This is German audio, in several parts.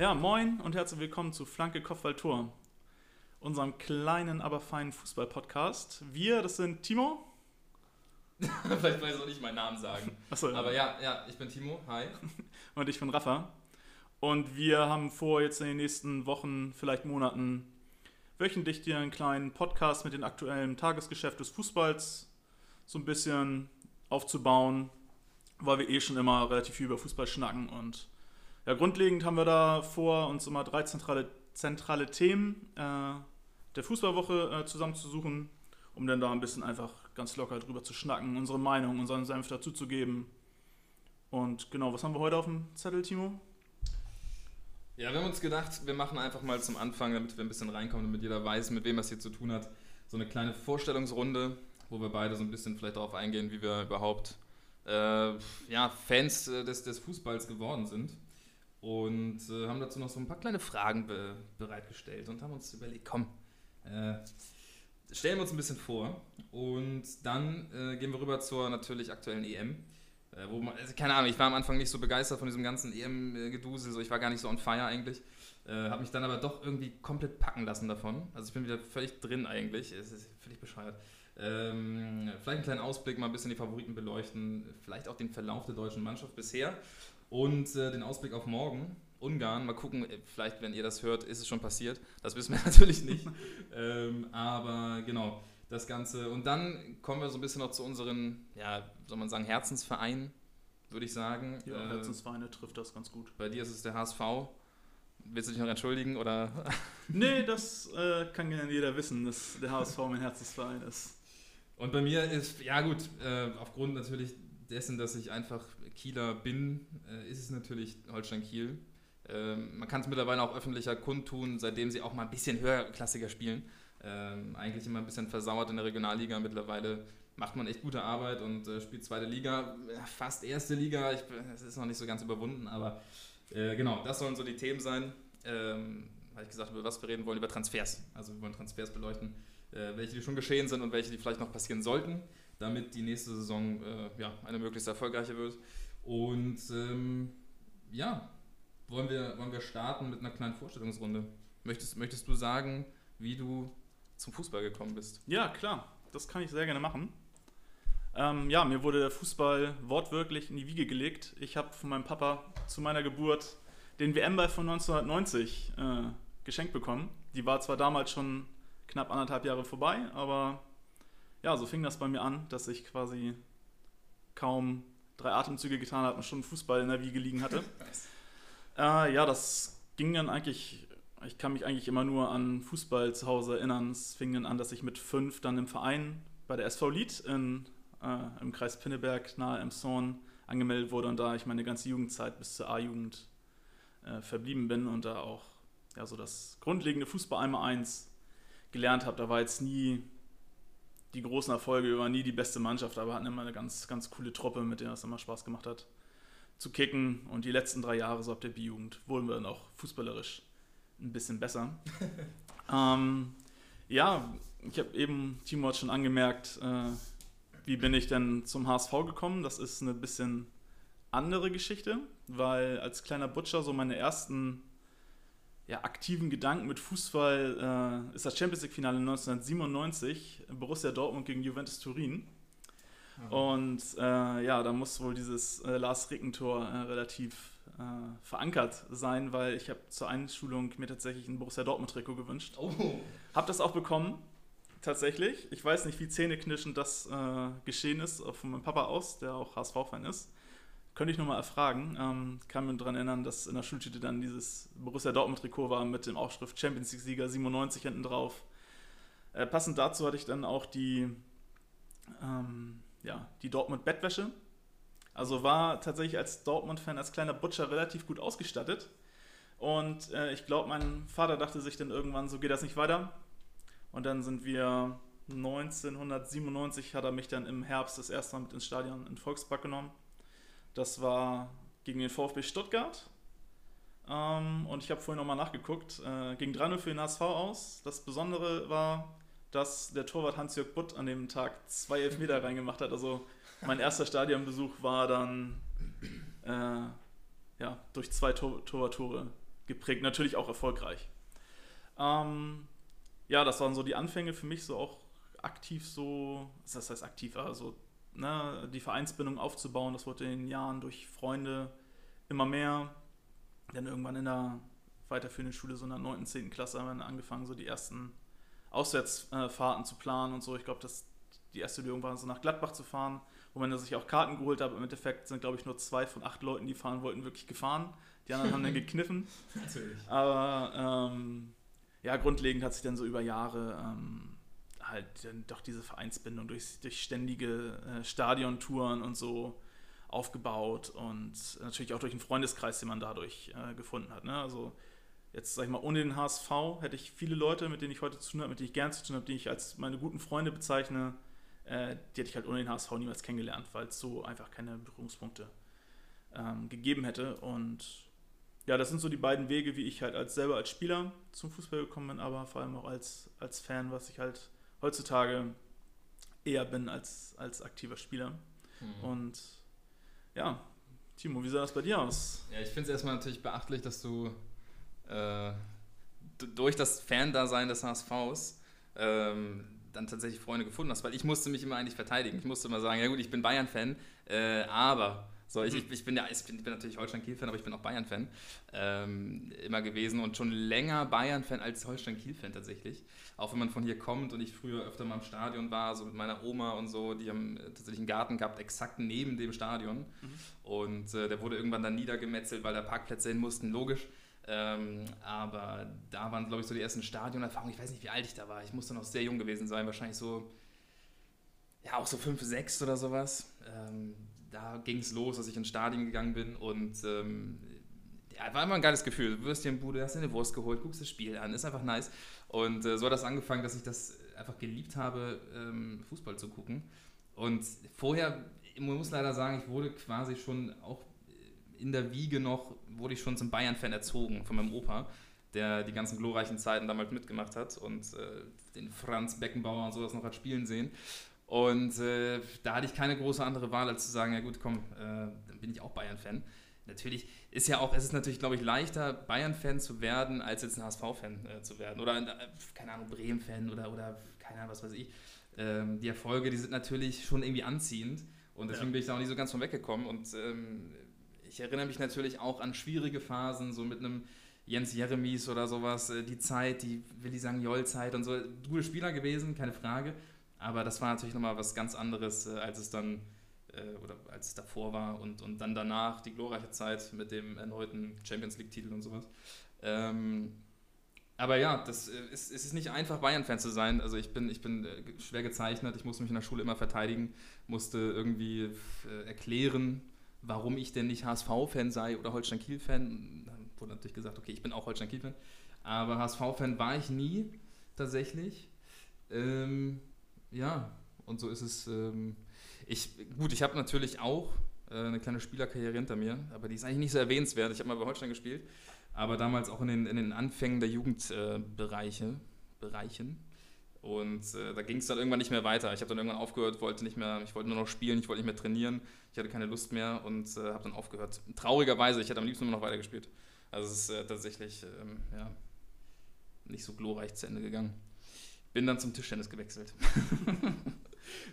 Ja, moin und herzlich willkommen zu Flanke Kopfball Tor, unserem kleinen, aber feinen Fußball-Podcast. Wir, das sind Timo. Vielleicht weiß ich auch nicht meinen Namen sagen. Achso, Aber ja, ja, ich bin Timo. Hi. und ich bin Rafa. Und wir haben vor, jetzt in den nächsten Wochen, vielleicht Monaten, wöchentlich dir einen kleinen Podcast mit dem aktuellen Tagesgeschäft des Fußballs so ein bisschen aufzubauen, weil wir eh schon immer relativ viel über Fußball schnacken. Und ja, grundlegend haben wir da vor, uns immer drei zentrale, zentrale Themen äh, der Fußballwoche äh, zusammenzusuchen, um dann da ein bisschen einfach ganz locker drüber zu schnacken, unsere Meinung, unseren Senf dazuzugeben. Und genau, was haben wir heute auf dem Zettel, Timo? Ja, wir haben uns gedacht, wir machen einfach mal zum Anfang, damit wir ein bisschen reinkommen, damit jeder weiß, mit wem es hier zu tun hat, so eine kleine Vorstellungsrunde, wo wir beide so ein bisschen vielleicht darauf eingehen, wie wir überhaupt äh, ja, Fans äh, des, des Fußballs geworden sind. Und äh, haben dazu noch so ein paar kleine Fragen be bereitgestellt und haben uns überlegt, komm, äh, stellen wir uns ein bisschen vor und dann äh, gehen wir rüber zur natürlich aktuellen EM. Äh, wo man, also keine Ahnung, ich war am Anfang nicht so begeistert von diesem ganzen EM-Gedusel, so ich war gar nicht so on fire eigentlich. Äh, habe mich dann aber doch irgendwie komplett packen lassen davon. Also ich bin wieder völlig drin eigentlich. Es ist völlig bescheuert. Ähm, vielleicht einen kleinen Ausblick, mal ein bisschen die Favoriten beleuchten, vielleicht auch den Verlauf der deutschen Mannschaft bisher und äh, den Ausblick auf morgen. Ungarn, mal gucken, äh, vielleicht, wenn ihr das hört, ist es schon passiert. Das wissen wir natürlich nicht. ähm, aber genau, das Ganze. Und dann kommen wir so ein bisschen noch zu unseren, ja, soll man sagen, Herzensvereinen, würde ich sagen. Ja, Äh, Herzensvereine trifft das ganz gut. bei dir ist es der HSV. Willst du dich noch entschuldigen oder? Nee, das äh, kann ja jeder wissen, dass der HSV mein Herzensverein ist. Und bei mir ist, ja gut, äh, aufgrund natürlich dessen, dass ich einfach Kieler bin, äh, ist es natürlich Holstein Kiel. Ähm, man kann es mittlerweile auch öffentlicher kundtun, seitdem sie auch mal ein bisschen höherklassiger spielen. Ähm, eigentlich immer ein bisschen versauert in der Regionalliga. Mittlerweile macht man echt gute Arbeit und äh, spielt zweite Liga, ja, fast erste Liga. Es ist noch nicht so ganz überwunden, aber äh, genau, das sollen so die Themen sein. Ähm, habe ich gesagt, über was wir reden wollen, über Transfers. Also wir wollen Transfers beleuchten, äh, welche die schon geschehen sind und welche die vielleicht noch passieren sollten, damit die nächste Saison äh, ja, eine möglichst erfolgreiche wird. Und ähm, ja, wollen wir, wollen wir starten mit einer kleinen Vorstellungsrunde. Möchtest, möchtest du sagen, wie du zum Fußball gekommen bist? Ja, klar, das kann ich sehr gerne machen. Ähm, ja, mir wurde der Fußball wortwörtlich in die Wiege gelegt. Ich habe von meinem Papa zu meiner Geburt den WM-Ball von 1990 äh, geschenkt bekommen. Die war zwar damals schon knapp anderthalb Jahre vorbei, aber ja, so fing das bei mir an, dass ich quasi kaum drei Atemzüge getan habe und schon Fußball in der Wiege liegen hatte. Äh, ja, das ging dann eigentlich, ich kann mich eigentlich immer nur an Fußball zu Hause erinnern. Es fing dann an, dass ich mit fünf dann im Verein bei der SV Lied in, äh, im Kreis Pinneberg nahe Emshorn angemeldet wurde und da ich meine ganze Jugendzeit bis zur A-Jugend äh, verblieben bin und da auch ja, so das grundlegende Fußball einmal eins gelernt habe. Da war jetzt nie die großen Erfolge, wir waren nie die beste Mannschaft, aber hatten immer eine ganz, ganz coole Truppe, mit der es immer Spaß gemacht hat zu kicken. Und die letzten drei Jahre, so ab der B-Jugend, wurden wir dann auch fußballerisch ein bisschen besser. ähm, ja, ich habe eben, Timo hat schon angemerkt, äh, wie bin ich denn zum HSV gekommen? Das ist eine bisschen andere Geschichte, weil als kleiner Butcher so meine ersten ja, aktiven Gedanken mit Fußball äh, ist das Champions League-Finale 1997, Borussia Dortmund gegen Juventus Turin. Und äh, ja, da muss wohl dieses äh, Lars Ricken-Tor äh, relativ äh, verankert sein, weil ich habe zur Einschulung mir tatsächlich ein Borussia Dortmund-Trikot gewünscht. Oh, Hab das auch bekommen, tatsächlich. Ich weiß nicht, wie zähneknirschend das äh, geschehen ist, von meinem Papa aus, der auch HSV-Fan ist. Könnte ich nochmal erfragen. Ähm, kann mich daran erinnern, dass in der Schultüte dann dieses Borussia Dortmund-Trikot war mit dem Aufschrift Champions League-Sieger 97 hinten drauf. Äh, passend dazu hatte ich dann auch die, ähm, ja, die Dortmund-Bettwäsche. Also war tatsächlich als Dortmund-Fan, als kleiner Butcher relativ gut ausgestattet. Und äh, ich glaube, mein Vater dachte sich dann irgendwann, so geht das nicht weiter. Und dann sind wir 1997, hat er mich dann im Herbst das erste Mal mit ins Stadion in Volkspark genommen. Das war gegen den VfB Stuttgart. Ähm, und ich habe vorhin nochmal nachgeguckt. Äh, ging 3-0 für den HSV aus. Das Besondere war, dass der Torwart Hans-Jörg Butt an dem Tag zwei Elfmeter reingemacht hat. Also mein erster Stadionbesuch war dann äh, ja, durch zwei Tor Torwarttore geprägt. Natürlich auch erfolgreich. Ähm, ja, das waren so die Anfänge für mich, so auch aktiv so, das heißt aktiv, also ne, die Vereinsbindung aufzubauen. Das wurde in den Jahren durch Freunde immer mehr. Dann irgendwann in der weiterführenden Schule, so in der 9., 10. Klasse, haben wir angefangen, so die ersten Auswärtsfahrten zu planen und so. Ich glaube, die erste Lösung war so nach Gladbach zu fahren, wo man sich auch Karten geholt hat. Im Endeffekt sind, glaube ich, nur zwei von acht Leuten, die fahren wollten, wirklich gefahren. Die anderen haben dann gekniffen. Natürlich. Aber ähm, ja, grundlegend hat sich dann so über Jahre ähm, halt dann doch diese Vereinsbindung durch, durch ständige äh, Stadiontouren und so aufgebaut und natürlich auch durch einen Freundeskreis, den man dadurch äh, gefunden hat. Ne? Also jetzt sag ich mal, ohne den HSV hätte ich viele Leute, mit denen ich heute zu tun habe, mit denen ich gern zu tun habe, die ich als meine guten Freunde bezeichne, äh, die hätte ich halt ohne den HSV niemals kennengelernt, weil es so einfach keine Berührungspunkte ähm, gegeben hätte. Und ja, das sind so die beiden Wege, wie ich halt als selber als Spieler zum Fußball gekommen bin, aber vor allem auch als, als Fan, was ich halt heutzutage eher bin als, als aktiver Spieler. Mhm. Und ja, Timo, wie sah das bei dir aus? Ja, ich finde es erstmal natürlich beachtlich, dass du äh, durch das Fan-Dasein des HSVs ähm, dann tatsächlich Freunde gefunden hast, weil ich musste mich immer eigentlich verteidigen. Ich musste immer sagen, ja gut, ich bin Bayern-Fan, äh, aber so, ich, ich, bin ja, ich bin, bin natürlich Holstein-Kiel-Fan, aber ich bin auch Bayern-Fan ähm, immer gewesen und schon länger Bayern-Fan als Holstein-Kiel-Fan tatsächlich. Auch wenn man von hier kommt und ich früher öfter mal im Stadion war, so mit meiner Oma und so, die haben äh, tatsächlich einen Garten gehabt, exakt neben dem Stadion. Mhm. Und äh, der wurde irgendwann dann niedergemetzelt, weil da Parkplätze hin mussten, logisch. Ähm, aber da waren, glaube ich, so die ersten Stadionerfahrungen. Ich weiß nicht, wie alt ich da war. Ich musste noch sehr jung gewesen sein, wahrscheinlich so, ja, auch so 5, 6 oder sowas. Ähm, da ging es los, dass ich ins Stadion gegangen bin und ähm, ja, war immer ein geiles Gefühl. Du wirst dir im Bude, hast dir eine Wurst geholt, guckst das Spiel an, ist einfach nice. Und äh, so hat das angefangen, dass ich das einfach geliebt habe, ähm, Fußball zu gucken. Und vorher, man muss leider sagen, ich wurde quasi schon auch in der Wiege noch, wurde ich schon zum Bayern-Fan erzogen von meinem Opa, der die ganzen glorreichen Zeiten damals mitgemacht hat und äh, den Franz Beckenbauer und sowas noch hat spielen sehen. Und äh, da hatte ich keine große andere Wahl, als zu sagen, ja gut, komm, äh, dann bin ich auch Bayern-Fan. Natürlich ist ja auch, es ist natürlich, glaube ich, leichter, Bayern-Fan zu werden, als jetzt ein HSV-Fan äh, zu werden. Oder, äh, keine Ahnung, Bremen-Fan oder, oder, keine Ahnung, was weiß ich. Ähm, die Erfolge, die sind natürlich schon irgendwie anziehend. Und deswegen ja. bin ich da auch nicht so ganz von weggekommen. Und ähm, ich erinnere mich natürlich auch an schwierige Phasen, so mit einem Jens Jeremies oder sowas, äh, die Zeit, die will ich sagen, Joll-Zeit und so. Gute Spieler gewesen, keine Frage. Aber das war natürlich nochmal was ganz anderes, äh, als es dann äh, oder als es davor war und, und dann danach die glorreiche Zeit mit dem erneuten Champions League-Titel und sowas. Ähm, aber ja, das ist, es ist nicht einfach, Bayern-Fan zu sein. Also ich bin, ich bin schwer gezeichnet, ich musste mich in der Schule immer verteidigen, musste irgendwie erklären, warum ich denn nicht HSV-Fan sei oder Holstein-Kiel-Fan. Dann wurde natürlich gesagt, okay, ich bin auch Holstein-Kiel-Fan. Aber HSV-Fan war ich nie, tatsächlich. Ähm, ja, und so ist es. Ähm, ich, gut, ich habe natürlich auch äh, eine kleine Spielerkarriere hinter mir, aber die ist eigentlich nicht so erwähnenswert. Ich habe mal bei Holstein gespielt, aber damals auch in den, in den Anfängen der Jugendbereiche. Äh, Bereichen. Und äh, da ging es dann irgendwann nicht mehr weiter. Ich habe dann irgendwann aufgehört, wollte nicht mehr, ich wollte nur noch spielen, ich wollte nicht mehr trainieren, ich hatte keine Lust mehr und äh, habe dann aufgehört. Traurigerweise, ich hätte am liebsten nur noch weitergespielt. Also es ist äh, tatsächlich ähm, ja, nicht so glorreich zu Ende gegangen. Bin dann zum Tischtennis gewechselt.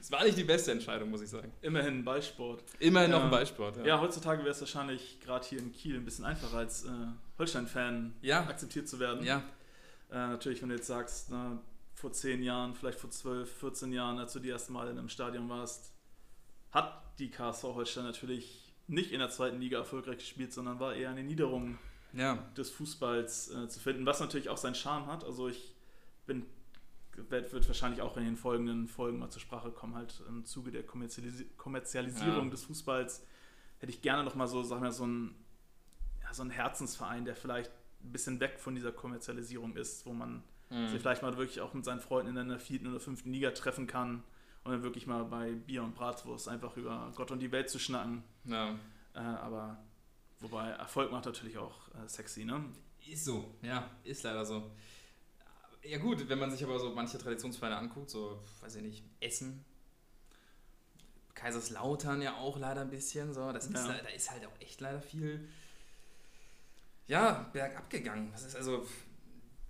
Es war nicht die beste Entscheidung, muss ich sagen. Immerhin ein Ballsport. Immerhin noch ein Ballsport, ja. Ja, heutzutage wäre es wahrscheinlich gerade hier in Kiel ein bisschen einfacher als äh, Holstein-Fan ja. akzeptiert zu werden. Ja. Äh, natürlich, wenn du jetzt sagst, na, vor zehn Jahren, vielleicht vor zwölf, 14 Jahren, als du die ersten Mal in einem Stadion warst, hat die KSV Holstein natürlich nicht in der zweiten Liga erfolgreich gespielt, sondern war eher eine Niederung ja. des Fußballs äh, zu finden, was natürlich auch seinen Charme hat. Also ich bin, wird, wird, wahrscheinlich auch in den folgenden Folgen mal zur Sprache kommen, halt im Zuge der Kommerzialis Kommerzialisierung ja. des Fußballs hätte ich gerne nochmal so, sagen wir, so ein, ja, so einen Herzensverein, der vielleicht ein bisschen weg von dieser Kommerzialisierung ist, wo man mhm. sich vielleicht mal wirklich auch mit seinen Freunden in der vierten oder fünften Liga treffen kann und dann wirklich mal bei Bier und Bratwurst einfach über Gott und die Welt zu schnacken. Ja. Äh, aber wobei Erfolg macht natürlich auch äh, sexy, ne? Ist so, ja, ist leider so. Ja gut, wenn man sich aber so manche Traditionsvereine anguckt, so, weiß ich nicht, Essen, Kaiserslautern ja auch leider ein bisschen, so, das ist, ja. da ist halt auch echt leider viel ja, bergab gegangen. Das ist also,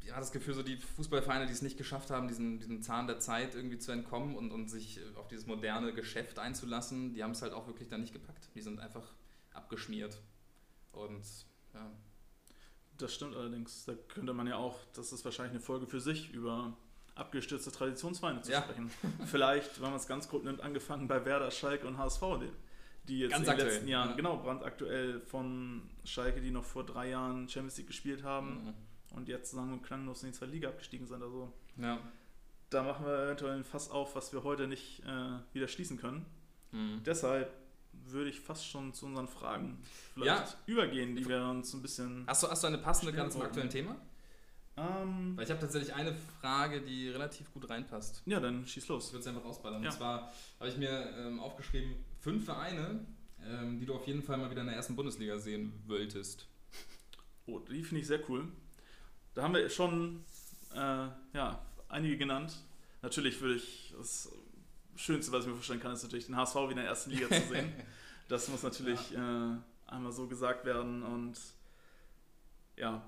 ja, das Gefühl, so die Fußballvereine, die es nicht geschafft haben, diesen, diesen Zahn der Zeit irgendwie zu entkommen und, und sich auf dieses moderne Geschäft einzulassen, die haben es halt auch wirklich dann nicht gepackt. Die sind einfach abgeschmiert. Und ja. Das stimmt allerdings. Da könnte man ja auch, das ist wahrscheinlich eine Folge für sich, über abgestürzte Traditionsvereine zu Ja. sprechen. Vielleicht, wenn man es ganz grob nimmt, angefangen bei Werder, Schalke und HSV, die, die jetzt Ganz in den aktuell, letzten Jahren, ja. genau, brandaktuell von Schalke, die noch vor drei Jahren Champions League gespielt haben Mhm. und jetzt sang- und klanglos in die zweite Liga abgestiegen sind. Also Ja. da machen wir eventuell ein Fass auf, was wir heute nicht äh, wieder schließen können. Mhm. Deshalb würde ich fast schon zu unseren Fragen vielleicht Ja. übergehen, die wir uns ein bisschen. Hast du, hast du eine passende gerade zum aktuellen Thema? Ähm, Weil ich habe tatsächlich eine Frage, die relativ gut reinpasst. ja, dann schieß Ich los. würde es einfach rausballern. Ja. Und zwar habe ich mir ähm, aufgeschrieben, fünf Vereine, ähm, die du auf jeden Fall mal wieder in der ersten Bundesliga sehen wolltest. Oh, die finde ich sehr cool. Da haben wir schon äh, ja, einige genannt. Natürlich würde ich, das Schönste, was ich mir vorstellen kann, ist natürlich den HSV wieder in der ersten Liga zu sehen. Das muss natürlich äh, einmal so gesagt werden. Und ja,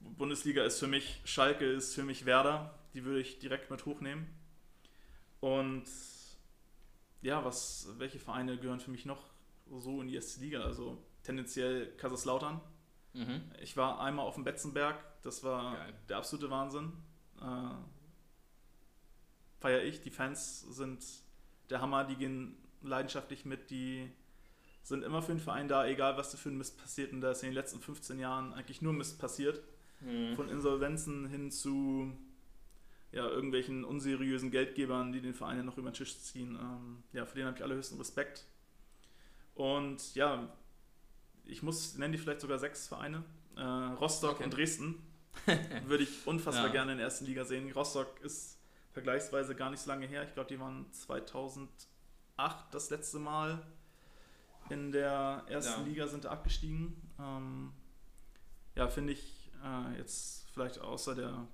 Bundesliga ist für mich, Schalke ist für mich Werder. Die würde ich direkt mit hochnehmen. Und ja, was, welche Vereine gehören für mich noch so in die erste Liga? Also tendenziell Kaiserslautern. Mhm. Ich war einmal auf dem Betzenberg, das war Geil. der absolute Wahnsinn. Äh, Feier ich, die Fans sind der Hammer, die gehen leidenschaftlich mit, die sind immer für den Verein da, egal was da für ein Mist passiert. Und da ist in den letzten 15 Jahren eigentlich nur Mist passiert. Mhm. Von Insolvenzen hin zu ja, irgendwelchen unseriösen Geldgebern, die den Verein ja noch über den Tisch ziehen. Ähm, ja, für den habe ich allerhöchsten Respekt. Und ja, ich muss, nenne die vielleicht sogar sechs Vereine. Äh, Rostock Okay. und Dresden würde ich unfassbar Ja. gerne in der ersten Liga sehen. Rostock ist vergleichsweise gar nicht so lange her. Ich glaube, die waren 2008 das letzte Mal in der ersten Ja. Liga sind abgestiegen. Ähm, ja, finde ich äh, jetzt vielleicht außer der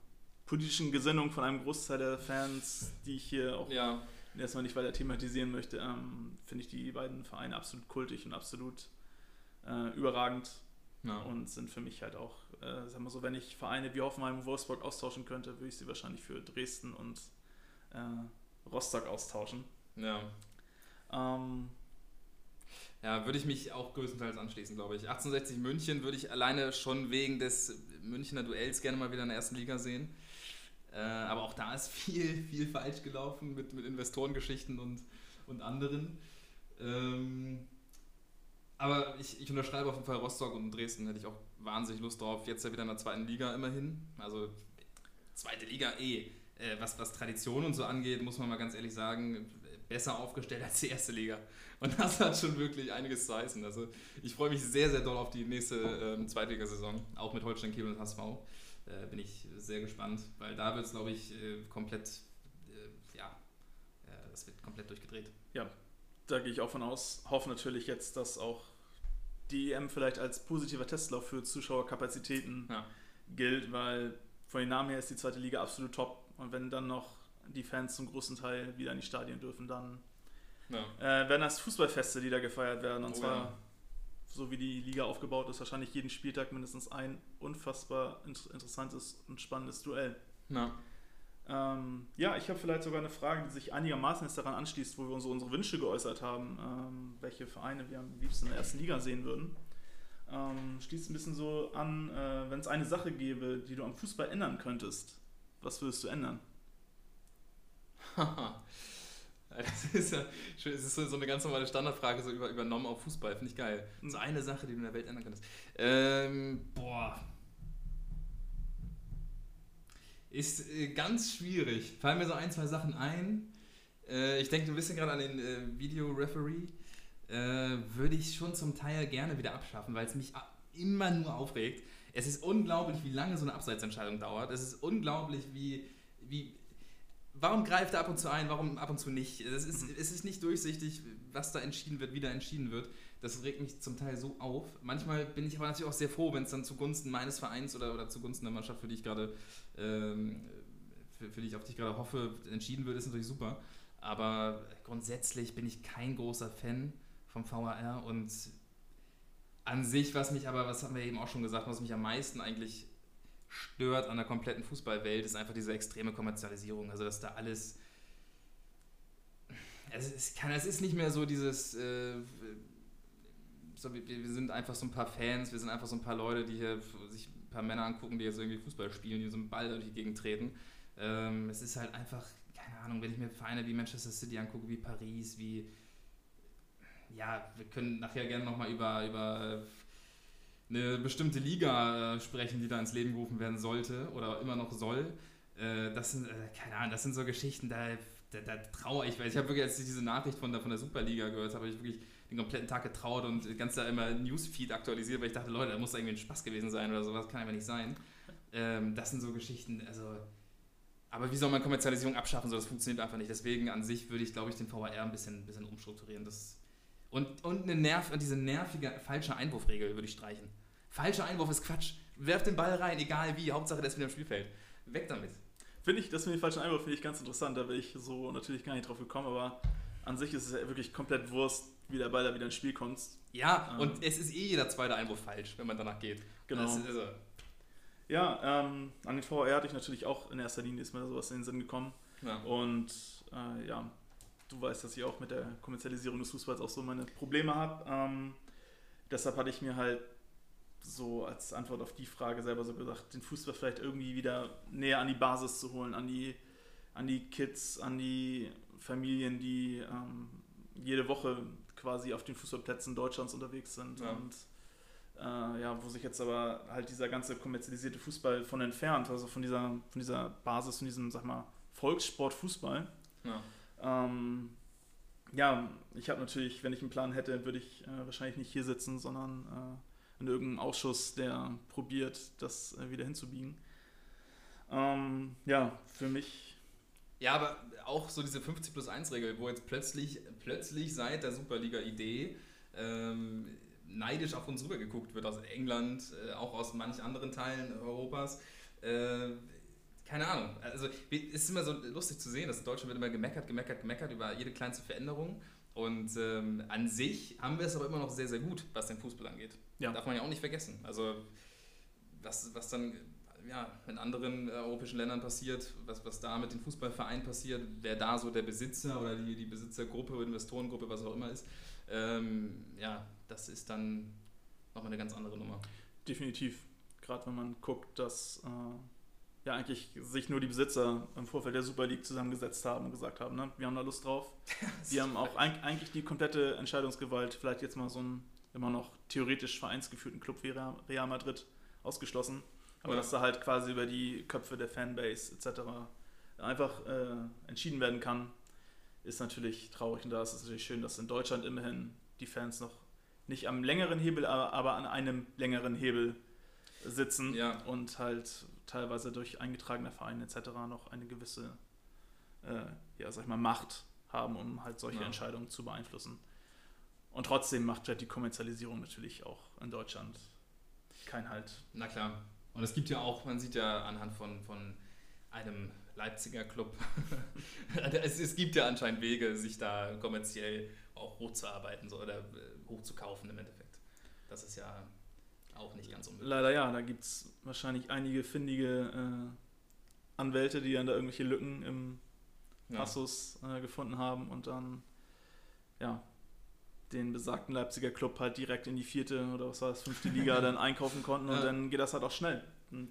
politischen Gesinnung von einem Großteil der Fans, die ich hier auch Ja, erstmal nicht weiter thematisieren möchte, ähm, finde ich die beiden Vereine absolut kultig und absolut äh, überragend ja. und sind für mich halt auch, äh, sagen wir so, wenn ich Vereine wie Hoffenheim und Wolfsburg austauschen könnte, würde ich sie wahrscheinlich für Dresden und äh, Rostock austauschen. ja. Ähm, Ja, würde ich mich auch größtenteils anschließen, glaube ich. 1860 München würde ich alleine schon wegen des Münchner Duells gerne mal wieder in der ersten Liga sehen. Äh, aber auch da ist viel, viel falsch gelaufen mit, mit Investorengeschichten und, und anderen. Ähm, aber ich, ich unterschreibe auf jeden Fall Rostock und Dresden, hätte ich auch wahnsinnig Lust drauf. Jetzt ja wieder in der zweiten Liga immerhin. Also zweite Liga eh. Äh, was, was Tradition und so angeht, muss man mal ganz ehrlich sagen, besser aufgestellt als die erste Liga. Und das hat schon wirklich einiges zu heißen. Also ich freue mich sehr, sehr doll auf die nächste ähm, Zweitligasaison, auch mit Holstein Kiel und HSV. Äh, bin ich sehr gespannt, weil da wird es, glaube ich, äh, komplett, äh, ja, äh, das wird komplett durchgedreht. Da gehe ich auch von aus. Hoffe natürlich jetzt, dass auch die EM vielleicht als positiver Testlauf für Zuschauerkapazitäten Ja. gilt, weil von den Namen her ist die zweite Liga absolut top. Und wenn dann noch die Fans zum großen Teil wieder in die Stadien dürfen, dann Ja. äh, werden das Fußballfeste, die da gefeiert werden. Und Oh zwar, ja. so wie die Liga aufgebaut ist, wahrscheinlich jeden Spieltag mindestens ein unfassbar int- interessantes und spannendes Duell. Na, Ähm, ja, ich habe vielleicht sogar eine Frage, die sich einigermaßen jetzt daran anschließt, wo wir unsere, unsere Wünsche geäußert haben, ähm, welche Vereine wir am liebsten in der ersten Liga sehen würden. Ähm, schließt ein bisschen so an, äh, wenn es eine Sache gäbe, die du am Fußball ändern könntest, was würdest du ändern? Das ist ja es ist so eine ganz normale Standardfrage, so über, übernommen auf Fußball, finde ich geil. So eine Sache, die du in der Welt ändern könntest. Ähm, boah. Ist äh, ganz schwierig. Fallen mir so ein, zwei Sachen ein. Äh, ich denke ein bisschen gerade an den äh, Video-Referee. Äh, würde ich schon zum Teil gerne wieder abschaffen, weil es mich immer nur aufregt. Es ist unglaublich, wie lange so eine Abseitsentscheidung dauert. Es ist unglaublich, wie, wie warum greift er ab und zu ein, warum ab und zu nicht? Es ist, es ist nicht durchsichtig, was da entschieden wird, wie da entschieden wird. Das regt mich zum Teil so auf. Manchmal bin ich aber natürlich auch sehr froh, wenn es dann zugunsten meines Vereins oder, oder zugunsten der Mannschaft, für die ich gerade, ähm, für, für die ich auf die gerade hoffe, entschieden wird, ist natürlich super. Aber grundsätzlich bin ich kein großer Fan vom VAR und an sich, was mich aber, was haben wir eben auch schon gesagt, was mich am meisten eigentlich stört an der kompletten Fußballwelt, ist einfach diese extreme Kommerzialisierung. Also, dass da alles. Es ist, es ist nicht mehr so dieses. Äh, so, wir, wir sind einfach so ein paar Fans, wir sind einfach so ein paar Leute, die hier sich ein paar Männer angucken, die jetzt irgendwie Fußball spielen, die so einen Ball durch die Gegend treten. Ähm, es ist halt einfach, keine Ahnung, wenn ich mir Vereine wie Manchester City angucke, wie Paris, wie. Ja, wir können nachher gerne nochmal über, über eine bestimmte Liga äh, sprechen, die da ins Leben gerufen werden sollte oder immer noch soll. Äh, das sind, äh, keine Ahnung, das sind so Geschichten, da, da, da trauere ich, weil ich habe wirklich, als ich diese Nachricht von der, von der Superliga gehört habe, ich wirklich den kompletten Tag getraut und ganz da immer Newsfeed aktualisiert, weil ich dachte, Leute, da muss irgendwie ein Spaß gewesen sein oder sowas, kann einfach nicht sein. Ähm, das sind so Geschichten, also. Aber wie soll man Kommerzialisierung abschaffen? So, das funktioniert einfach nicht. Deswegen an sich würde ich, glaube ich, den VAR ein bisschen, ein bisschen umstrukturieren. Das, und, und eine Nerv, diese nervige falsche Einwurfregel würde ich streichen. Falscher Einwurf ist Quatsch. Werf den Ball rein, egal wie. Hauptsache, der ist wieder im Spielfeld. Weg damit. Finde ich, das mit dem falschen Einwurf finde ich ganz interessant. Da bin ich so natürlich gar nicht drauf gekommen, aber an sich ist es ja wirklich komplett Wurst, wie der Ball da wieder ins Spiel kommt. Ja, ähm. und es ist eh jeder zweite Einwurf falsch, wenn man danach geht. Genau. Also ja, ähm, an den VR hatte ich natürlich auch in erster Linie ist mir sowas in den Sinn gekommen. Ja. Und äh, ja, du weißt, dass ich auch mit der Kommerzialisierung des Fußballs auch so meine Probleme habe. Ähm, deshalb hatte ich mir halt so als Antwort auf die Frage selber so gesagt, den Fußball vielleicht irgendwie wieder näher an die Basis zu holen, an die, an die Kids, an die Familien, die ähm, jede Woche quasi auf den Fußballplätzen Deutschlands unterwegs sind ja. und äh, ja, wo sich jetzt aber halt dieser ganze kommerzialisierte Fußball von entfernt, also von dieser, von dieser Basis, von diesem, sag mal, Volkssport Fußball. Ja, ähm, ja ich habe natürlich, wenn ich einen Plan hätte, würde ich äh, wahrscheinlich nicht hier sitzen, sondern äh, in irgendeinem Ausschuss, der probiert, das äh, wieder hinzubiegen. Ähm, ja, für mich. Ja, aber auch so diese 50 plus 1 Regel, wo jetzt plötzlich, plötzlich seit der Superliga-Idee ähm, neidisch auf uns rübergeguckt wird aus England, äh, auch aus manchen anderen Teilen Europas. Äh, keine Ahnung. Also es ist immer so lustig zu sehen, dass in Deutschland wird immer gemeckert, gemeckert, gemeckert über jede kleinste Veränderung. Und ähm, an sich haben wir es aber immer noch sehr, sehr gut, was den Fußball angeht. Ja. Darf man ja auch nicht vergessen. Also, was, was dann ja, in anderen äh, europäischen Ländern passiert, was, was da mit den Fußballvereinen passiert, wer da so der Besitzer oder die, die Besitzergruppe, Investorengruppe, was auch immer ist, ähm, ja, das ist dann nochmal eine ganz andere Nummer. Definitiv. Gerade wenn man guckt, dass äh, ja eigentlich sich nur die Besitzer im Vorfeld der Super League zusammengesetzt haben und gesagt haben, ne, wir haben da Lust drauf. die haben auch eigentlich die komplette Entscheidungsgewalt, vielleicht jetzt mal so ein immer noch theoretisch vereinsgeführten Club wie Real Madrid ausgeschlossen. Aber ja. dass da halt quasi über die Köpfe der Fanbase etc. einfach äh, entschieden werden kann, ist natürlich traurig. Und da ist es natürlich schön, dass in Deutschland immerhin die Fans noch nicht am längeren Hebel, aber, aber an einem längeren Hebel sitzen ja. und halt teilweise durch eingetragene Vereine etc. noch eine gewisse äh, ja, sag ich mal, Macht haben, um halt solche ja. Entscheidungen zu beeinflussen. Und trotzdem macht halt die Kommerzialisierung natürlich auch in Deutschland keinen Halt. Na klar. Und es gibt ja auch, man sieht ja anhand von, von einem Leipziger Club, es, es, gibt ja anscheinend Wege, sich da kommerziell auch hochzuarbeiten so, oder äh, hochzukaufen im Endeffekt. Das ist ja auch nicht ganz unmöglich. Leider ja, da gibt es wahrscheinlich einige findige äh, Anwälte, die dann da irgendwelche Lücken im Passus ja. äh, gefunden haben und dann ja, den besagten Leipziger Club halt direkt in die vierte oder was war das, fünfte Liga dann einkaufen konnten und ja. dann geht das halt auch schnell. Und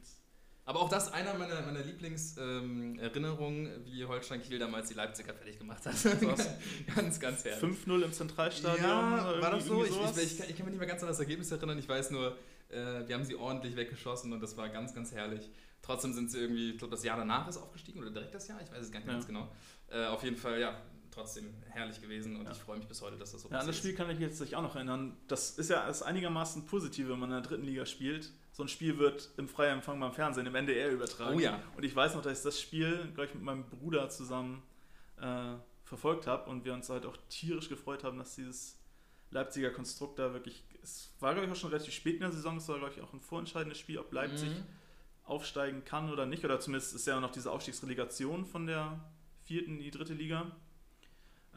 aber auch das einer meiner, meiner Lieblingserinnerungen, ähm, wie Holstein Kiel damals die Leipziger fertig gemacht hat. ganz, ganz herrlich. 5-0 im Zentralstadion. Ja, war das so? Ich, ich, ich, kann, ich, kann, mich nicht mehr ganz an das Ergebnis erinnern. Ich weiß nur, äh, wir haben sie ordentlich weggeschossen und das war ganz, ganz herrlich. Trotzdem sind sie irgendwie, ich glaube, das Jahr danach ist aufgestiegen oder direkt das Jahr, ich weiß es gar nicht ja. ganz genau. Äh, auf jeden Fall, ja, trotzdem herrlich gewesen und ja. ich freue mich bis heute, dass das so ja, an das Spiel kann ich jetzt sich auch noch erinnern. Das ist ja das einigermaßen positiv, wenn man in der dritten Liga spielt. So ein Spiel wird im freien Empfang beim Fernsehen, im NDR übertragen. Oh ja. Und ich weiß noch, dass ich das Spiel gleich mit meinem Bruder zusammen äh, verfolgt habe und wir uns halt auch tierisch gefreut haben, dass dieses Leipziger Konstrukt da wirklich, es war glaube ich auch schon relativ spät in der Saison, es war glaube ich auch ein vorentscheidendes Spiel, ob Leipzig mhm. aufsteigen kann oder nicht, oder zumindest ist ja noch diese Aufstiegsrelegation von der vierten in die dritte Liga.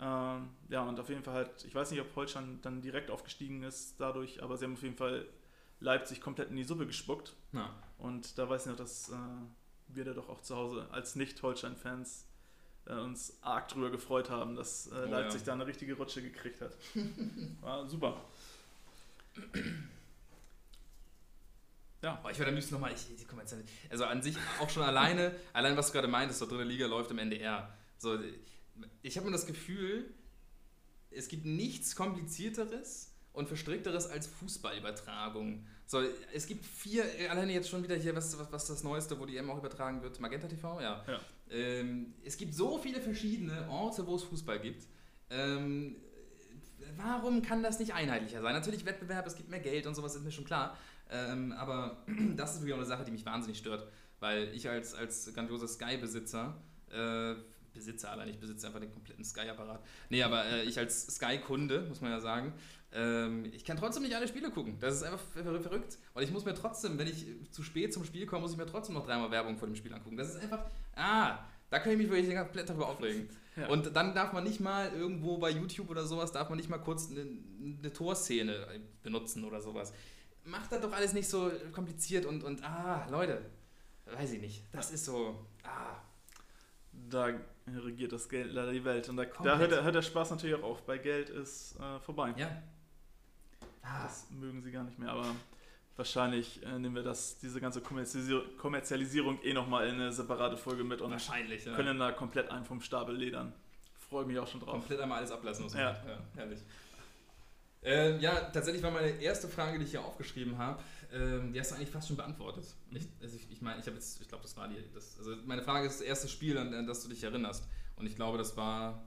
Ähm, ja, und auf jeden Fall halt, ich weiß nicht, ob Holstein dann direkt aufgestiegen ist dadurch, aber sie haben auf jeden Fall Leipzig komplett in die Suppe gespuckt. Ja. Und da weiß ich noch, dass äh, wir da doch auch zu Hause als Nicht-Holstein-Fans äh, uns arg drüber gefreut haben, dass äh, Oh, Leipzig ja. da eine richtige Rutsche gekriegt hat. War super. Ja, Oh, ich würde am liebsten nochmal, ich, ich komm jetzt nicht. Also an sich auch schon alleine, allein was du gerade meintest, so dritte Liga läuft im NDR. So, ich habe mir das Gefühl, es gibt nichts komplizierteres und verstrickteres als Fußballübertragung. So, es gibt vier, alleine jetzt schon wieder hier, was, was, was das Neueste, wo die EM auch übertragen wird, Magenta TV, ja. Ja. Ähm, es gibt so viele verschiedene Orte, wo es Fußball gibt. Ähm, warum kann das nicht einheitlicher sein? Natürlich Wettbewerb, es gibt mehr Geld und sowas, ist mir schon klar. Ähm, aber das ist wirklich auch eine Sache, die mich wahnsinnig stört, weil ich als, als grandioser Sky-Besitzer, äh, Besitzer allein, ich besitze einfach den kompletten Sky-Apparat. Nee, aber äh, ich als Sky-Kunde, muss man ja sagen, ähm, ich kann trotzdem nicht alle Spiele gucken. Das ist einfach ver verrückt. Und ich muss mir trotzdem, wenn ich zu spät zum Spiel komme, muss ich mir trotzdem noch dreimal Werbung vor dem Spiel angucken. Das ist einfach, ah, da kann ich mich wirklich komplett darüber aufregen. Ja. Und dann darf man nicht mal irgendwo bei YouTube oder sowas, darf man nicht mal kurz eine, eine Torszene benutzen oder sowas. Macht das doch alles nicht so kompliziert und, und ah, Leute, weiß ich nicht. Das ist so, ah, da regiert das Geld leider die Welt. Und da, da hört, der, hört der Spaß natürlich auch auf. Bei Geld ist äh, vorbei. ja. Ah, Das mögen sie gar nicht mehr, aber wahrscheinlich äh, nehmen wir das, diese ganze Kommerzialisierung, Kommerzialisierung eh nochmal in eine separate Folge mit und wahrscheinlich, ja. können da komplett einen vom Stapel ledern. Freue mich auch schon drauf. Komplett einmal alles ablassen muss man. Ja. ja herrlich. Ähm, ja, tatsächlich war meine erste Frage, die ich hier aufgeschrieben habe, ähm, die hast du eigentlich fast schon beantwortet. Ich, also ich, ich meine, ich habe jetzt, ich glaube, das war die, das, also meine Frage ist das erste Spiel, an, an das du dich erinnerst. Und ich glaube, das war,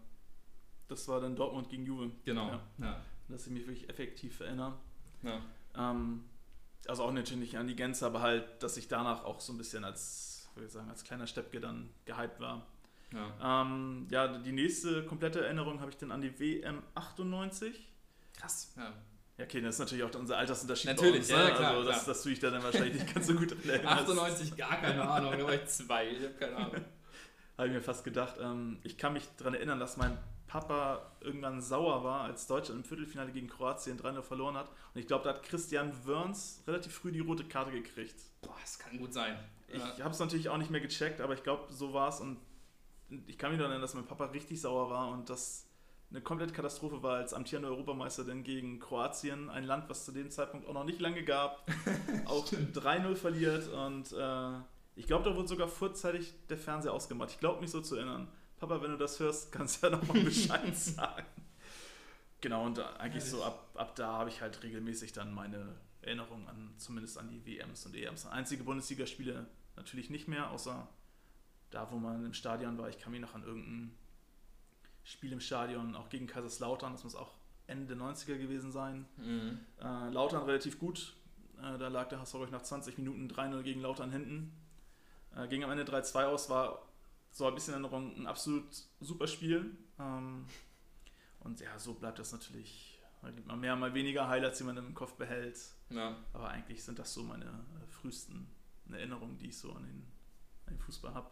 Das war dann Dortmund gegen Juve. genau, Ja. ja. Dass ich mich wirklich effektiv erinnere. ja. Ähm, also auch natürlich nicht an die Gänze, aber halt, dass ich danach auch so ein bisschen als, würde ich sagen, als kleiner Steppke dann gehypt war. ja. Ähm, ja, die nächste komplette Erinnerung habe ich dann an die WM 98. Krass. Ja. Ja, okay, das ist natürlich auch unser Altersunterschied. Natürlich, uns, ja, ne? klar, Also, dass, klar. dass du dich da dann wahrscheinlich nicht ganz so gut dran erinnerst. 98, gar keine Ahnung, da war ich zwei, ich habe keine Ahnung. Habe ich mir fast gedacht. Ähm, ich kann mich daran erinnern, dass mein Papa irgendwann sauer war, als Deutschland im Viertelfinale gegen Kroatien 3-0 verloren hat. Und ich glaube, da hat Christian Wörns relativ früh die rote Karte gekriegt. Boah, das kann gut sein. Ich Ja. habe es natürlich auch nicht mehr gecheckt, aber ich glaube, so war es. Und ich kann mich daran erinnern, dass mein Papa richtig sauer war und das eine komplette Katastrophe war als amtierender Europameister denn gegen Kroatien, ein Land, was zu dem Zeitpunkt auch noch nicht lange gab, auch 3-0 verliert. Und äh, ich glaube, da wurde sogar vorzeitig der Fernseher ausgemacht. Ich glaube mich so zu erinnern. Papa, wenn du das hörst, kannst du ja nochmal Bescheid sagen. Genau, und eigentlich so ab, ab da habe ich halt regelmäßig dann meine Erinnerung an, zumindest an die WMs und EMs. Einzige Bundesligaspiele natürlich nicht mehr, außer da, wo man im Stadion war. Ich kann mich noch an irgendein Spiel im Stadion, auch gegen Kaiserslautern, das muss auch Ende der 90er gewesen sein. Mhm. Äh, Lautern relativ gut. Äh, da lag der HSV nach 20 Minuten 3-0 gegen Lautern hinten. Äh, ging am Ende 3-2 aus, war so ein bisschen in Erinnerung ein absolut super Spiel. Ähm, und ja, so bleibt das natürlich. Da gibt man mehr, mal weniger Highlights, die man im Kopf behält. Ja. Aber eigentlich sind das so meine äh, frühesten Erinnerungen, die ich so an den, an den Fußball habe.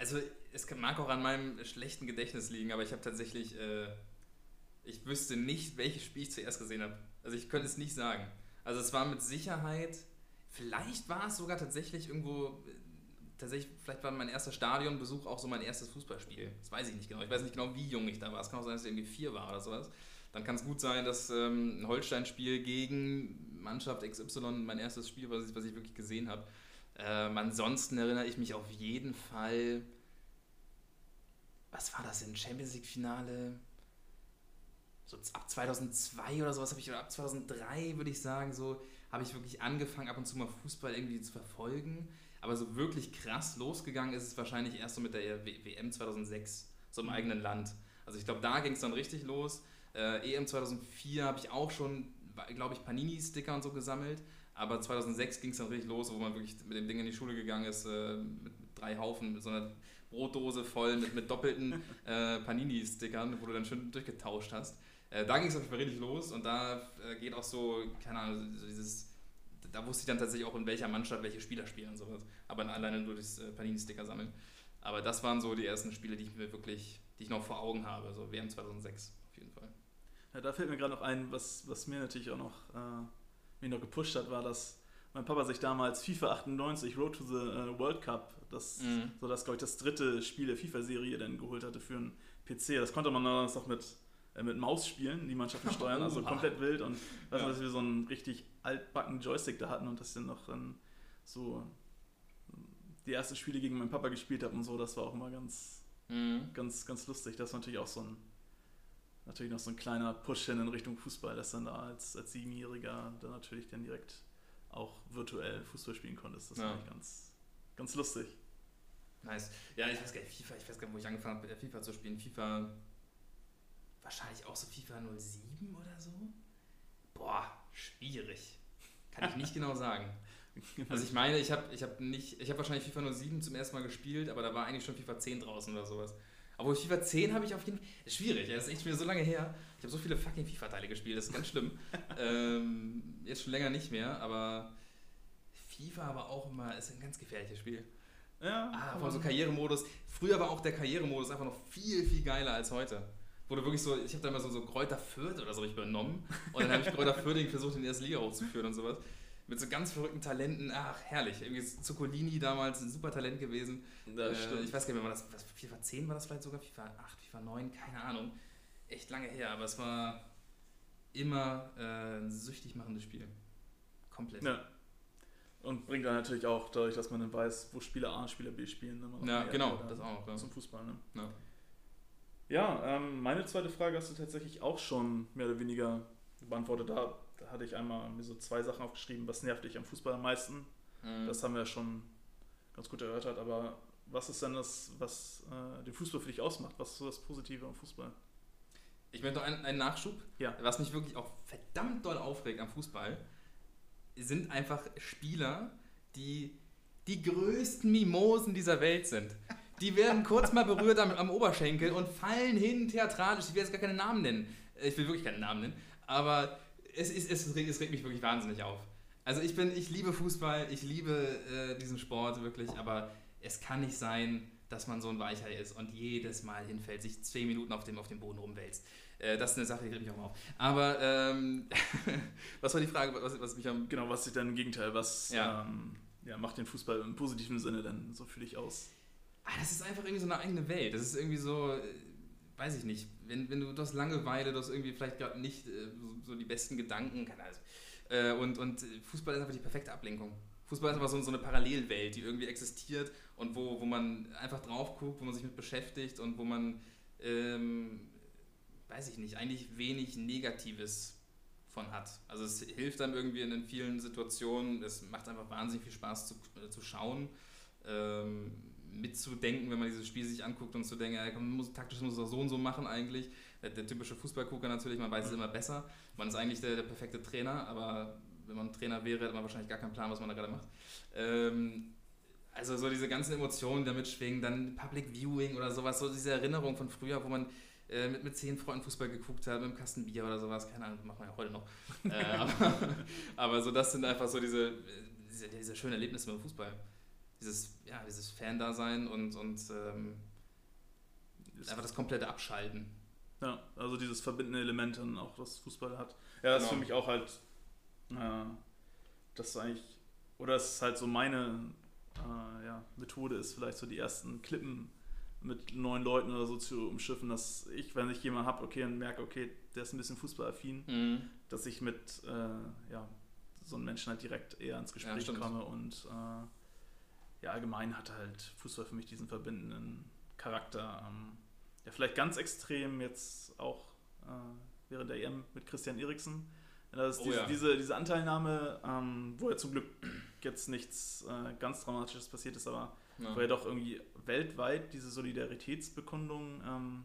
Also es mag auch an meinem schlechten Gedächtnis liegen, aber ich habe tatsächlich, äh, ich wüsste nicht, welches Spiel ich zuerst gesehen habe. Also ich könnte es nicht sagen. Also es war mit Sicherheit, vielleicht war es sogar tatsächlich irgendwo, tatsächlich, vielleicht war mein erster Stadionbesuch auch so mein erstes Fußballspiel. Das weiß ich nicht genau. Ich weiß nicht genau, wie jung ich da war. Es kann auch sein, dass ich irgendwie vier war oder sowas. Dann kann es gut sein, dass ähm, ein Holstein-Spiel gegen Mannschaft XY mein erstes Spiel war, was ich wirklich gesehen habe. Ähm, ansonsten erinnere ich mich auf jeden Fall. Was war das denn? Champions League-Finale? So ab 2002 oder sowas habe ich, oder ab 2003 würde ich sagen, so habe ich wirklich angefangen, ab und zu mal Fußball irgendwie zu verfolgen. Aber so wirklich krass losgegangen ist es wahrscheinlich erst so mit der W- WM 2006, so im Mhm. eigenen Land. Also ich glaube, da ging es dann richtig los. Äh, EM 2004 habe ich auch schon, glaube ich, Panini-Sticker und so gesammelt. Aber 2006 ging es dann richtig los, wo man wirklich mit dem Ding in die Schule gegangen ist, äh, mit, drei Haufen, mit so einer Brotdose voll mit, mit doppelten äh, Panini-Stickern, wo du dann schön durchgetauscht hast. Äh, da ging es auf jeden Fall richtig los und da äh, geht auch so, keine Ahnung, so dieses, da wusste ich dann tatsächlich auch, in welcher Mannschaft welche Spieler spielen und sowas. Aber alleine nur das äh, Panini-Sticker sammeln. Aber das waren so die ersten Spiele, die ich mir wirklich, die ich noch vor Augen habe. So WM 2006 auf jeden Fall. Ja, da fällt mir gerade noch ein, was, was mir natürlich auch noch, äh, mich noch gepusht hat, war, dass mein Papa sich damals FIFA 98 Road to the äh, World Cup, das, Mhm. so das, glaube ich, das dritte Spiel der FIFA-Serie dann geholt hatte für einen PC. Das konnte man damals auch mit, äh, mit Maus spielen, die Mannschaften steuern, also komplett wild und weiß Ja. dass wir so einen richtig altbacken Joystick da hatten und das dann noch dann so die ersten Spiele gegen meinen Papa gespielt habe und so, das war auch immer ganz, Mhm. ganz, ganz lustig. Das war natürlich auch so ein, natürlich noch so ein kleiner Push hin in Richtung Fußball, dass dann da als, als Siebenjähriger dann natürlich dann direkt auch virtuell Fußball spielen konntest. Das Ja. war eigentlich ganz, ganz lustig. Nice. Ja, ich weiß gar nicht, FIFA, ich weiß gar nicht, wo ich angefangen habe, FIFA zu spielen. FIFA, wahrscheinlich auch so FIFA 07 oder so? Boah, schwierig. Kann ich nicht genau sagen. Also ich meine, ich habe ich hab nicht, ich habe wahrscheinlich FIFA 07 zum ersten Mal gespielt, aber da war eigentlich schon FIFA 10 draußen oder sowas. Aber FIFA 10 habe ich auf jeden Fall, schwierig, ja, das ist echt wieder so lange her. Ich habe so viele fucking FIFA-Teile gespielt, das ist ganz schlimm. ähm, jetzt schon länger nicht mehr, aber FIFA aber auch immer, ist ein ganz gefährliches Spiel. ja, Ah, vor so Karrieremodus. Früher war auch der Karrieremodus einfach noch viel, viel geiler als heute. Wurde wirklich so, ich habe da immer so, so Kräuter Fürth oder so ich übernommen. Und dann habe ich Kräuter Fürth versucht, in die erste Liga hochzuführen und sowas. Mit so ganz verrückten Talenten. Ach, herrlich. Irgendwie ist Zuccolini damals ein super Talent gewesen. Äh, ich weiß gar nicht mehr, war das, was, FIFA 10 war das vielleicht sogar? FIFA 8, FIFA 9, keine Ahnung. Echt lange her, aber es war immer äh, ein süchtig machendes Spiel. Komplett. Ja. Und bringt dann natürlich auch dadurch, dass man dann weiß, wo Spieler A und Spieler B spielen. Noch Ja, genau, das auch. Ja. Zum Fußball, ne? Ja. Ja, ähm, meine zweite Frage hast du tatsächlich auch schon mehr oder weniger beantwortet. Da, da hatte ich einmal mir so zwei Sachen aufgeschrieben. Was nervt dich am Fußball am meisten? Mhm. Das haben wir ja schon ganz gut erörtert. Aber was ist denn das, was äh, den Fußball für dich ausmacht? Was ist so das Positive am Fußball? Ich möchte noch einen, einen Nachschub. Ja. Was mich wirklich auch verdammt doll aufregt am Fußball, sind einfach Spieler, die die größten Mimosen dieser Welt sind. Die werden kurz mal berührt am, am Oberschenkel und fallen hin theatralisch. Ich will jetzt gar keine Namen nennen. Ich will wirklich keine Namen nennen. Aber es, ist, es, regt, es regt mich wirklich wahnsinnig auf. Also ich bin, ich liebe Fußball, ich liebe äh, diesen Sport wirklich, aber es kann nicht sein, dass man so ein Weichei ist und jedes Mal hinfällt, sich zehn Minuten auf dem, auf dem Boden rumwälzt. Äh, das ist eine Sache, die regt mich auch mal auf. Aber ähm, was war die Frage, was, was mich am... Genau, was ist denn im Gegenteil? Was Ja. ähm, ja, macht den Fußball im positiven Sinne denn so für dich aus? Ah, das ist einfach irgendwie so eine eigene Welt. Das ist irgendwie so, äh, weiß ich nicht, wenn, wenn du, hast Langeweile, du hast irgendwie vielleicht gerade nicht äh, so, so die besten Gedanken, keine Ahnung. Äh, und, und Fußball ist einfach die perfekte Ablenkung. Fußball ist einfach so, so eine Parallelwelt, die irgendwie existiert und wo, wo man einfach drauf guckt, wo man sich mit beschäftigt und wo man, ähm, weiß ich nicht, eigentlich wenig Negatives von hat. Also es hilft einem irgendwie in vielen Situationen, es macht einfach wahnsinnig viel Spaß zu, äh, zu schauen. Ähm, mitzudenken, wenn man dieses Spiel sich anguckt und zu denken, ja, komm, muss, taktisch muss es auch so und so machen eigentlich. Der, der typische Fußballgucker natürlich, man weiß es immer besser. Man ist eigentlich der, der perfekte Trainer, aber wenn man Trainer wäre, hätte man wahrscheinlich gar keinen Plan, was man da gerade macht. Ähm, also so diese ganzen Emotionen, die da mitschwingen, dann Public Viewing oder sowas, so diese Erinnerung von früher, wo man äh, mit, mit zehn Freunden Fußball geguckt hat, mit einem Kasten Bier oder sowas, keine Ahnung, machen wir ja heute noch. äh, aber, aber so das sind einfach so diese, äh, diese, diese schönen Erlebnisse beim Fußball. Dieses, ja, dieses Fan-Dasein und, und ähm, einfach das komplette Abschalten. Ja, also dieses verbindende Element dann auch, das Fußball hat. Ja, das ist für Genau. mich auch halt, äh, das ist eigentlich, oder es ist halt so meine äh, ja, Methode ist, vielleicht so die ersten Klippen mit neuen Leuten oder so zu umschiffen, dass ich, wenn ich jemanden habe, okay, und merke, okay, der ist ein bisschen fußballaffin, Mhm. dass ich mit äh, ja, so einem Menschen halt direkt eher ins Gespräch stimmt. komme und äh, ja, allgemein hat halt Fußball für mich diesen verbindenden Charakter. Ähm, ja, vielleicht ganz extrem jetzt auch äh, während der EM mit Christian Eriksen. Das ist Oh diese, ja. diese, diese Anteilnahme, ähm, wo ja zum Glück jetzt nichts äh, ganz Dramatisches passiert ist, aber Ja. wo ja doch irgendwie weltweit diese Solidaritätsbekundungen ähm,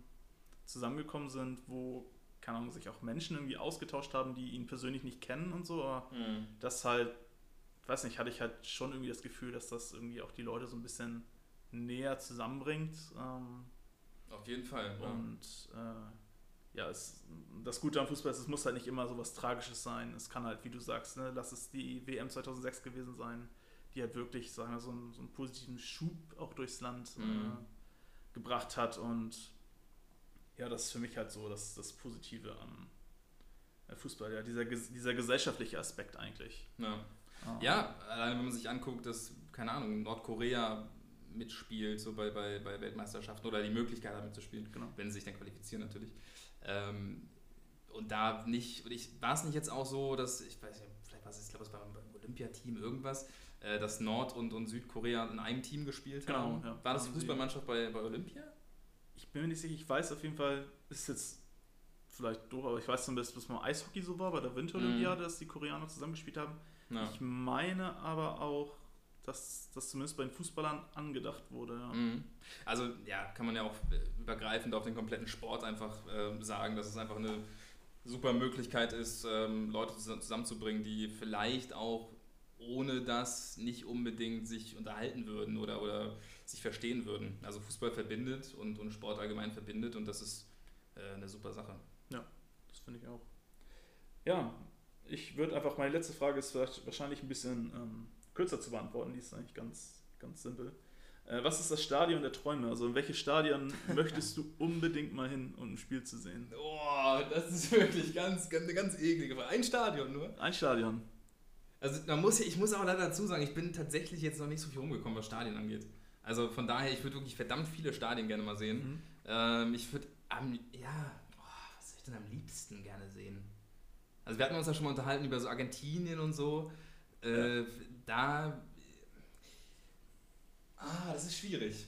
zusammengekommen sind, wo, keine Ahnung, sich auch Menschen irgendwie ausgetauscht haben, die ihn persönlich nicht kennen und so, aber Mhm. das halt, weiß nicht, hatte ich halt schon irgendwie das Gefühl, dass das irgendwie auch die Leute so ein bisschen näher zusammenbringt. Ähm, Auf jeden Fall. Ja. und äh, ja, es, das Gute am Fußball ist, es muss halt nicht immer so was Tragisches sein. Es kann halt, wie du sagst, ne, lass es die WM 2006 gewesen sein, die halt wirklich, sagen wir, so einen, so einen positiven Schub auch durchs Land Mhm. äh, gebracht hat. Und ja, das ist für mich halt so das, das Positive am äh, Fußball, ja, dieser, dieser gesellschaftliche Aspekt eigentlich. Ja. Ah. Ja, allein wenn man sich anguckt, dass, keine Ahnung, Nordkorea mitspielt, so bei, bei, bei Weltmeisterschaften oder die Möglichkeit hat mitzuspielen, Genau. wenn sie sich dann qualifizieren natürlich. Ähm, und da nicht, und ich war es nicht jetzt auch so, dass, ich weiß nicht, vielleicht war es, ich glaube, es war beim Olympiateam irgendwas, äh, dass Nord- und, und Südkorea in einem Team gespielt Genau, haben. ja. War das die Fußballmannschaft bei, bei Olympia? Ich bin mir nicht sicher, ich weiß auf jeden Fall, ist jetzt vielleicht doof, aber ich weiß zumindest, dass mal Eishockey so war bei der Winterolympiade, dass die Koreaner zusammengespielt haben. Ja. Ich meine aber auch, dass das zumindest bei den Fußballern angedacht wurde. Ja. Mhm. Also ja, kann man ja auch äh, übergreifend auf den kompletten Sport einfach ähm, sagen, dass es einfach eine super Möglichkeit ist, ähm, Leute zus- zusammenzubringen, die vielleicht auch ohne das nicht unbedingt sich unterhalten würden oder, oder sich verstehen würden. Also Fußball verbindet und, und Sport allgemein verbindet und das ist äh, eine super Sache. Das finde ich auch. Ja, ich würde einfach, meine letzte Frage ist vielleicht wahrscheinlich ein bisschen ähm, kürzer zu beantworten, die ist eigentlich ganz, ganz simpel. Äh, was ist das Stadion der Träume? Also in welches Stadion möchtest du unbedingt mal hin, um ein Spiel zu sehen? Oh, das ist wirklich ganz, ganz, eine ganz eklige Frage. Ein Stadion nur. Ein Stadion. Also man muss, ich muss aber leider dazu sagen, ich bin tatsächlich jetzt noch nicht so viel rumgekommen, was Stadien angeht. Also von daher, ich würde wirklich verdammt viele Stadien gerne mal sehen. Mhm. Ähm, ich würde am, ja, oh, was würde ich denn am liebsten gerne sehen? Also wir hatten uns ja schon mal unterhalten über so Argentinien und so. Äh, Da, ah, das ist schwierig.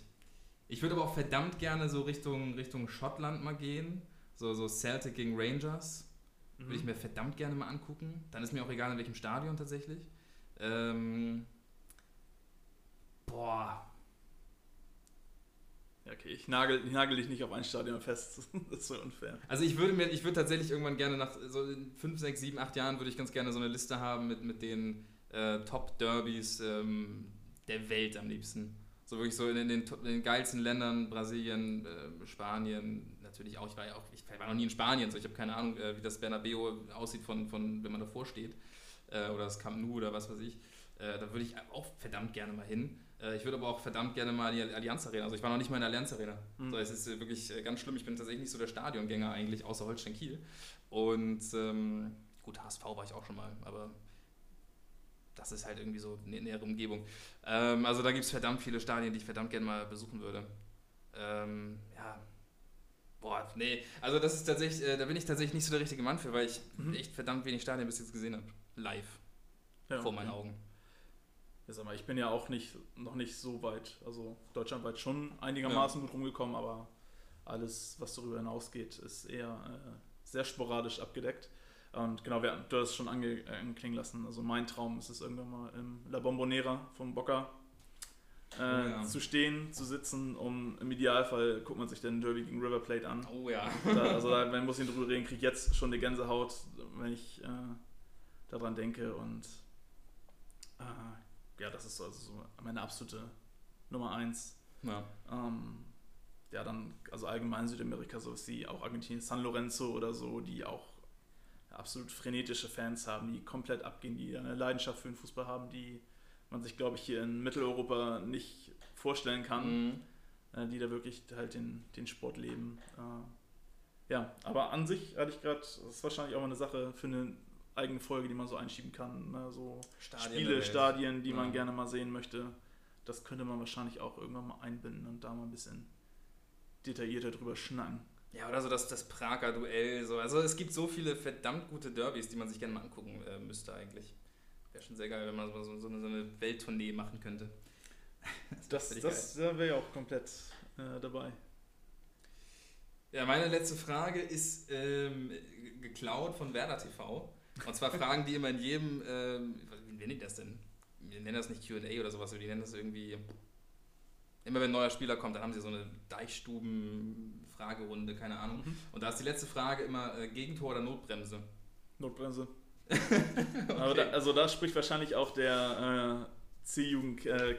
Ich würde aber auch verdammt gerne so Richtung, Richtung Schottland mal gehen. So, so Celtic gegen Rangers. Würde ich Mhm. mir verdammt gerne mal angucken. Dann ist mir auch egal, in welchem Stadion tatsächlich. Ähm, boah, Ja, okay, ich nagel, ich nagel dich nicht auf ein Stadion fest. das ist so unfair. Also ich würde mir, ich würde tatsächlich irgendwann gerne nach so in 5, 6, 7, 8 Jahren würde ich ganz gerne so eine Liste haben mit, mit den äh, Top-Derbys ähm, der Welt am liebsten. So wirklich so in, den, in den geilsten Ländern, Brasilien, äh, Spanien, natürlich auch, ich war ja auch, ich war noch nie in Spanien, so ich habe keine Ahnung, äh, wie das Bernabeu aussieht von, von wenn man davor steht. Äh, oder das Camp Nou oder was weiß ich. Äh, da würde ich auch verdammt gerne mal hin. Äh, ich würde aber auch verdammt gerne mal in die Allianz Arena. Also ich war noch nicht mal in der Allianz Arena. Mhm. So, es ist äh, wirklich äh, ganz schlimm. Ich bin tatsächlich nicht so der Stadiongänger eigentlich, außer Holstein Kiel. Und ähm, gut, HSV war ich auch schon mal, aber das ist halt irgendwie so eine nähere Umgebung. Ähm, also da gibt es verdammt viele Stadien, die ich verdammt gerne mal besuchen würde. Ähm, ja. Boah, nee. Also das ist tatsächlich, äh, da bin ich tatsächlich nicht so der richtige Mann für, weil ich Mhm. echt verdammt wenig Stadien bis jetzt gesehen habe. Live. Ja, vor okay. meinen Augen. Ja, sag mal, ich bin ja auch nicht, noch nicht so weit, also deutschlandweit schon einigermaßen gut rumgekommen, aber alles, was darüber hinausgeht, ist eher äh, sehr sporadisch abgedeckt. Und genau, wir, du hast es schon ange, äh, anklingen lassen. Also mein Traum ist es irgendwann mal im La Bombonera vom Bocker äh, Oh ja. zu stehen, zu sitzen, um im Idealfall guckt man sich den Derby gegen River Plate an. Oh ja. Da, also da, man muss ich drüber reden, kriege jetzt schon eine Gänsehaut, wenn ich äh, daran denke und äh, ja, das ist so, also so meine absolute Nummer eins. ja. Ähm, ja, dann, also allgemein Südamerika, so ist wie auch Argentinien, San Lorenzo oder so, die auch absolut frenetische Fans haben, die komplett abgehen, die eine Leidenschaft für den Fußball haben, die man sich, glaube ich, hier in Mitteleuropa nicht vorstellen kann Mhm. äh, die da wirklich halt den, den Sport leben. Äh, ja, aber an sich hatte ich gerade, das ist wahrscheinlich auch mal eine Sache für eine eigene Folge, die man so einschieben kann. Ne? So Stadien Spiele. Stadien, die Ja. man gerne mal sehen möchte. Das könnte man wahrscheinlich auch irgendwann mal einbinden und da mal ein bisschen detaillierter drüber schnacken. Ja, oder so das, das Prager Duell. So. Also es gibt so viele verdammt gute Derbys, die man sich gerne mal angucken äh, müsste eigentlich. Wäre schon sehr geil, wenn man so, so, so eine, so eine Welttournee machen könnte. Das, das da wäre ja auch komplett äh, dabei. Ja, meine letzte Frage ist ähm, geklaut von Werder TV. Und zwar Fragen, die immer in jedem, ähm, wie nennen die das denn? Wir nennen das nicht QA oder sowas, aber die nennen das irgendwie. Immer wenn ein neuer Spieler kommt, dann haben sie so eine Deichstuben-Fragerunde, keine Ahnung. Mhm. Und da ist die letzte Frage immer äh, Gegentor oder Notbremse. Notbremse. Aber da, also da spricht wahrscheinlich auch der äh, C-Jugend äh.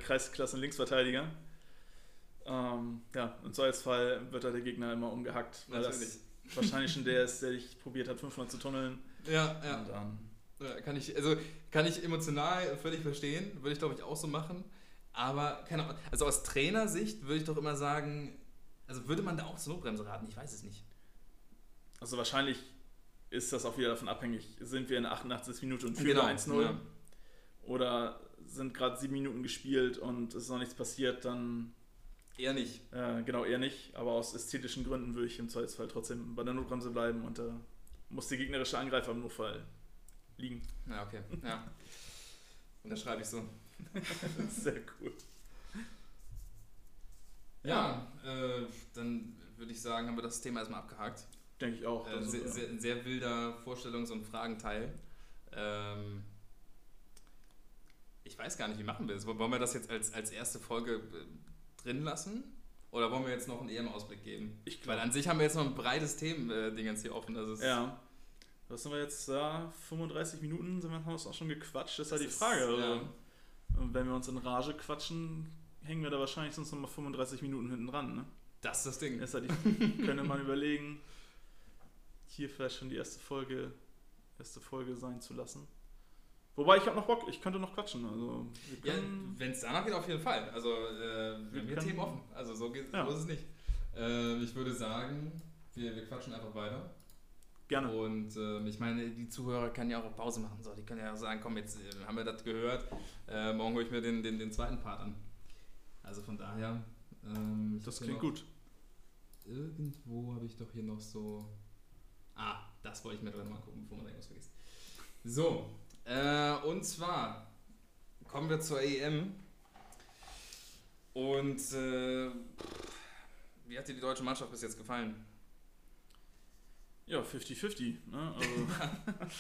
Ähm, ja, im Zweifelsfall wird da der Gegner immer umgehackt, weil Natürlich. das wahrscheinlich schon der ist, der dich probiert hat, 500 zu tunneln. Ja, ja. Und dann, Ja, kann ich, also kann ich emotional völlig verstehen, würde ich glaube ich auch so machen. Aber keine Ahnung, also aus Trainersicht würde ich doch immer sagen, also würde man da auch zur Notbremse raten? Ich weiß es nicht. Also wahrscheinlich ist das auch wieder davon abhängig, sind wir in der 88. Minute und führen genau, 1-0 ja. oder sind gerade sieben Minuten gespielt und es ist noch nichts passiert, dann eher nicht. Äh, genau, eher nicht. Aber aus ästhetischen Gründen würde ich im Zweifelsfall trotzdem bei der Notbremse bleiben und da äh, muss der gegnerische Angreifer im Notfall liegen. Ja, okay. Ja. Und das schreibe ich so. Sehr cool. Ja, ja äh, dann würde ich sagen, haben wir das Thema erstmal abgehakt. Denke ich auch. Äh, sehr, sehr, ein sehr wilder Vorstellungs- und Fragenteil. Ähm, ich weiß gar nicht, wie machen wir das? Wollen wir das jetzt als, als erste Folge äh, drin lassen? Oder wollen wir jetzt noch einen EM-Ausblick geben? Ich glaub, Weil an sich haben wir jetzt noch ein breites Themending jetzt hier offen. Das ist ja. Was sind wir jetzt? Ja, 35 Minuten sind wir, haben wir auch schon gequatscht. Das ist halt die Frage. Also, ja. Wenn wir uns in Rage quatschen, hängen wir da wahrscheinlich sonst noch mal 35 Minuten hinten dran. Ne? Das ist das Ding. Ist halt die, könnte man überlegen, hier vielleicht schon die erste Folge, erste Folge sein zu lassen. Wobei ich habe noch Bock, ich könnte noch quatschen. Also, ja, wenn es danach geht, auf jeden Fall. Also äh, wir haben Themen offen. Also so, geht, ja. so ist es nicht. Äh, ich würde sagen, wir, wir quatschen einfach weiter. Gerne. Und äh, ich meine, die Zuhörer können ja auch Pause machen. So. Die können ja auch sagen, komm, jetzt äh, haben wir das gehört. Äh, morgen hole ich mir den, den, den zweiten Part an. Also von daher. Ähm, das klingt gut. Irgendwo habe ich doch hier noch so. Ah, das wollte ich mir drin mal gucken, bevor man irgendwas vergisst. So, äh, und zwar kommen wir zur EM. Und äh, wie hat dir die deutsche Mannschaft bis jetzt gefallen? Ja, 50-50. Ne? Also,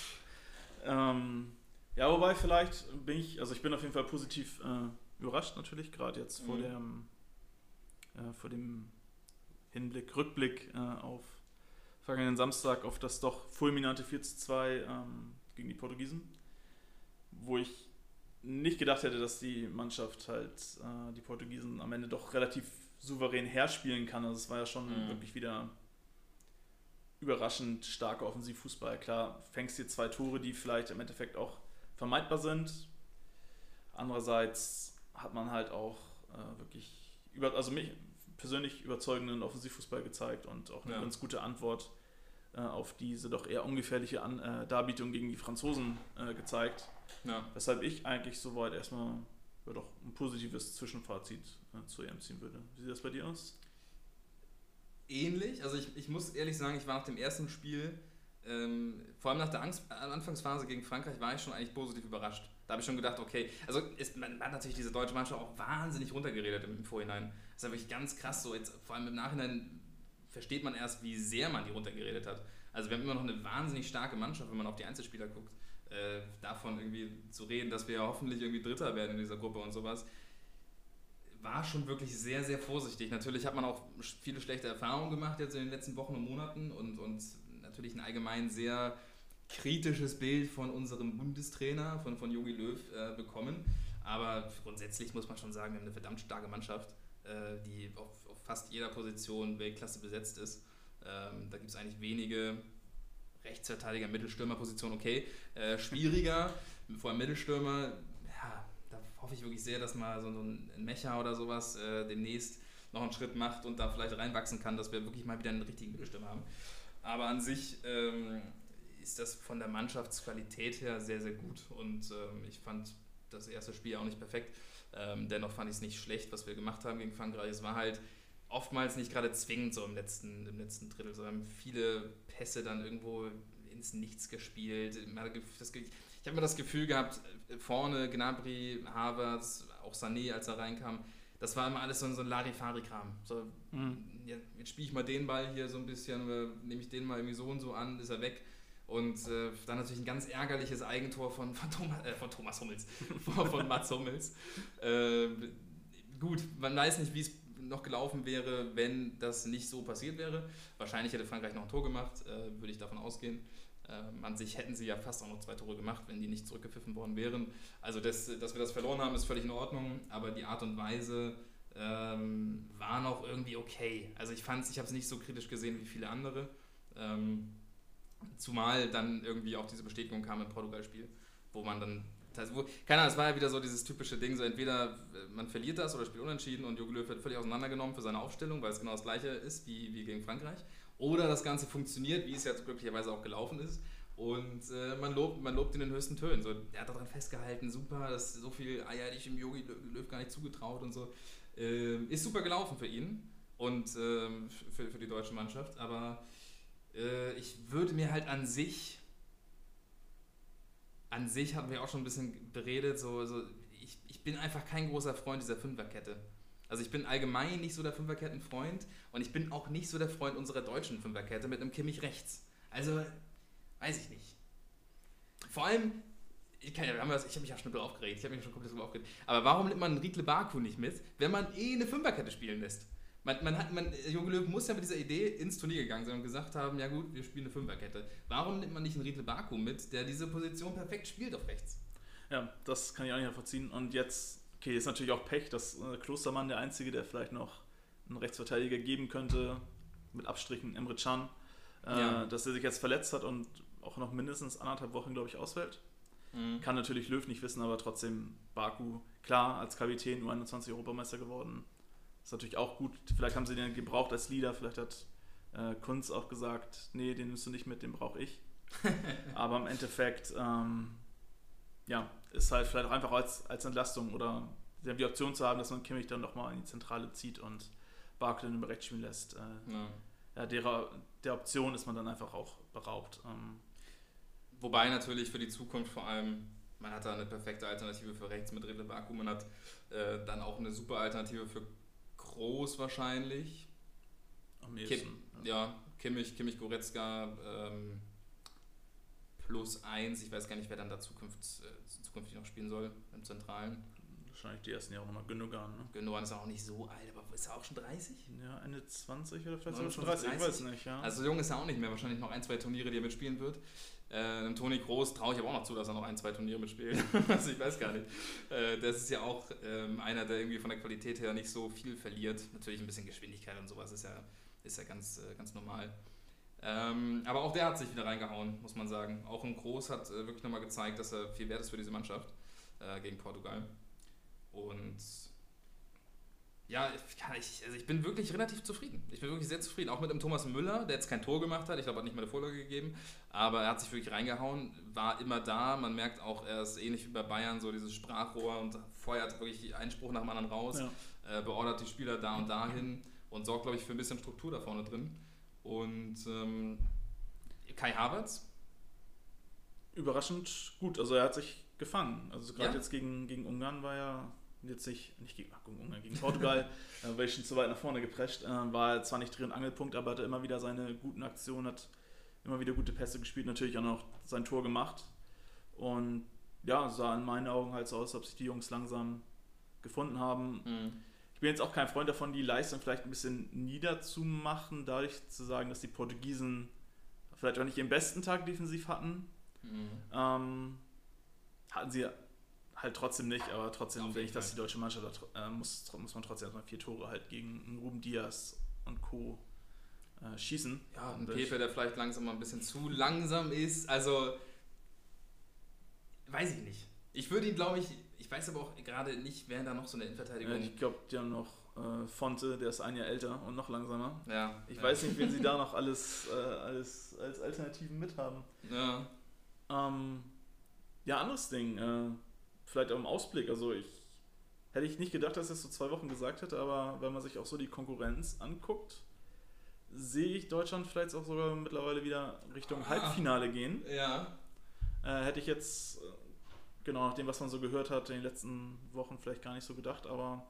ähm, ja, wobei vielleicht bin ich, also ich bin auf jeden Fall positiv äh, überrascht natürlich, gerade jetzt vor, mhm. dem, äh, vor dem Hinblick, Rückblick äh, auf vergangenen Samstag auf das doch fulminante 4 2 ähm, gegen die Portugiesen wo ich nicht gedacht hätte, dass die Mannschaft halt äh, die Portugiesen am Ende doch relativ souverän herspielen kann. Also es war ja schon mhm. wirklich wieder überraschend starker Offensivfußball. Klar, fängst dir zwei Tore, die vielleicht im Endeffekt auch vermeidbar sind. Andererseits hat man halt auch äh, wirklich über, also mich persönlich überzeugenden Offensivfußball gezeigt und auch eine ja. ganz gute Antwort äh, auf diese doch eher ungefährliche An äh, Darbietung gegen die Franzosen äh, gezeigt. Ja. Weshalb ich eigentlich soweit erstmal ja, doch ein positives Zwischenfazit äh, zu EM ziehen würde. Wie sieht das bei dir aus? Ähnlich. Also ich, ich muss ehrlich sagen, ich war nach dem ersten Spiel, ähm, vor allem nach der Angst, Anfangsphase gegen Frankreich, war ich schon eigentlich positiv überrascht. Da habe ich schon gedacht, okay, also ist, man hat natürlich diese deutsche Mannschaft auch wahnsinnig runtergeredet im, im Vorhinein. Das ist wirklich ganz krass so. Jetzt, vor allem im Nachhinein versteht man erst, wie sehr man die runtergeredet hat. Also wir haben immer noch eine wahnsinnig starke Mannschaft, wenn man auf die Einzelspieler guckt äh, davon irgendwie zu reden, dass wir ja hoffentlich irgendwie Dritter werden in dieser Gruppe und sowas, war schon wirklich sehr, sehr vorsichtig. Natürlich hat man auch viele schlechte Erfahrungen gemacht jetzt in den letzten Wochen und Monaten und, und natürlich ein allgemein sehr kritisches Bild von unserem Bundestrainer, von, von Jogi Löw, äh, bekommen. Aber grundsätzlich muss man schon sagen, wir haben eine verdammt starke Mannschaft, äh, die auf, auf, fast jeder Position Weltklasse besetzt ist. Ähm, da gibt es eigentlich wenige Rechtsverteidiger, Mittelstürmerposition, okay. Äh, schwieriger, vor allem Mittelstürmer, ja, da hoffe ich wirklich sehr, dass mal so ein Mecher oder sowas äh, demnächst noch einen Schritt macht und da vielleicht reinwachsen kann, dass wir wirklich mal wieder einen richtigen Mittelstürmer haben. Aber an sich ähm, ist das von der Mannschaftsqualität her sehr, sehr gut und ähm, ich fand das erste Spiel auch nicht perfekt. Ähm, dennoch fand ich es nicht schlecht, was wir gemacht haben gegen Frankreich. Es war halt oftmals nicht gerade zwingend so im letzten, im letzten Drittel, sondern viele Pässe dann irgendwo ins Nichts gespielt. Ich habe mir das Gefühl gehabt, vorne Gnabry, Havertz, auch Sané, als er reinkam, das war immer alles so, so ein Larifari-Kram. So, mhm. ja, jetzt spiele ich mal den Ball hier so ein bisschen, nehme ich den mal irgendwie so und so an, ist er weg. Und äh, dann natürlich ein ganz ärgerliches Eigentor von, von, Thomas, äh, von Thomas Hummels, von, von Mats Hummels. Äh, gut, man weiß nicht, wie es noch gelaufen wäre, wenn das nicht so passiert wäre. Wahrscheinlich hätte Frankreich noch ein Tor gemacht, äh, würde ich davon ausgehen. Ähm, an sich hätten sie ja fast auch noch zwei Tore gemacht, wenn die nicht zurückgepfiffen worden wären. Also, das, dass wir das verloren haben, ist völlig in Ordnung, aber die Art und Weise ähm, war noch irgendwie okay. Also, ich fand ich habe es nicht so kritisch gesehen wie viele andere. Ähm, Zumal dann irgendwie auch diese Bestätigung kam im Portugal-Spiel, wo man dann also wo, keine Ahnung, es war ja wieder so dieses typische Ding, so entweder äh, man verliert das oder spielt unentschieden und Jogi Löw wird völlig auseinandergenommen für seine Aufstellung, weil es genau das gleiche ist wie, wie gegen Frankreich. Oder das Ganze funktioniert, wie es jetzt glücklicherweise auch gelaufen ist. Und äh, man, lobt, man lobt in den höchsten Tönen. So, er hat daran festgehalten, super, dass so viel Eier hätte ich im Yogi Löw gar nicht zugetraut und so. Äh, ist super gelaufen für ihn und äh, für, für die deutsche Mannschaft. Aber äh, ich würde mir halt an sich, an sich hatten wir auch schon ein bisschen beredet, so, so ich, ich bin einfach kein großer Freund dieser Fünferkette. Also ich bin allgemein nicht so der Fünferkettenfreund und ich bin auch nicht so der Freund unserer deutschen Fünferkette mit einem Kimmich rechts. Also Weiß ich nicht. Vor allem, ich, ich habe mich ja schon aufgeregt, ich habe mich schon komplett darüber aufgeregt. Aber warum nimmt man Riedle Baku nicht mit, wenn man eh eine Fünferkette spielen lässt? Man, man hat, man, Junge Löw muss ja mit dieser Idee ins Turnier gegangen sein und gesagt haben, ja gut, wir spielen eine Fünferkette. Warum nimmt man nicht einen Riedle Baku mit, der diese Position perfekt spielt auf rechts? Ja, das kann ich auch nicht nachvollziehen. Und jetzt, okay, ist natürlich auch Pech, dass äh, Klostermann der Einzige, der vielleicht noch einen Rechtsverteidiger geben könnte, mit Abstrichen Emre Can, äh, ja. dass er sich jetzt verletzt hat und auch noch mindestens anderthalb Wochen, glaube ich, ausfällt. Mhm. Kann natürlich Löw nicht wissen, aber trotzdem Baku, klar, als Kapitän U21 Europameister geworden. Ist natürlich auch gut. Vielleicht haben sie den gebraucht als Leader, vielleicht hat äh, Kunz auch gesagt, nee, den nimmst du nicht mit, den brauche ich. aber im Endeffekt, ähm, ja, ist halt vielleicht auch einfach als, als Entlastung oder die Option zu haben, dass man Kimmich dann nochmal in die Zentrale zieht und Barkley im Recht spielen lässt. Äh, ja. ja der, der Option ist man dann einfach auch beraubt. Ähm, Wobei natürlich für die Zukunft vor allem, man hat da eine perfekte Alternative für rechts mit Riddle Baku, man hat äh, dann auch eine super Alternative für Groß wahrscheinlich. Am ehesten, Kim, ja. Kimmich, Kimmich Goretzka ähm, plus eins. Ich weiß gar nicht, wer dann da Zukunft, äh, zukünftig noch spielen soll im Zentralen. Wahrscheinlich die ersten Jahre nochmal Gündogan. Ne? Gündogan ist auch nicht so alt, aber ist er auch schon 30? Ja, Ende 20 oder vielleicht sogar schon 30, 30, ich weiß nicht. Ja. Also jung ist er auch nicht mehr, wahrscheinlich noch ein, zwei Turniere, die er mitspielen wird. Äh, Toni Groß traue ich aber auch noch zu, dass er noch ein, zwei Turniere mitspielt. also ich weiß gar nicht. Äh, das ist ja auch ähm, einer, der irgendwie von der Qualität her nicht so viel verliert. Natürlich ein bisschen Geschwindigkeit und sowas ist ja, ist ja ganz, äh, ganz normal. Ähm, aber auch der hat sich wieder reingehauen, muss man sagen. Auch ein Groß hat äh, wirklich nochmal gezeigt, dass er viel wert ist für diese Mannschaft äh, gegen Portugal. Und ja, ich, also ich bin wirklich relativ zufrieden. Ich bin wirklich sehr zufrieden. Auch mit dem Thomas Müller, der jetzt kein Tor gemacht hat. Ich glaube, er hat nicht mal eine Vorlage gegeben. Aber er hat sich wirklich reingehauen, war immer da. Man merkt auch, er ist ähnlich wie bei Bayern, so dieses Sprachrohr und feuert wirklich einen Spruch nach dem anderen raus. Ja. Äh, beordert die Spieler da und dahin und sorgt, glaube ich, für ein bisschen Struktur da vorne drin. Und ähm, Kai Havertz? Überraschend gut. Also er hat sich gefangen. Also gerade ja? jetzt gegen, gegen Ungarn war ja jetzt nicht, nicht gegen, Ungarn, gegen Portugal, äh, weil ich schon zu weit nach vorne geprescht, äh, war zwar nicht Dreh- und Angelpunkt, aber hatte immer wieder seine guten Aktionen, hat immer wieder gute Pässe gespielt, natürlich auch noch sein Tor gemacht. Und ja, sah in meinen Augen halt so aus, als ob sich die Jungs langsam gefunden haben. Mhm. Ich bin jetzt auch kein Freund davon, die Leistung vielleicht ein bisschen niederzumachen, dadurch zu sagen, dass die Portugiesen vielleicht auch nicht ihren besten Tag defensiv hatten. Mhm. Ähm, hatten sie halt trotzdem nicht, aber trotzdem denke ich, dass die deutsche Mannschaft äh, muss, muss man trotzdem erstmal vier Tore halt gegen Ruben Diaz und Co. Äh, schießen. Ja, ein Pepe, der vielleicht langsam mal ein bisschen zu langsam ist. Also, weiß ich nicht. Ich würde ihn, glaube ich, ich weiß aber auch gerade nicht, wer da noch so eine Innenverteidigung. Ja, ich glaube, die haben noch äh, Fonte, der ist ein Jahr älter und noch langsamer. Ja. Ich ja. weiß nicht, wen sie da noch alles, äh, alles als Alternativen mit haben. Ja. Ähm, ja, anderes Ding. Äh, vielleicht auch im Ausblick. Also ich hätte ich nicht gedacht, dass er es so zwei Wochen gesagt hätte, aber wenn man sich auch so die Konkurrenz anguckt, sehe ich Deutschland vielleicht auch sogar mittlerweile wieder Richtung ah, Halbfinale gehen. Ja. Äh, hätte ich jetzt, äh, genau nach dem, was man so gehört hat, in den letzten Wochen vielleicht gar nicht so gedacht, aber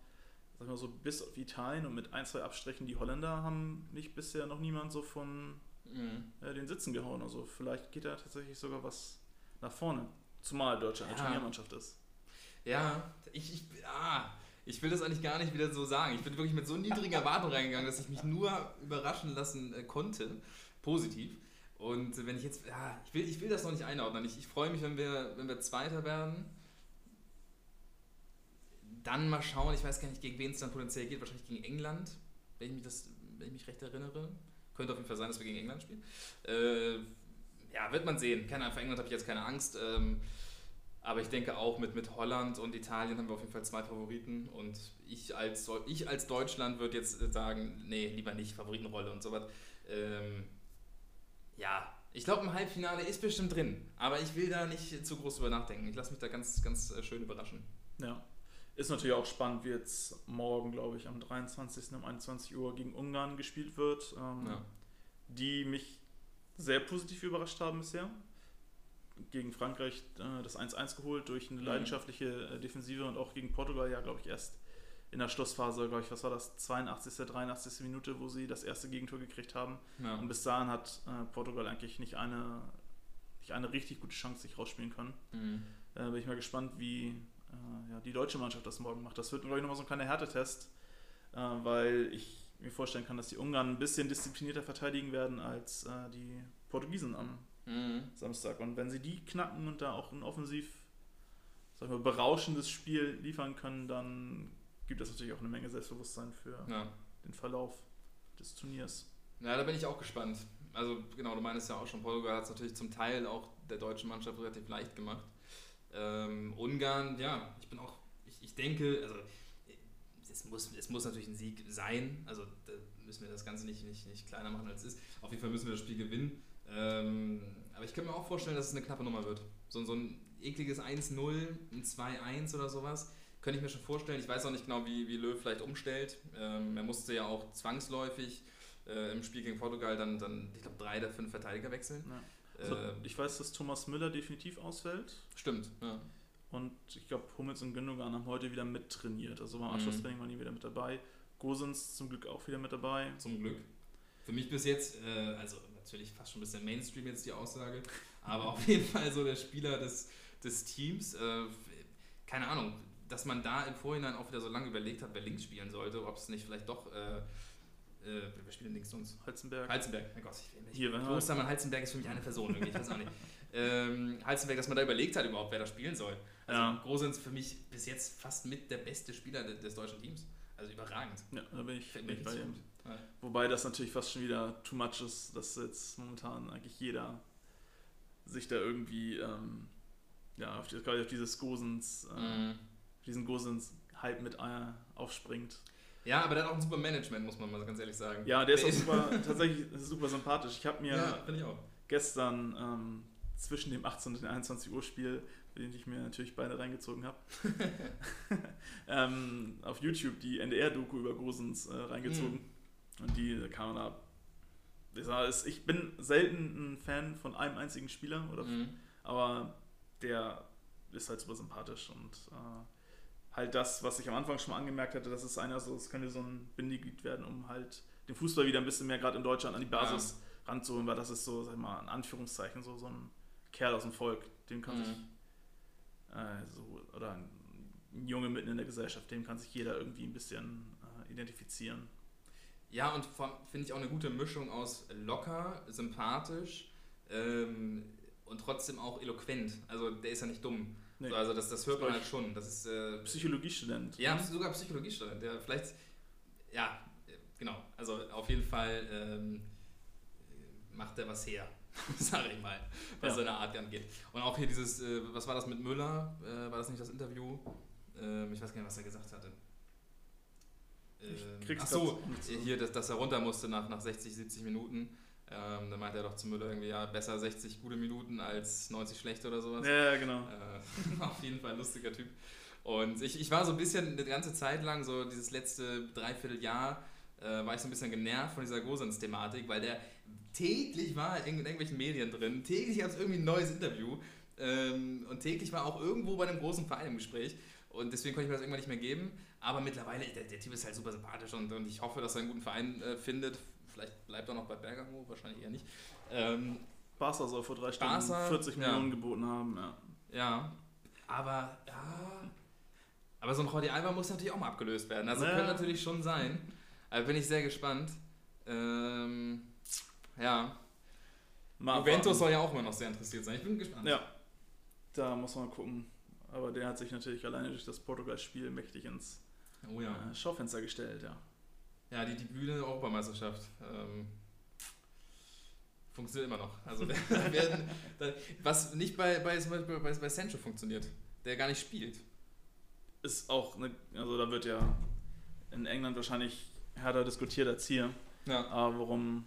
sag mal so, bis auf Italien und mit ein, zwei Abstrichen die Holländer haben mich bisher noch niemand so von mhm. äh, den Sitzen gehauen. Also vielleicht geht da tatsächlich sogar was nach vorne. Zumal Deutschland eine Turniermannschaft ist. Ja, ich, ich, ah, ich will das eigentlich gar nicht wieder so sagen. Ich bin wirklich mit so niedrigen Erwartungen reingegangen, dass ich mich nur überraschen lassen äh, konnte. Positiv. Und wenn ich jetzt, ja, ich will, ich will das noch nicht einordnen. Ich, ich freue mich, wenn wir, wenn wir Zweiter werden. Dann mal schauen, ich weiß gar nicht, gegen wen es dann potenziell geht. Wahrscheinlich gegen England, wenn ich mich, das, wenn ich mich recht erinnere. Könnte auf jeden Fall sein, dass wir gegen England spielen. Äh, ja, wird man sehen. Keine Ahnung, vor England habe ich jetzt keine Angst. Ähm, aber ich denke auch mit, mit Holland und Italien haben wir auf jeden Fall zwei Favoriten. Und ich als, ich als Deutschland würde jetzt sagen, nee, lieber nicht, Favoritenrolle und sowas. Ähm, ja, ich glaube, im Halbfinale ist bestimmt drin. Aber ich will da nicht zu groß drüber nachdenken. Ich lasse mich da ganz, ganz äh, schön überraschen. Ja. Ist natürlich auch spannend, wie jetzt morgen, glaube ich, am 23. um 21 Uhr gegen Ungarn gespielt wird. Ähm, ja. Die mich sehr positiv überrascht haben bisher. Gegen Frankreich äh, das 1-1 geholt durch eine mhm. leidenschaftliche äh, Defensive und auch gegen Portugal ja, glaube ich, erst in der Schlussphase, glaube ich, was war das, 82., 83. Minute, wo sie das erste Gegentor gekriegt haben. Ja. Und bis dahin hat äh, Portugal eigentlich nicht eine, nicht eine richtig gute Chance sich rausspielen können. Mhm. Bin ich mal gespannt, wie ja, die deutsche Mannschaft das morgen macht. Das wird, glaube ich, nochmal so ein kleiner Härtetest, weil ich mir vorstellen kann, dass die Ungarn ein bisschen disziplinierter verteidigen werden als die Portugiesen am mhm. Samstag. Und wenn sie die knacken und da auch ein offensiv sagen wir, berauschendes Spiel liefern können, dann gibt das natürlich auch eine Menge Selbstbewusstsein für ja. den Verlauf des Turniers. Ja, da bin ich auch gespannt. Also genau, du meinst ja auch schon, Portugal hat es natürlich zum Teil auch der deutschen Mannschaft relativ leicht gemacht. Ähm, Ungarn, ja, ich bin auch, ich, ich denke, also es muss, es muss natürlich ein Sieg sein, also da müssen wir das Ganze nicht, nicht, nicht kleiner machen als es ist. Auf jeden Fall müssen wir das Spiel gewinnen. Ähm, aber ich könnte mir auch vorstellen, dass es eine knappe Nummer wird. So, so ein ekliges 1-0, ein 2-1 oder sowas. Könnte ich mir schon vorstellen. Ich weiß auch nicht genau, wie, wie Löw vielleicht umstellt. Ähm, er musste ja auch zwangsläufig äh, im Spiel gegen Portugal dann, dann ich glaube, drei der fünf Verteidiger wechseln. Ja. Also, äh, ich weiß, dass Thomas Müller definitiv ausfällt. Stimmt, ja. Und ich glaube, Hummels und Gündogan haben heute wieder mittrainiert. Also beim Anschlusstraining mhm. waren die wieder mit dabei. Gosens zum Glück auch wieder mit dabei. Zum Glück. Für mich bis jetzt, äh, also natürlich fast schon ein bisschen Mainstream jetzt die Aussage, aber auf jeden Fall so der Spieler des, des Teams. Äh, keine Ahnung, dass man da im Vorhinein auch wieder so lange überlegt hat, wer links spielen sollte, ob es nicht vielleicht doch. Äh, äh, wer spielt denn links sonst? Halzenberg. Halzenberg, mein Gott, ich will nicht. Hier, Klostermann Halzenberg ist für mich eine Person irgendwie, ich weiß auch nicht. ähm, Halzenberg, dass man da überlegt hat überhaupt, wer da spielen soll. Also ja. Grosens für mich bis jetzt fast mit der beste Spieler des, des deutschen Teams. Also überragend. Ja, da bin ich, bin ich bei ihm. Ja. Wobei das natürlich fast schon wieder too much ist, dass jetzt momentan eigentlich jeder sich da irgendwie ähm, ja, auf, die, auf dieses Gosens äh, mhm diesen Gosens-Hype mit äh, aufspringt. Ja, aber der hat auch ein super Management, muss man mal ganz ehrlich sagen. Ja, der ist auch super, tatsächlich super sympathisch. Ich habe mir ja, gestern ähm, zwischen dem 18 und dem 21 Uhr Spiel, den ich mir natürlich beide reingezogen habe, ähm, auf YouTube die NDR-Doku über Gosens äh, reingezogen. Mhm. Und die da kam da. Ich bin selten ein Fan von einem einzigen Spieler, oder, mhm. aber der ist halt super sympathisch und äh, halt das, was ich am Anfang schon mal angemerkt hatte, dass es einer so, es könnte so ein Bindeglied werden, um halt den Fußball wieder ein bisschen mehr gerade in Deutschland an die Basis ja. ranzuholen, weil das ist so, sag ich mal, in Anführungszeichen so, so ein Kerl aus dem Volk, dem kann mhm. sich äh, so, oder ein Junge mitten in der Gesellschaft, dem kann sich jeder irgendwie ein bisschen äh, identifizieren. Ja, und finde ich auch eine gute Mischung aus locker, sympathisch ähm, und trotzdem auch eloquent. Also der ist ja nicht dumm. Nee. also das, das hört man halt schon. Das ist äh, Psychologiestudent. Ja, sogar Psychologiestudent. Der vielleicht, ja, genau. Also auf jeden Fall ähm, macht er was her, sage ich mal, was ja. seine Art angeht. Und auch hier dieses, äh, was war das mit Müller? Äh, war das nicht das Interview? Ähm, ich weiß gar nicht, was er gesagt hatte. Ähm, ach so, hier, dass, dass er runter musste nach, nach 60, 70 Minuten. Ähm, dann meinte er doch zu Müller irgendwie, ja, besser 60 gute Minuten als 90 schlechte oder sowas. Ja, genau. Äh, auf jeden Fall ein lustiger Typ. Und ich, ich war so ein bisschen eine ganze Zeit lang, so dieses letzte Dreivierteljahr, äh, war ich so ein bisschen genervt von dieser Gosens-Thematik, weil der täglich war in, in irgendwelchen Medien drin, täglich gab es irgendwie ein neues Interview ähm, und täglich war auch irgendwo bei einem großen Verein im Gespräch. Und deswegen konnte ich mir das irgendwann nicht mehr geben. Aber mittlerweile, der, der Typ ist halt super sympathisch und, und ich hoffe, dass er einen guten Verein äh, findet, Vielleicht bleibt er noch bei Bergamo, wahrscheinlich eher nicht. Ähm, Barca soll vor drei Stunden Barca, 40 Millionen ja. geboten haben, ja. Ja, aber ja. Aber so ein Jordi Alba muss natürlich auch mal abgelöst werden. Also ja. könnte natürlich schon sein. Aber bin ich sehr gespannt. Ähm, ja. Mal Juventus soll ja auch immer noch sehr interessiert sein. Ich bin gespannt. Ja. Da muss man gucken. Aber der hat sich natürlich alleine durch das Portugal-Spiel mächtig ins oh ja. äh, Schaufenster gestellt, ja. Ja, die, die Bühne Europameisterschaft. Ähm, Funktioniert immer noch. Also werden, was nicht bei, bei, zum Beispiel bei, bei Sancho funktioniert, der gar nicht spielt. Ist auch, eine, also da wird ja in England wahrscheinlich härter diskutiert als hier. Ja. Aber warum,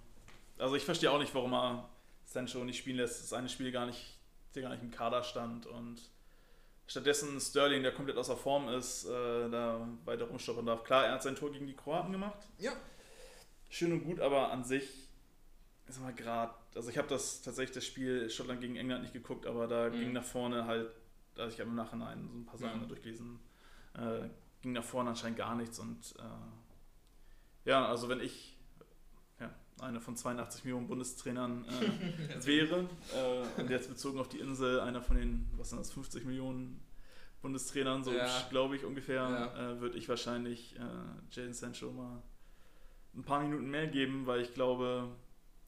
also ich verstehe auch nicht, warum er Sancho nicht spielen lässt. Das eine Spiel gar nicht, der gar nicht im Kader stand und stattdessen Sterling, der komplett außer Form ist, äh, da weiter rumstoppern darf. Klar, er hat sein Tor gegen die Kroaten gemacht. Ja. Schön und gut, aber an sich ist mal gerade, also ich habe das tatsächlich das Spiel Schottland gegen England nicht geguckt, aber da Mhm. ging nach vorne halt, also ich habe im Nachhinein so ein paar Sachen Ja. durchgelesen, äh, ging nach vorne anscheinend gar nichts und äh, ja, also wenn ich einer von 82 Millionen Bundestrainern äh, wäre äh, und jetzt bezogen auf die Insel einer von den, was sind das, 50 Millionen Bundestrainern, so Ja. glaube ich ungefähr, Ja. äh, würde ich wahrscheinlich äh, Jaden Sancho mal ein paar Minuten mehr geben, weil ich glaube,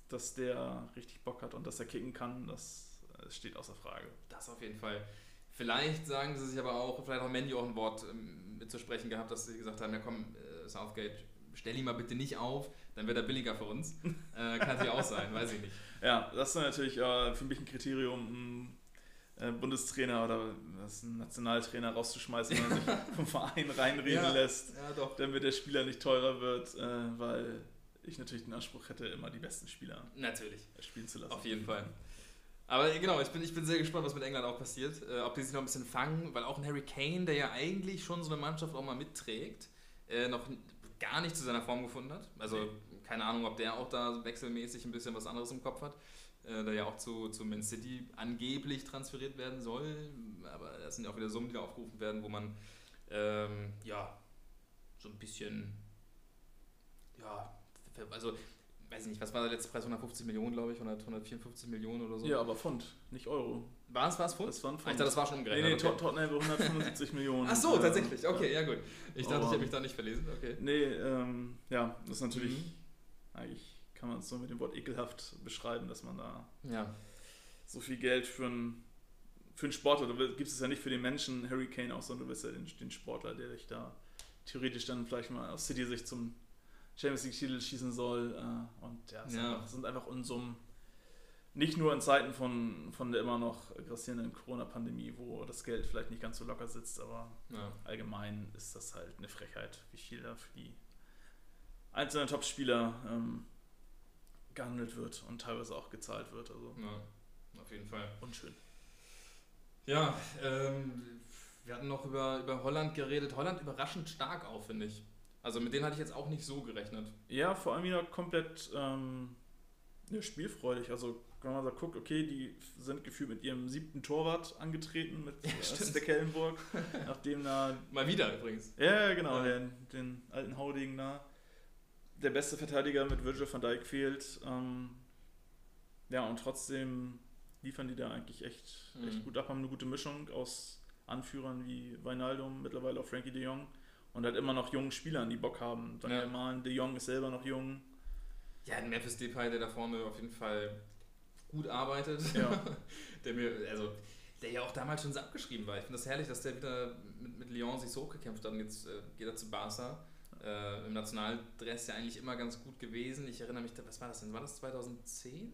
dass der richtig Bock hat und dass er kicken kann, das äh, steht außer Frage. Das auf jeden Fall. Vielleicht sagen sie sich aber auch, vielleicht auch Mandy auch ein Wort ähm, mitzusprechen gehabt, dass sie gesagt haben, ja komm, äh, Southgate, stell ihn mal bitte nicht auf, dann wird er billiger für uns. Äh, kann natürlich auch sein, weiß ich nicht. Ja, das ist natürlich äh, für mich ein Kriterium, einen äh, Bundestrainer oder einen Nationaltrainer rauszuschmeißen, wenn er sich vom Verein reinreden Ja. lässt, Ja, doch. damit der Spieler nicht teurer wird, äh, weil ich natürlich den Anspruch hätte, immer die besten Spieler Natürlich. spielen zu lassen. Auf jeden Fall. Aber genau, ich bin, ich bin sehr gespannt, was mit England auch passiert. Äh, ob die sich noch ein bisschen fangen, weil auch ein Harry Kane, der ja eigentlich schon so eine Mannschaft auch mal mitträgt, äh, noch gar nicht zu seiner Form gefunden hat. Also keine Ahnung, ob der auch da wechselmäßig ein bisschen was anderes im Kopf hat. Äh, der ja auch zu, zu Man City angeblich transferiert werden soll. Aber das sind ja auch wieder Summen, die da aufgerufen werden, wo man ähm, ja so ein bisschen ja, also weiß ich nicht, was war der letzte Preis? 150 Millionen, glaube ich, 100, 154 Millionen oder so. Ja, aber Pfund, nicht Euro. War es, war es Pfund? Das war ein Ah, ich Pfund. dachte, das war schon Nee, umgerechnet. nee, okay. Tot- Tottenham will 175 Millionen. Ach so, tatsächlich. Okay, ja gut. Ich dachte, ich Aber- habe mich da nicht verlesen. Okay. Nee, ähm, ja, das ist natürlich, Mhm. eigentlich kann man es so mit dem Wort ekelhaft beschreiben, dass man da Ja. so viel Geld für einen, für einen Sportler, du gibst es ja nicht für den Menschen Harry Kane aus, sondern du bist ja den, den Sportler, der dich da theoretisch dann vielleicht mal aus City-Sicht zum Champions League-Titel schießen soll. Äh, und ja, es Ja. Einfach, sind einfach Unsummen. Nicht nur in Zeiten von, von der immer noch grassierenden Corona-Pandemie, wo das Geld vielleicht nicht ganz so locker sitzt, aber ja. allgemein ist das halt eine Frechheit, wie viel da für die einzelnen Top-Spieler ähm, gehandelt wird und teilweise auch gezahlt wird. Also Ja, auf jeden Fall. unschön. Ja, ähm, wir hatten noch über, über Holland geredet. Holland überraschend stark auch, finde ich. Also mit denen hatte ich jetzt auch nicht so gerechnet. Ja, vor allem wieder komplett ähm, ja, spielfreudig. Also wenn man so guckt, okay, die sind gefühlt mit ihrem siebten Torwart angetreten mit Ja, äh. Steckhellenburg, nachdem da Mal wieder übrigens. Ja, genau, Ja. Den, den alten Haudegen da. Der beste Verteidiger mit Virgil van Dijk fehlt. Ähm, ja, und trotzdem liefern die da eigentlich echt, Mhm. echt gut ab, haben eine gute Mischung aus Anführern wie Wijnaldum, mittlerweile auch Frankie de Jong und halt immer noch jungen Spielern, die Bock haben. Daniel Ja. Mahlen, de Jong ist selber noch jung. Ja, ein Memphis Depay, der da vorne auf jeden Fall gut arbeitet. Ja. der mir, also, der ja auch damals schon so abgeschrieben war. Ich finde das herrlich, dass der wieder mit, mit Lyon sich so hochgekämpft hat und jetzt äh, geht er zu Barca. Äh, Im Nationaldress ja eigentlich immer ganz gut gewesen. Ich erinnere mich, was war das denn? War das 2010?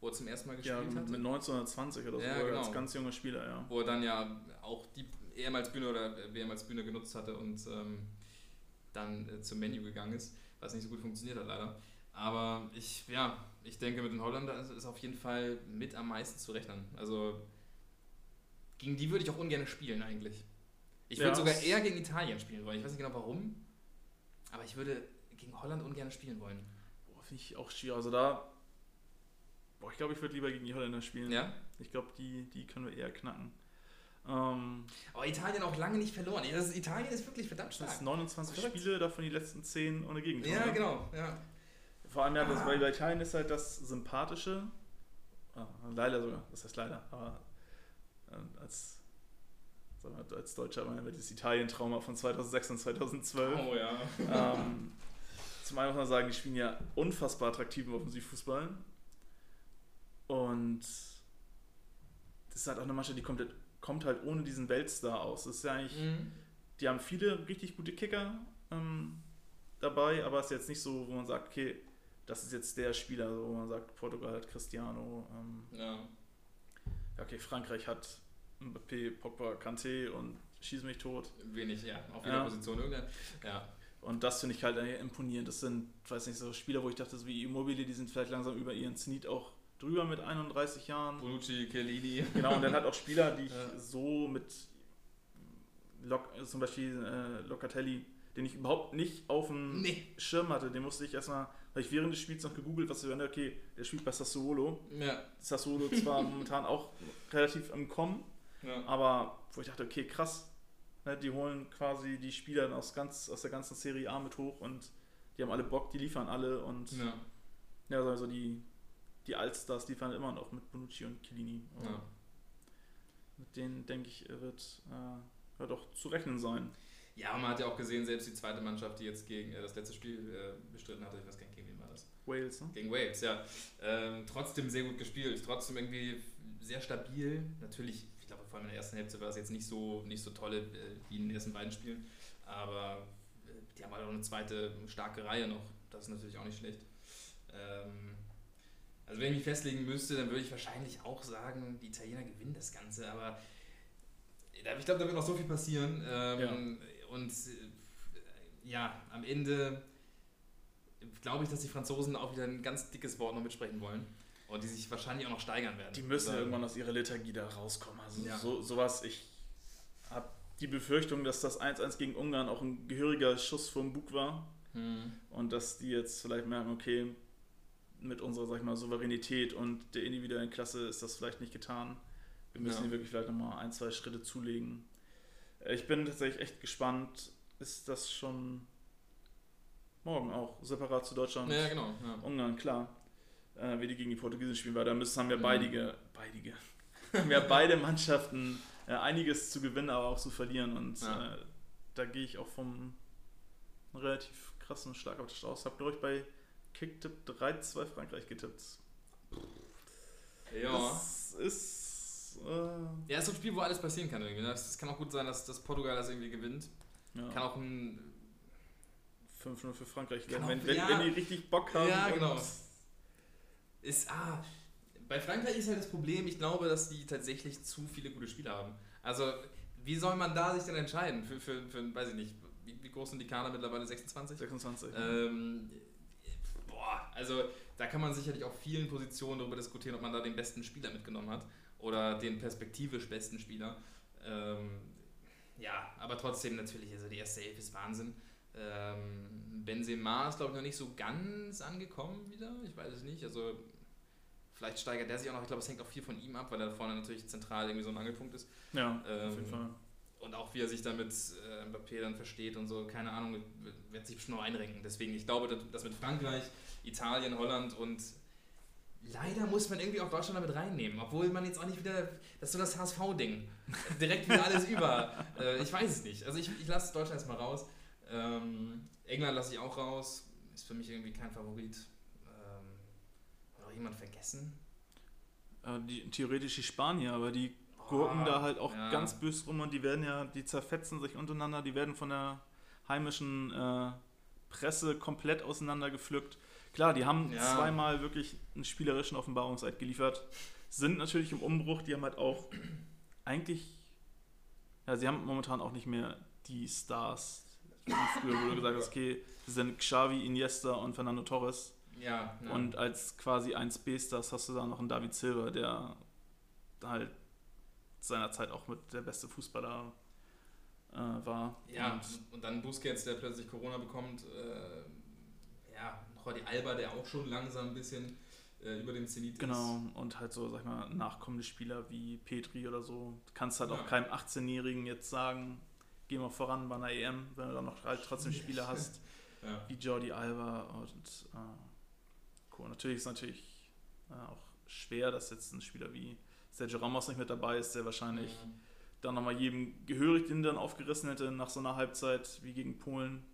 Wo er zum ersten Mal Ja, gespielt mit hatte? 1920 oder so, Ja, genau. als ganz junger Spieler, ja. Wo er dann ja auch die EM als Bühne oder WM als Bühne genutzt hatte und ähm, dann äh, zum Menü gegangen ist, was nicht so gut funktioniert hat leider. Aber ich, ja, ich denke, mit den Holländern ist- ist auf jeden Fall mit am meisten zu rechnen. Also gegen die würde ich auch ungern spielen eigentlich. Ich würde Ja, sogar eher gegen Italien spielen wollen. Ich weiß nicht genau warum, aber ich würde gegen Holland ungern spielen wollen. Boah, finde ich auch schwierig. Also da, boah, ich glaube, ich würde lieber gegen die Holländer spielen. Ja? Ich glaube, die, die können wir eher knacken. Ähm, Aber Italien auch lange nicht verloren. Das ist, Italien ist wirklich verdammt das stark. sind 29 Verrückt. Spiele, davon die letzten 10 ohne Gegentor. Ja, ne? genau. Ja. Vor allem ja, das, weil bei Italien ist halt das Sympathische, ah, leider sogar, das heißt leider, aber äh, als, wir, als Deutscher haben wir das Italien-Trauma von 2006 und 2012. Oh ja. Ähm, zum einen muss man sagen, die spielen ja unfassbar attraktiven Offensivfußball. Und das ist halt auch eine Mannschaft, die komplett, kommt halt ohne diesen Weltstar aus. Das ist ja eigentlich, Mhm. die haben viele richtig gute Kicker ähm, dabei, aber es ist jetzt nicht so, wo man sagt, okay, das ist jetzt der Spieler, wo man sagt, Portugal hat Cristiano. Ähm, Ja. ja, okay, Frankreich hat Mbappé, Pogba, Kanté und schieß mich tot. Wenig, ja. Auf jeder Ja. Position irgendein. Ja. Und das finde ich halt eigentlich imponierend. Das sind, weiß nicht, so Spieler, wo ich dachte, so wie Immobile, die sind vielleicht langsam über ihren Zenit auch drüber mit 31 Jahren. Bonucci, Chiellini. Genau, und dann hat auch Spieler, die ich Ja. so mit Lok, zum Beispiel äh, Locatelli, den ich überhaupt nicht auf dem Nee. Schirm hatte, den musste ich erstmal, habe ich während des Spiels noch gegoogelt, was ich okay, der spielt bei Sassuolo. Ja. Sassuolo zwar momentan auch relativ im Kommen, ja. aber wo ich dachte, okay, krass, ne, die holen quasi die Spieler aus, ganz, aus der ganzen Serie A mit hoch und die haben alle Bock, die liefern alle und ja. ja, also die, die Allstars liefern immer noch mit Bonucci und Chiellini. Ja. Mit denen, denke ich, wird, äh, wird auch zu rechnen sein. Ja, man hat ja auch gesehen, selbst die zweite Mannschaft, die jetzt gegen äh, das letzte Spiel äh, bestritten hatte, ich weiß gar nicht, gegen wen war das? Wales, ne? Gegen Wales, ja. Ähm, trotzdem sehr gut gespielt, trotzdem irgendwie sehr stabil. Natürlich, ich glaube, vor allem in der ersten Hälfte war es jetzt nicht so, nicht so tolle äh, wie in den ersten beiden Spielen, aber äh, die haben halt auch eine zweite starke Reihe noch. Das ist natürlich auch nicht schlecht. Ähm, also wenn ich mich festlegen müsste, dann würde ich wahrscheinlich auch sagen, die Italiener gewinnen das Ganze, aber ich glaube, da wird noch so viel passieren. Ähm, Und äh, ja, am Ende glaube ich, dass die Franzosen auch wieder ein ganz dickes Wort noch mitsprechen wollen und die sich wahrscheinlich auch noch steigern werden. Die müssen Also, irgendwann aus ihrer Lethargie da rauskommen. Also Ja. so, sowas, ich habe die Befürchtung, dass das 1-1 gegen Ungarn auch ein gehöriger Schuss vom Bug war Hm. und dass die jetzt vielleicht merken, okay, mit unserer, sag ich mal, Souveränität und der individuellen Klasse ist das vielleicht nicht getan. Wir müssen Ja. hier wirklich vielleicht nochmal ein, zwei Schritte zulegen. Äh, Ich bin tatsächlich echt gespannt. Ist das schon morgen auch separat zu Deutschland? Ja, genau. Ja. Ungarn, klar. Äh, wie die gegen die Portugiesen spielen, weil da müssen, haben wir Mhm. beide, beide, haben wir beide Mannschaften äh, einiges zu gewinnen, aber auch zu verlieren. Und Ja. äh, da gehe ich auch vom relativ krassen Schlagabtausch aus. Habe, glaube ich, bei Kicktipp 3-2 Frankreich getippt. Ja. Das ist. Äh, ja, ist so ein Spiel, wo alles passieren kann irgendwie. ne? Es kann auch gut sein, dass, dass Portugal das irgendwie gewinnt. ja. Kann auch ein. 5-0 für Frankreich werden, wenn, wenn, ja. wenn die richtig Bock haben. Ja, genau. Ist. Ah. Bei Frankreich ist halt das Problem, ich glaube, dass die tatsächlich zu viele gute Spieler haben. Also, wie soll man da sich denn entscheiden? Für, für, für weiß ich nicht, wie, wie groß sind die Kader mittlerweile? 26? 26. Ähm, boah, also da kann man sicherlich auf vielen Positionen darüber diskutieren, ob man da den besten Spieler mitgenommen hat oder den perspektivisch besten Spieler. Ähm, ja, aber trotzdem natürlich, also die erste Elf ist Wahnsinn. Ähm, Benzema ist glaube ich noch nicht so ganz angekommen wieder, ich weiß es nicht. Also vielleicht steigert der sich auch noch, ich glaube es hängt auch viel von ihm ab, weil er da vorne natürlich zentral irgendwie so ein Angelpunkt ist. ja, ähm, auf jeden Fall. Und auch wie er sich damit äh, Mbappé dann versteht und so, keine Ahnung, wird- sich bestimmt noch einrenken. Deswegen, ich glaube, dass- dass mit Frankreich, Italien, Holland und leider muss man irgendwie auch Deutschland damit reinnehmen, obwohl man jetzt auch nicht wieder, das ist so das HSV-Ding, direkt wieder alles über. Äh, ich weiß es nicht. Also ich, ich lasse Deutschland erstmal raus. Ähm, England lasse ich auch raus, ist für mich irgendwie kein Favorit. Ähm, hat auch jemand vergessen? Äh, die, theoretisch die Spanier, aber die gurken Oh, da halt auch ja. ganz böse rum und die werden ja, die zerfetzen sich untereinander, die werden von der heimischen äh, Presse komplett auseinandergepflückt. Klar, die haben Ja. zweimal wirklich einen spielerischen Offenbarungseid geliefert, sind natürlich im Umbruch, die haben halt auch eigentlich, ja, sie haben momentan auch nicht mehr die Stars. Wie früher wurde gesagt, okay, das sind Xavi, Iniesta und Fernando Torres. Ja, ja. Und als quasi 1B-Stars hast du da noch einen David Silva, der halt seinerzeit auch mit der beste Fußballer äh, war. Ja, Und und, dann Busquets, der plötzlich Corona bekommt. Äh, ja, Jordi Alba, der auch schon langsam ein bisschen äh, über dem Zenit genau, und halt so, sag ich mal, nachkommende Spieler wie Petri oder so. Du kannst halt Ja. auch keinem 18-Jährigen jetzt sagen, geh mal voran bei einer EM, wenn du dann noch halt trotzdem Spieler hast ist. Ja. wie Jordi Alba und äh, cool. Natürlich ist natürlich äh, auch schwer, dass jetzt ein Spieler wie Sergio Ramos nicht mit dabei ist, der wahrscheinlich dann nochmal jedem gehörig den dann aufgerissen hätte nach so einer Halbzeit wie gegen Polen.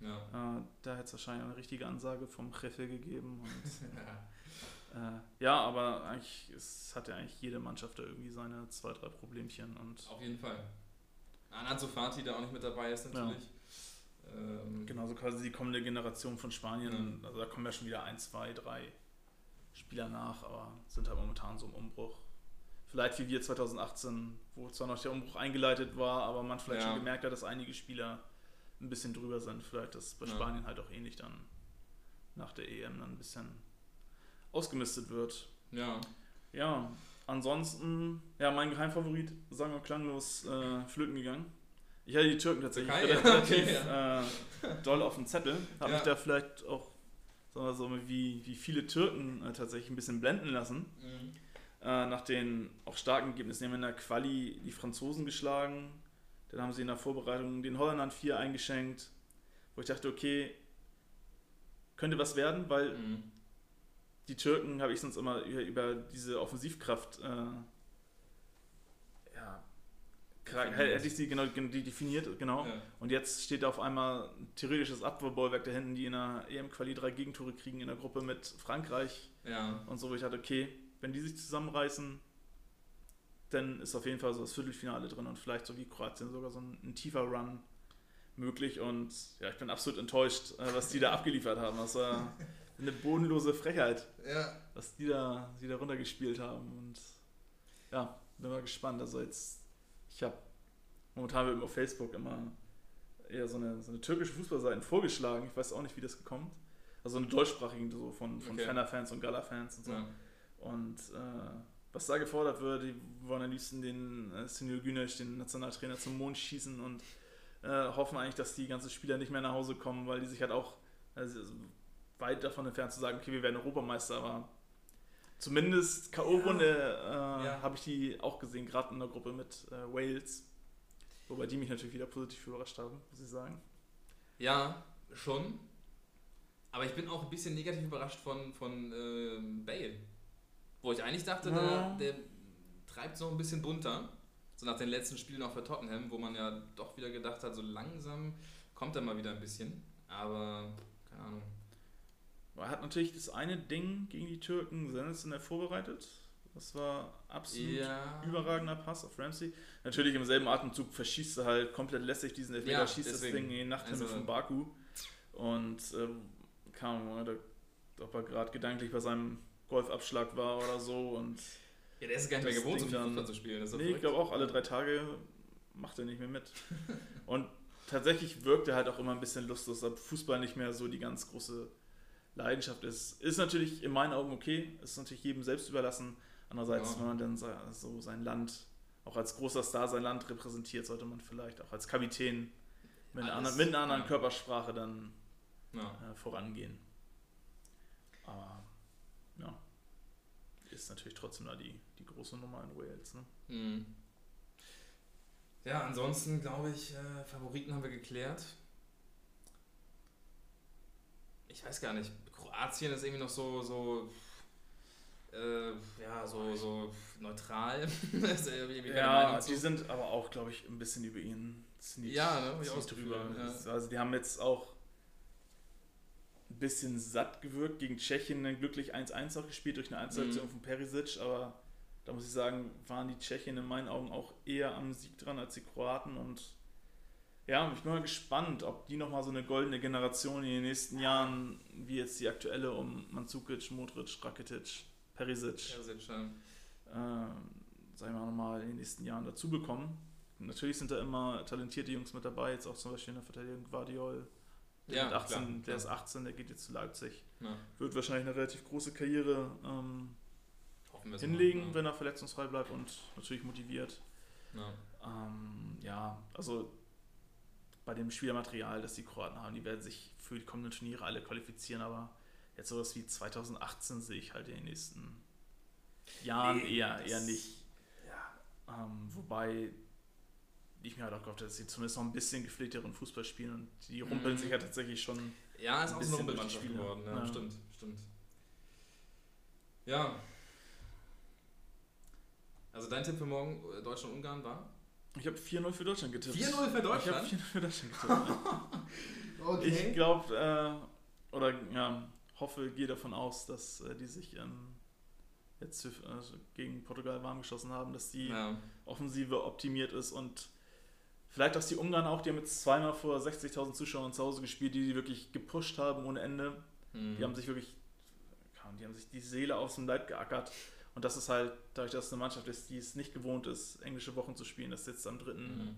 Ja. Äh, da hätte es wahrscheinlich eine richtige Ansage vom Chefe gegeben. Und, ja. äh, ja, aber eigentlich es hat ja eigentlich jede Mannschaft da irgendwie seine zwei, drei Problemchen. Und Auf jeden Fall. Anatso Fati, der auch nicht mit dabei ist, natürlich. Ähm, genauso also quasi die kommende Generation von Spanien. Also da kommen ja schon wieder ein, zwei, drei Spieler nach, aber sind halt momentan so im Umbruch. Vielleicht wie wir 2018, wo zwar noch der Umbruch eingeleitet war, aber man vielleicht Ja. schon gemerkt hat, dass einige Spieler ein bisschen drüber sind. Vielleicht ist bei Ja. Spanien halt auch ähnlich dann nach der EM dann ein bisschen ausgemistet wird. Ja. Ja, ansonsten, ja, mein Geheimfavorit, sagen wir klanglos, äh, flöten gegangen. Ich hatte die Türken tatsächlich ja, relativ okay, äh, doll auf dem Zettel. Habe Ja. mich da vielleicht auch, sagen wir so, wie, wie viele Türken äh, tatsächlich ein bisschen blenden lassen. Mhm. Äh, nach den auch starken Ergebnissen. Die haben in der Quali die Franzosen geschlagen. Dann haben sie in der Vorbereitung den Holländern vier eingeschenkt. Wo ich dachte, okay, könnte was werden, weil Mhm. die Türken habe ich sonst immer über, über diese Offensivkraft, äh, ja, Definiert. hätte ich sie genau die definiert, genau. Ja. Und jetzt steht da auf einmal ein theoretisches Abwehrbollwerk da hinten, die in der EM-Quali drei Gegentore kriegen in der Gruppe mit Frankreich ja. und so, wo ich dachte, okay, wenn die sich zusammenreißen, dann ist auf jeden Fall so das Viertelfinale drin und vielleicht so wie Kroatien sogar so ein, ein tiefer Run möglich. Und ja, ich bin absolut enttäuscht, äh, was die da abgeliefert haben. Das war eine bodenlose Frechheit, Ja. was die da, die da runtergespielt haben. Und ja, bin mal gespannt. Also jetzt, ich habe momentan wird mir auf Facebook immer eher so eine, so eine türkische Fußballseiten vorgeschlagen. Ich weiß auch nicht, wie das gekommen ist. Also eine deutschsprachigen so von, von Okay. Fener-Fans und Gala-Fans und so. ja. Und äh, was da gefordert wird, die wollen am liebsten den äh, Senil Güneş, den Nationaltrainer, zum Mond schießen und äh, hoffen eigentlich, dass die ganzen Spieler nicht mehr nach Hause kommen, weil die sich halt auch also, weit davon entfernt zu sagen, okay, wir werden Europameister, aber zumindest K.O.-Runde äh, Ja. habe ich die auch gesehen, gerade in der Gruppe mit äh, Wales. Wobei die mich natürlich wieder positiv überrascht haben, muss ich sagen. Ja, schon. Aber ich bin auch ein bisschen negativ überrascht von, von ähm, Bale. Wo ich eigentlich dachte, Ja. der, der treibt so ein bisschen bunter. So nach den letzten Spielen auch für Tottenham, wo man ja doch wieder gedacht hat, so langsam kommt er mal wieder ein bisschen. Aber, keine Ahnung. Er hat natürlich das eine Ding gegen die Türken sensationell vorbereitet. Das war absolut Ja. überragender Pass auf Ramsey. Natürlich im selben Atemzug verschießt er halt komplett lässig diesen Elfmeter, Ja, schießt deswegen. das Ding in den Nachthimmel Also- von Baku. Und ähm, kam, ob er gerade gedanklich bei seinem Golfabschlag war oder so. Und Ja, der ist gar nicht mehr gewohnt, so viel Fußball zu spielen. Das nee, ich glaube auch alle drei Tage macht er nicht mehr mit. Und tatsächlich wirkt er halt auch immer ein bisschen lustlos, dass Fußball nicht mehr so die ganz große Leidenschaft ist. Ist natürlich in meinen Augen okay, ist natürlich jedem selbst überlassen. Andererseits, Ja. wenn man dann so sein Land, auch als großer Star sein Land repräsentiert, sollte man vielleicht auch als Kapitän mit, einer, Alles, anderen, mit einer anderen ja. Körpersprache dann Ja. äh, vorangehen. Aber ja, ist natürlich trotzdem da die, die große Nummer in Wales. Ne? Mhm. Ja, ansonsten glaube ich, äh, Favoriten haben wir geklärt. Ich weiß gar nicht. Kroatien ist irgendwie noch so, so, äh, ja, so, so neutral. Ja, die sind aber auch, glaube ich, ein bisschen über ihren Zenit, Ja, ne, hab ich auch Zenit das drüber. Gefühl, ja. Also die haben jetzt auch ein bisschen satt gewirkt gegen Tschechien, dann glücklich 1-1 auch gespielt durch eine Einzelaktion Mhm. von Perisic, aber da muss ich sagen, waren die Tschechen in meinen Augen auch eher am Sieg dran als die Kroaten und ja, ich bin mal gespannt, ob die nochmal so eine goldene Generation in den nächsten Jahren, wie jetzt die aktuelle um Mandzukic, Modric, Rakitic, Perisic, Perisic, ja. ähm, sagen wir mal, nochmal in den nächsten Jahren dazu bekommen. Natürlich sind da immer talentierte Jungs mit dabei, jetzt auch zum Beispiel in der Verteidigung Guardiol. Der, Ja, mit 18, klar, der klar. ist 18, der geht jetzt zu Leipzig. Ja. Wird wahrscheinlich eine relativ große Karriere ähm, hinlegen, mal, wenn er verletzungsfrei bleibt und natürlich motiviert. ja. Ähm, ja, also bei dem Spielermaterial, das die Kroaten haben, die werden sich für die kommenden Turniere alle qualifizieren, aber jetzt sowas wie 2018 sehe ich halt in den nächsten Jahren Nee, eher, eher nicht. Ja. Ähm, wobei ich mir halt auch gehofft dass sie zumindest noch ein bisschen gepflegteren Fußball spielen und die rumpeln Mhm. sich ja tatsächlich schon. Ja, ist Ein auch so eine bisschen Rumpelmannschaft geworden. Ja, Ja. stimmt, stimmt. Ja. Also dein Tipp für morgen, äh, Deutschland-Ungarn war? Ich habe 4-0 für Deutschland getippt. 4-0 für Ich habe Deutschland? 4-0 für Deutschland getippt. Ich glaube, äh, oder ja, hoffe, gehe davon aus, dass äh, die sich ähm, jetzt für, also gegen Portugal warm geschossen haben, dass die Ja. Offensive optimiert ist und Vielleicht dass die Ungarn auch, die haben jetzt zweimal vor 60.000 Zuschauern zu Hause gespielt, die die wirklich gepusht haben ohne Ende. Mhm. Die haben sich wirklich, die haben sich die Seele aus dem Leib geackert. Und das ist halt, dadurch, dass es eine Mannschaft ist, die es nicht gewohnt ist, englische Wochen zu spielen, dass jetzt am dritten Mhm.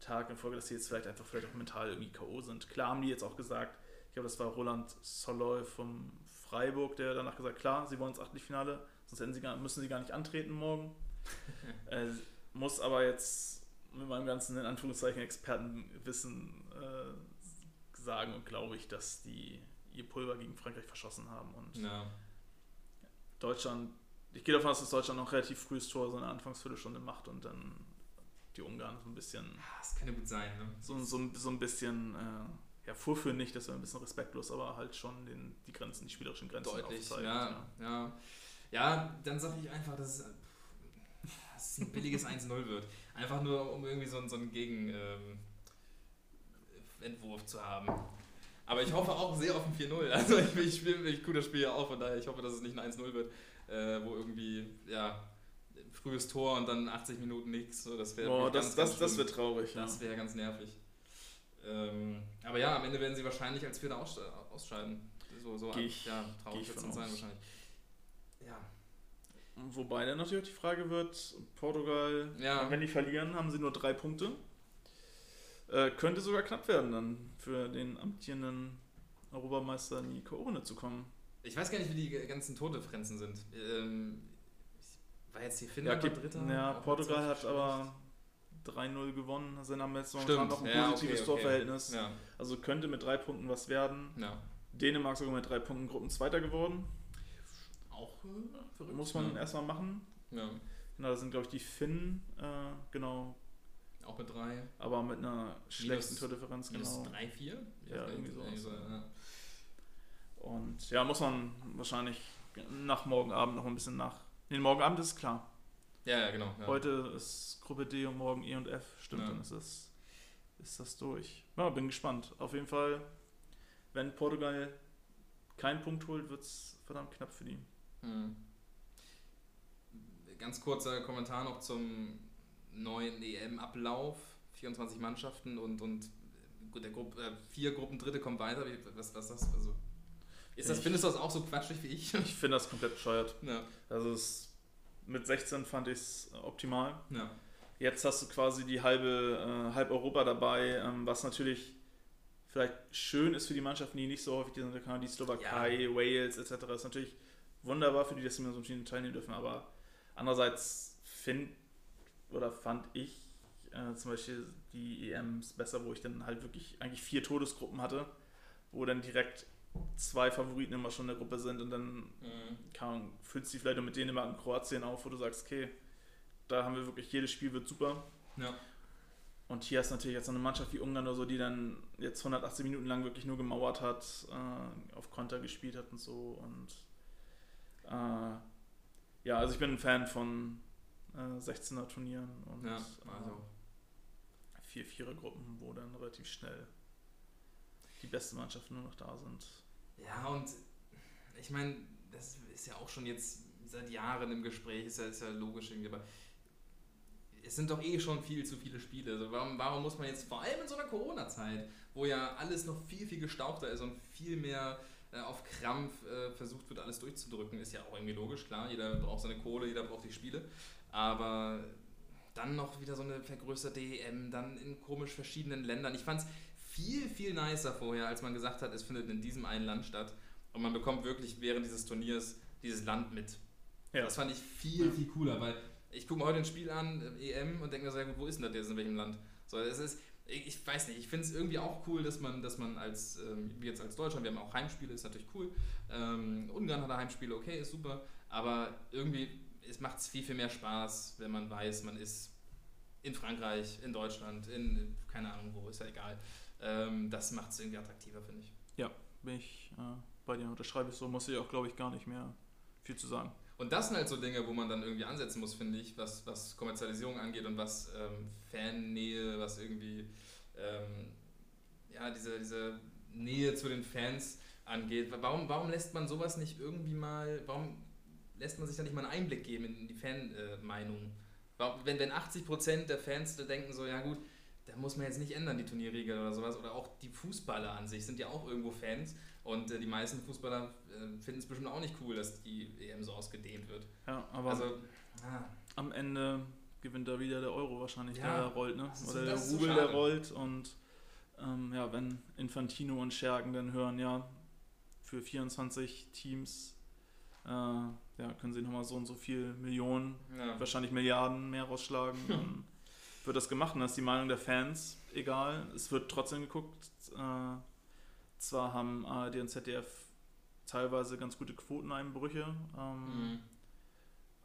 Tag in Folge, dass sie jetzt vielleicht einfach vielleicht auch mental irgendwie K.O. sind. Klar haben die jetzt auch gesagt, ich glaube, das war Roland Soloy vom Freiburg, der danach gesagt klar, sie wollen ins Achtelfinale, sonst sie gar, müssen sie gar nicht antreten morgen. äh, muss aber jetzt mit meinem ganzen, in Anführungszeichen, Expertenwissen äh, sagen und glaube ich, dass die ihr Pulver gegen Frankreich verschossen haben und Ja. Deutschland, ich gehe davon aus, dass Deutschland noch relativ frühes Tor so eine Anfangsviertelstunde macht und dann die Ungarn so ein bisschen Ah, Das kann ja gut sein, ne? so, so, so ein bisschen, äh, ja, vorführen nicht, das wäre ein bisschen respektlos, aber halt schon den, die Grenzen, die spielerischen Grenzen Deutlich, aufzeigen. ja, ja. Ja, dann sage ich einfach, dass es, dass es ein billiges 1-0 wird. Einfach nur, um irgendwie so, einen- so einen Gegenentwurf zu haben. Aber ich hoffe auch sehr auf ein 4-0. Also ich, ich spiele ich gucke das Spiel ja auch, von daher ich hoffe, dass es nicht ein 1-0 wird, äh, wo irgendwie, ja, frühes Tor und dann 80 Minuten nichts. So, das wäre das, das, das wird traurig. Das wäre ganz nervig. Ähm, aber ja, am Ende werden sie wahrscheinlich als Vierter ausscheiden. So, so Geh ich- ja, traurig wird es sein wahrscheinlich. Ja. Wobei dann natürlich auch die Frage wird, Portugal, Ja. wenn die verlieren, haben sie nur drei Punkte. Äh, könnte sogar knapp werden dann für den amtierenden Europameister in die K.O.-Runde zu kommen. Ich weiß gar nicht, wie die ganzen Tordifferenzen sind. Ähm, war jetzt die Ja, Finnland okay, war Dritter. ja Portugal hat aber 3-0 gewonnen. Also haben jetzt momentan noch ein ja, positives okay, okay. Torverhältnis. Ja, Also könnte mit drei Punkten was werden. ja. Dänemark sogar mit drei Punkten Gruppenzweiter geworden. Auch äh, verrückt. Muss man ja. erstmal machen. Ja, Genau, da sind, glaube ich, die Finnen, äh, genau, auch mit drei. aber mit einer schlechten Minus- Tordifferenz, Minus genau. drei, vier? Ich Ja, irgendwie sowas, ja. Und ja, muss man wahrscheinlich nach morgen Abend noch ein bisschen nach. Nee, morgen Abend ist klar. Ja, ja, genau. Ja. Heute ist Gruppe D und morgen E und F. Stimmt, Ja. dann ist das, ist das durch. Ja, bin gespannt. Auf jeden Fall, wenn Portugal keinen Punkt holt, wird es verdammt knapp für die. Hm. Ganz kurzer Kommentar noch zum neuen EM-Ablauf. 24 Mannschaften und, und gut, der Gruppe, äh, vier Gruppen Dritte kommen weiter. Was, was das? Also, ist das, Ich- findest du das auch so quatschig wie ich? Ich finde das komplett bescheuert. ja. Also es, mit 16 fand ich es optimal. ja. Jetzt hast du quasi die halbe, äh, halb Europa dabei, ähm, was natürlich vielleicht schön ist für die Mannschaften, die nicht so häufig sind, die Slowakei, Wales etc. ist natürlich wunderbar für die, dass sie mehr so Turnieren teilnehmen dürfen, aber andererseits finde oder fand ich äh, zum Beispiel die EMs besser, wo ich dann halt wirklich eigentlich vier Todesgruppen hatte, wo dann direkt zwei Favoriten immer schon in der Gruppe sind und dann Mhm. Ahnung, füllst du dich vielleicht auch mit Dänemark und Kroatien auf, wo du sagst, okay, da haben wir wirklich, jedes Spiel wird super. ja. Und hier hast du natürlich jetzt eine Mannschaft wie Ungarn oder so, die dann jetzt 180 Minuten lang wirklich nur gemauert hat, äh, auf Konter gespielt hat und so. Und äh, ja, also ich bin ein Fan von äh, 16er Turnieren und Ja, also. äh, vier Vierer-Gruppen, wo dann relativ schnell die besten Mannschaften nur noch da sind. Ja, und ich meine, das ist ja auch schon jetzt seit Jahren im Gespräch, ist ja, ist ja logisch irgendwie, aber es sind doch eh schon viel zu viele Spiele. Also warum, warum muss man jetzt, vor allem in so einer Corona-Zeit, wo ja alles noch viel, viel gestauchter ist und viel mehr äh, auf Krampf äh, versucht wird, alles durchzudrücken, ist ja auch irgendwie logisch, klar, jeder braucht seine Kohle, jeder braucht die Spiele, aber dann noch wieder so eine vergrößerte EM, dann in komisch verschiedenen Ländern. Ich fand es viel, viel nicer vorher, als man gesagt hat, es findet in diesem einen Land statt und man bekommt wirklich während dieses Turniers dieses Land mit. Ja. Das fand ich viel, viel cooler, weil ich gucke mir heute ein Spiel an, EM, und denke mir so, ja gut, wo ist denn das jetzt, in welchem Land? So, es ist, ich, ich weiß nicht, ich finde es irgendwie auch cool, dass man, dass man als, ähm, wie jetzt als Deutschland, wir haben auch Heimspiele, ist natürlich cool. Ähm, Ungarn hat Heimspiele, okay, ist super, aber irgendwie macht es viel, viel mehr Spaß, wenn man weiß, man ist in Frankreich, in Deutschland, in, keine Ahnung wo, ist ja egal. Ähm, das macht es irgendwie attraktiver, finde ich. Bin ich äh, bei dir, unterschreibe ich so, muss ich auch, glaube ich, gar nicht mehr viel zu sagen. Und das sind halt so Dinge, wo man dann irgendwie ansetzen muss, finde ich, was, was Kommerzialisierung angeht und was ähm, Fannähe, was irgendwie ähm, ja, diese, diese Nähe zu den Fans angeht. Warum, warum lässt man sowas nicht irgendwie mal, warum lässt man sich da nicht mal einen Einblick geben in die Fanmeinung? Warum- wenn, wenn 80% der Fans da denken so, ja gut, da muss man jetzt nicht ändern, die Turnierregeln oder sowas. Oder auch die Fußballer an sich sind ja auch irgendwo Fans. Und äh, die meisten Fußballer äh, finden es bestimmt auch nicht cool, dass die EM so ausgedehnt wird. Ja, aber Also, ah, am Ende gewinnt da wieder der Euro wahrscheinlich, Ja, der rollt, ne? ist- Oder der ist so Rubel, der rollt und ähm, ja, wenn Infantino und Schergen dann hören, ja, für 24 Teams äh, ja, können sie nochmal so und so viel Millionen, ja. wahrscheinlich Milliarden mehr rausschlagen, dann wird das gemacht und das ist die Meinung der Fans, egal, es wird trotzdem geguckt. Äh, zwar haben ARD und ZDF teilweise ganz gute Quoteneinbrüche, ähm, Mhm.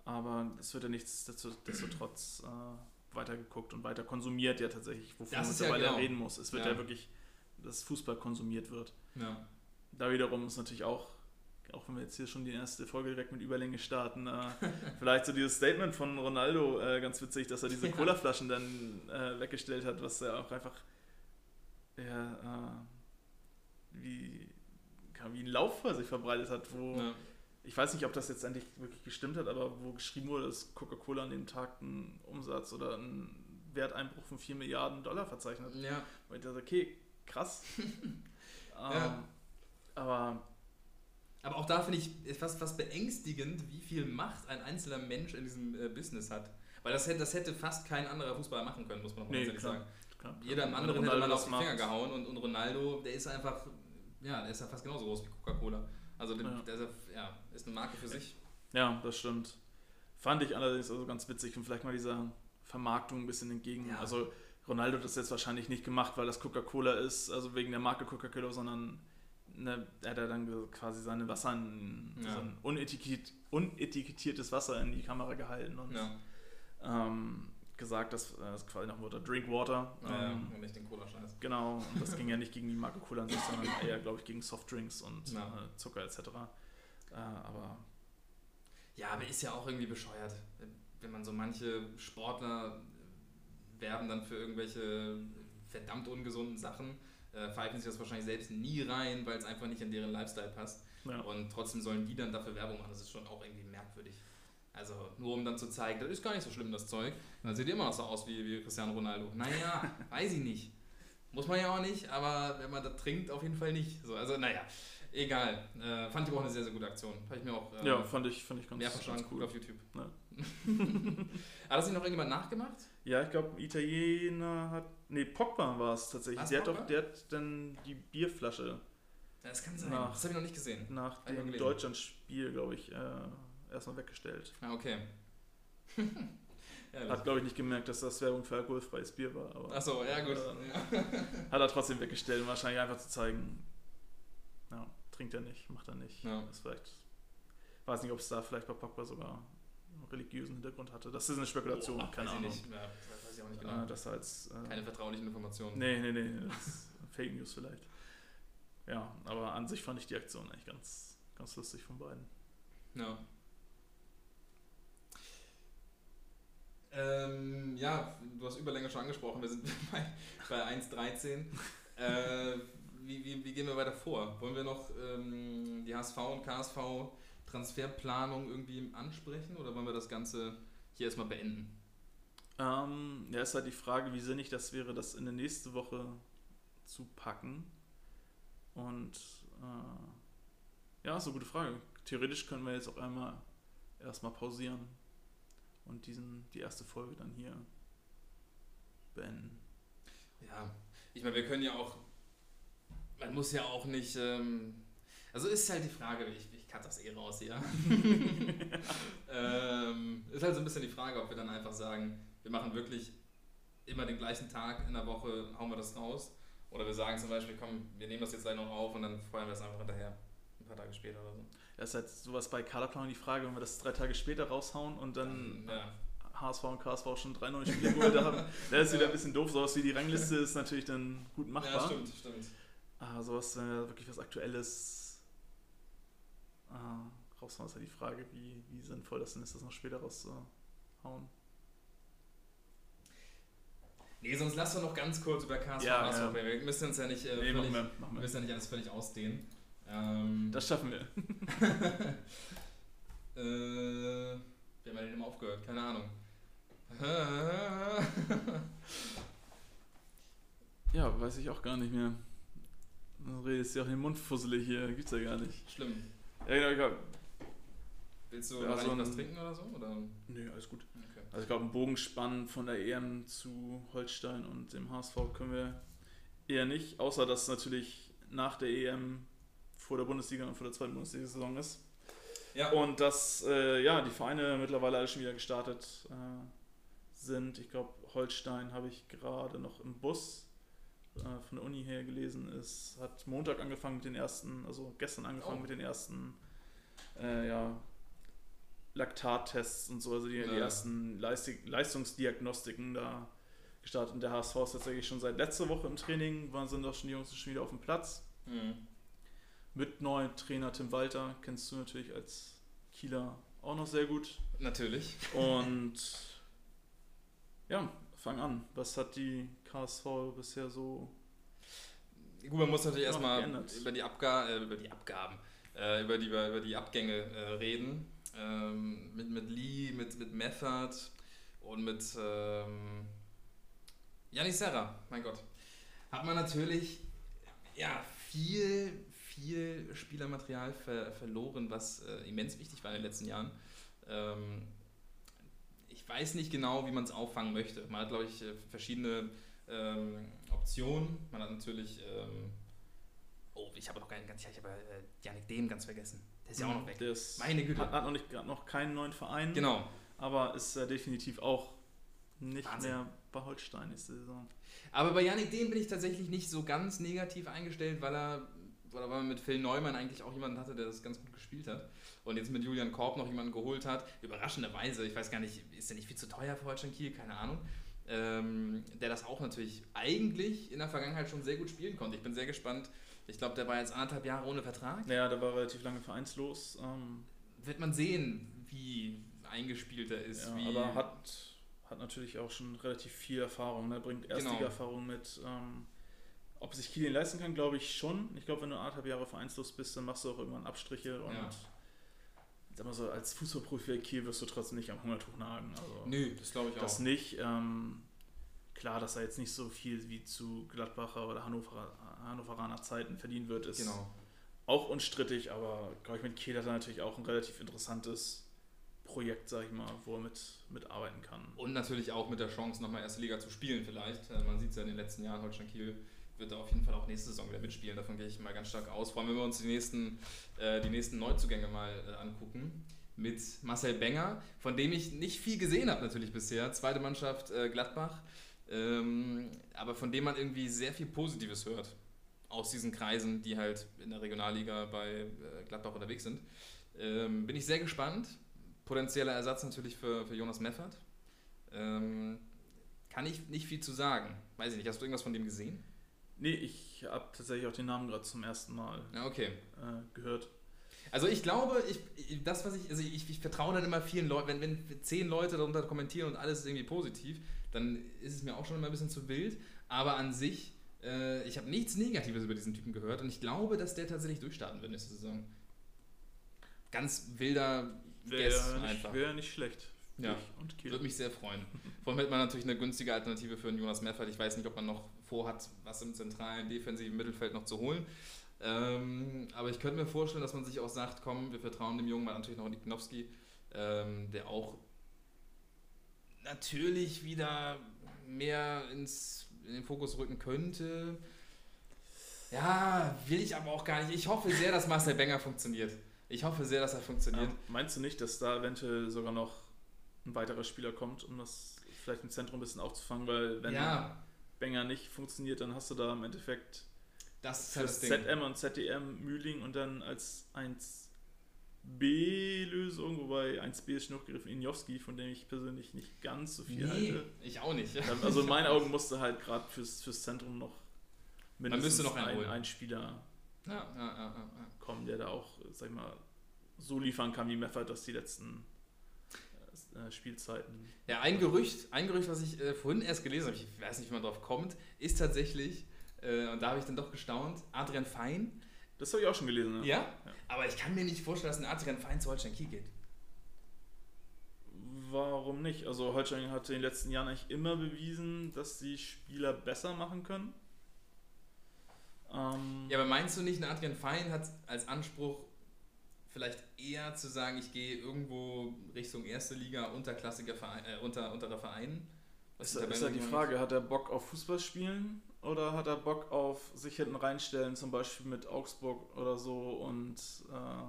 aber es wird ja nichtsdestotrotz äh, weitergeguckt und weiter konsumiert ja tatsächlich, wovon man ist ja mittlerweile genau. reden muss. Es wird ja. Ja. wirklich, dass Fußball konsumiert wird. ja. Da wiederum ist natürlich auch, auch wenn wir jetzt hier schon die erste Folge direkt mit Überlänge starten, äh, vielleicht so dieses Statement von Ronaldo äh, ganz witzig, dass er diese Ja. Colaflaschen dann äh, weggestellt hat, was er auch einfach ja, äh, wie, wie ein Lauf vor sich verbreitet hat, wo ja. ich weiß nicht, ob das jetzt endlich wirklich gestimmt hat, aber wo geschrieben wurde, dass Coca-Cola an dem Tag einen Umsatz oder einen Werteinbruch von 4 Milliarden Dollar verzeichnet. ja. Und ich dachte, okay, krass. ähm, Ja. Aber Aber auch da finde ich fast, fast beängstigend, wie viel Macht ein einzelner Mensch in diesem äh, Business hat. Weil das hätte, das hätte fast kein anderer Fußballer machen können, muss man auch mal Nee, ganz ehrlich klar. sagen. klar, Jeder wenn andere hätte das auf die macht, Finger gehauen und, und Ronaldo, der ist einfach, ja, der ist ja fast genauso groß wie Coca-Cola. Also der, Ja. der ist, ja, ja, ist eine Marke für sich. Ja, das stimmt. Fand ich allerdings also ganz witzig und vielleicht mal dieser Vermarktung ein bisschen entgegen. Ja. Also Ronaldo hat das jetzt wahrscheinlich nicht gemacht, weil das Coca-Cola ist, also wegen der Marke Coca-Cola, sondern ne, er hat er dann quasi seine Wasser, in, Ja. sein unetikett, unetikettiertes Wasser in die Kamera gehalten und Ja, ähm, gesagt, dass äh, das quasi nach dem Motto Drink Water. ja, Ähm, und nicht den Cola-Scheiß. Genau, und das ging ja nicht gegen die Marke Cola an sich, sondern eher, glaube ich, gegen Softdrinks und äh, Zucker etc. Äh, aber Ja, aber ist ja auch irgendwie bescheuert, wenn man so manche Sportler werben dann für irgendwelche verdammt ungesunden Sachen, äh, pfeifen sich das wahrscheinlich selbst nie rein, weil es einfach nicht in deren Lifestyle passt. ja. Und trotzdem sollen die dann dafür Werbung machen. Das ist schon auch irgendwie merkwürdig. Also nur um dann zu zeigen, das ist gar nicht so schlimm, das Zeug. Und dann seht ihr immer noch so aus wie, wie Cristiano Ronaldo. Naja, weiß ich nicht. Muss man ja auch nicht, aber wenn man das trinkt, auf jeden Fall nicht. So, also naja, egal. Äh, fand ich auch eine sehr, sehr gute Aktion. Habe ich mir auch äh, ja, fand ich, fand ich ganz, mehrfach schon cool auf YouTube. Ja. Hat das nicht noch irgendjemand nachgemacht? Ja, ich glaube, ein Italiener hat. Nee, Pogba war es tatsächlich. War's Der hat, doch, der hat dann die Bierflasche das kann sein. Nach- Das habe ich noch nicht gesehen. nach dem. Deutschlandspiel, glaube ich, äh, erstmal weggestellt. Ah, okay. ja, Hat, glaube ich, nicht gemerkt, dass das Werbung für alkoholfreies Bier war. Aber Achso, ja gut. Äh, Ja. Hat er trotzdem weggestellt, um wahrscheinlich einfach zu zeigen, ja, trinkt er nicht, macht er nicht. Ja. Ist vielleicht, weiß nicht, ob es da vielleicht bei Pogba sogar einen religiösen Hintergrund hatte. Das ist eine Spekulation, Boah, keine weiß Ahnung. Ich nicht. Ja, weiß ich auch nicht genau. Äh, das als, äh, Keine vertraulichen Informationen. nee, nee, nee, das ist Fake News vielleicht. Ja, aber an sich fand ich die Aktion eigentlich ganz, ganz lustig von beiden. Ja. Ähm, ja, du hast Überlänge schon angesprochen. Wir sind bei, bei 1,13. äh, wie, wie, wie gehen wir weiter vor? Wollen wir noch ähm, die HSV und KSV Transferplanung irgendwie ansprechen oder wollen wir das Ganze hier erstmal beenden? Ähm, ja, ist halt die Frage, wie sinnig das wäre, das in der nächste Woche zu packen. Und äh, ja, ist eine gute Frage. Theoretisch können wir jetzt auch einmal erstmal pausieren und diesen, die erste Folge dann hier beenden. Ja, ich meine, wir können ja auch, man muss ja auch nicht, ähm, also ist halt die Frage, ich, ich cut das eh raus hier. ähm, ist halt so ein bisschen die Frage, ob wir dann einfach sagen, wir machen wirklich immer den gleichen Tag in der Woche, hauen wir das raus. Oder wir sagen zum Beispiel, komm, wir nehmen das jetzt gleich noch auf und dann feuern wir es einfach hinterher. Ein paar Tage später oder so. Das ist halt sowas bei Kaderplanung die Frage, wenn wir das drei Tage später raushauen und dann ja. HSV und KSV schon drei neue Spiele geholt haben. Das ist wieder ein bisschen doof. Sowas wie die Rangliste ist natürlich dann gut machbar. ja, stimmt, stimmt. Aber sowas, wenn wir wirklich was Aktuelles äh, raushauen, ist halt die Frage, wie, wie sinnvoll das denn ist, das noch später rauszuhauen. Nee, sonst lass doch noch ganz kurz über KSV Ja, ja. Wir müssen uns ja nicht, äh, Nee, völlig, wir. müssen ja nicht alles völlig ausdehnen. Ähm, Das schaffen wir. Äh, wie haben wir denn immer aufgehört? Keine Ahnung. Ja, weiß ich auch gar nicht mehr. Du redest ja auch in den Mund fusselig hier, gibt's ja gar nicht. Schlimm. Ja, genau, ich glaub, Willst du Ja, so eigentlich was ein- trinken oder so? Oder? nö, alles gut. Okay. Also ich glaube, ein Bogenspann von der EM zu Holstein und dem HSV können wir eher nicht, außer dass natürlich nach der EM vor der Bundesliga und vor der zweiten Bundesliga-Saison ist. Ja. Und dass äh, ja, die Vereine mittlerweile alle schon wieder gestartet äh, sind. Ich glaube, Holstein habe ich gerade noch im Bus äh, von der Uni her gelesen. Es hat Montag angefangen mit den ersten, also gestern angefangen Oh. mit den ersten äh, ja, Laktattests und so, also die, die Ja. ersten Leistig Leistungsdiagnostiken da gestartet. Und der HSV ist tatsächlich schon seit letzter Woche im Training, waren sind doch schon die Jungs schon wieder auf dem Platz. Mhm. Mit neuen Trainer Tim Walter, kennst du natürlich als Kieler auch noch sehr gut. Natürlich. Und ja, fang an. Was hat die KSV bisher so? Gut, man muss natürlich erstmal geändert. über die, Abga äh, über die Abgaben, äh, über, die, über die Abgänge äh, reden. Ähm, mit, mit Lee, mit, mit Method und mit ähm, Janis Serra, mein Gott. Hat man natürlich ja, viel, viel Spielermaterial ver verloren, was äh, immens wichtig war in den letzten Jahren. Ähm, ich weiß nicht genau, wie man es auffangen möchte. Man hat, glaube ich, äh, verschiedene ähm, Optionen. Man hat natürlich. Ähm, oh, ich habe noch keinen ganz. Ich habe äh, Janik Dehm ganz vergessen. Der ist ja auch noch weg. Der ist, Meine Güte. Hat, hat noch, nicht, noch keinen neuen Verein, Genau. aber ist äh, definitiv auch nicht Wahnsinn. mehr bei Holstein nächste Saison. Aber bei Janik Dehm bin ich tatsächlich nicht so ganz negativ eingestellt, weil er, weil er weil man mit Phil Neumann eigentlich auch jemanden hatte, der das ganz gut gespielt hat. Und jetzt mit Julian Korb noch jemanden geholt hat. Überraschenderweise, ich weiß gar nicht, ist der nicht viel zu teuer für Holstein Kiel? Keine Ahnung. Ähm, der das auch natürlich eigentlich in der Vergangenheit schon sehr gut spielen konnte. Ich bin sehr gespannt. Ich glaube, der war jetzt anderthalb Jahre ohne Vertrag. Naja, der war relativ lange vereinslos. Ähm, Wird man sehen, wie eingespielt er ist. ja, aber hat, hat natürlich auch schon relativ viel Erfahrung. Ne? Bringt Genau. Erstliga-Erfahrung mit. Ähm, ob sich Kiel den leisten kann, glaube ich schon. Ich glaube, wenn du anderthalb Jahre vereinslos bist, dann machst du auch irgendwann Abstriche und Ja. sag mal so, als Fußballprofi Kiel wirst du trotzdem nicht am Hungertuch nagen. Also, Nö, das glaube ich auch. Das nicht. Ähm, klar, dass er jetzt nicht so viel wie zu Gladbacher oder Hannover, Hannoveraner Zeiten verdienen wird, ist Genau. auch unstrittig, aber glaube ich, mit Kiel hat er natürlich auch ein relativ interessantes Projekt, sag ich mal, wo er mit, mitarbeiten kann. Und natürlich auch mit der Chance, nochmal erste Liga zu spielen vielleicht. Äh, Man sieht es ja in den letzten Jahren, Holstein Kiel wird da auf jeden Fall auch nächste Saison wieder mitspielen. Davon gehe ich mal ganz stark aus. Vor allem, wenn wir uns die nächsten, äh, die nächsten Neuzugänge mal äh, angucken. Mit Marcel Benger, von dem ich nicht viel gesehen habe natürlich bisher. Zweite Mannschaft äh, Gladbach. Ähm, aber von dem man irgendwie sehr viel Positives hört. Aus diesen Kreisen, die halt in der Regionalliga bei äh, Gladbach unterwegs sind. Ähm, bin ich sehr gespannt. Potenzieller Ersatz natürlich für, für Jonas Meffert. Ähm, kann ich nicht viel zu sagen. Weiß ich nicht. Hast du irgendwas von dem gesehen? Nee, ich habe tatsächlich auch den Namen gerade zum ersten Mal Ja, okay. äh, gehört. Also ich glaube, ich, das, was ich, also ich, ich vertraue dann immer vielen Leuten, wenn, wenn zehn Leute darunter kommentieren und alles ist irgendwie positiv, dann ist es mir auch schon immer ein bisschen zu wild. Aber an sich, äh, ich habe nichts Negatives über diesen Typen gehört und ich glaube, dass der tatsächlich durchstarten wird nächste Saison. Ganz wilder Guess Wäre einfach. nicht, wär nicht schlecht. Ja. Und Kiel. Würde mich sehr freuen. Vor allem hätte man natürlich eine günstige Alternative für einen Jonas Meffert. Ich weiß nicht, ob man noch vorhat, was im zentralen defensiven Mittelfeld noch zu holen. Ähm, aber ich könnte mir vorstellen, dass man sich auch sagt, komm, wir vertrauen dem Jungen, hat natürlich noch Niknowski, ähm, der auch natürlich wieder mehr ins, in den Fokus rücken könnte. Ja, will ich aber auch gar nicht. Ich hoffe sehr, dass Marcel Benger funktioniert. Ich hoffe sehr, dass er funktioniert. Ähm, meinst du nicht, dass da eventuell sogar noch ein weiterer Spieler kommt, um das vielleicht im Zentrum ein bisschen aufzufangen? Weil wenn ja, Benger nicht funktioniert, dann hast du da im Endeffekt das halt das. ZM und ZDM Mühling und dann als 1B-Lösung, wobei 1B ist schon hochgegriffen, Injowski, von dem ich persönlich nicht ganz so viel Nee, halte. ich auch nicht. Also in meinen Augen musste halt gerade fürs, fürs Zentrum noch müsste noch ein, ein Spieler Ja, ja, ja, ja, ja. kommen, der da auch, sag ich mal, so liefern kann wie Meffert das die letzten äh, Spielzeiten. ja ein Gerücht, ein Gerücht, was ich äh, vorhin erst gelesen habe, ich weiß nicht, wie man drauf kommt, ist tatsächlich, äh, und da habe ich dann doch gestaunt, Adrian Fein. Das habe ich auch schon gelesen. Ja? Ja. Aber ich kann mir nicht vorstellen, dass ein Adrian Fein zu Holstein Kiel geht. Warum nicht? Also Holstein hat in den letzten Jahren eigentlich immer bewiesen, dass die Spieler besser machen können. Ähm, Ja, aber meinst du nicht, ein Adrian Fein hat als Anspruch vielleicht eher zu sagen, ich gehe irgendwo Richtung erste Liga, unterklassiger Verein, äh, unter, unterer Verein? Was ist, ist ja die? Frage, hat er Bock auf Fußball spielen oder hat er Bock auf sich hinten reinstellen, zum Beispiel mit Augsburg oder so und äh,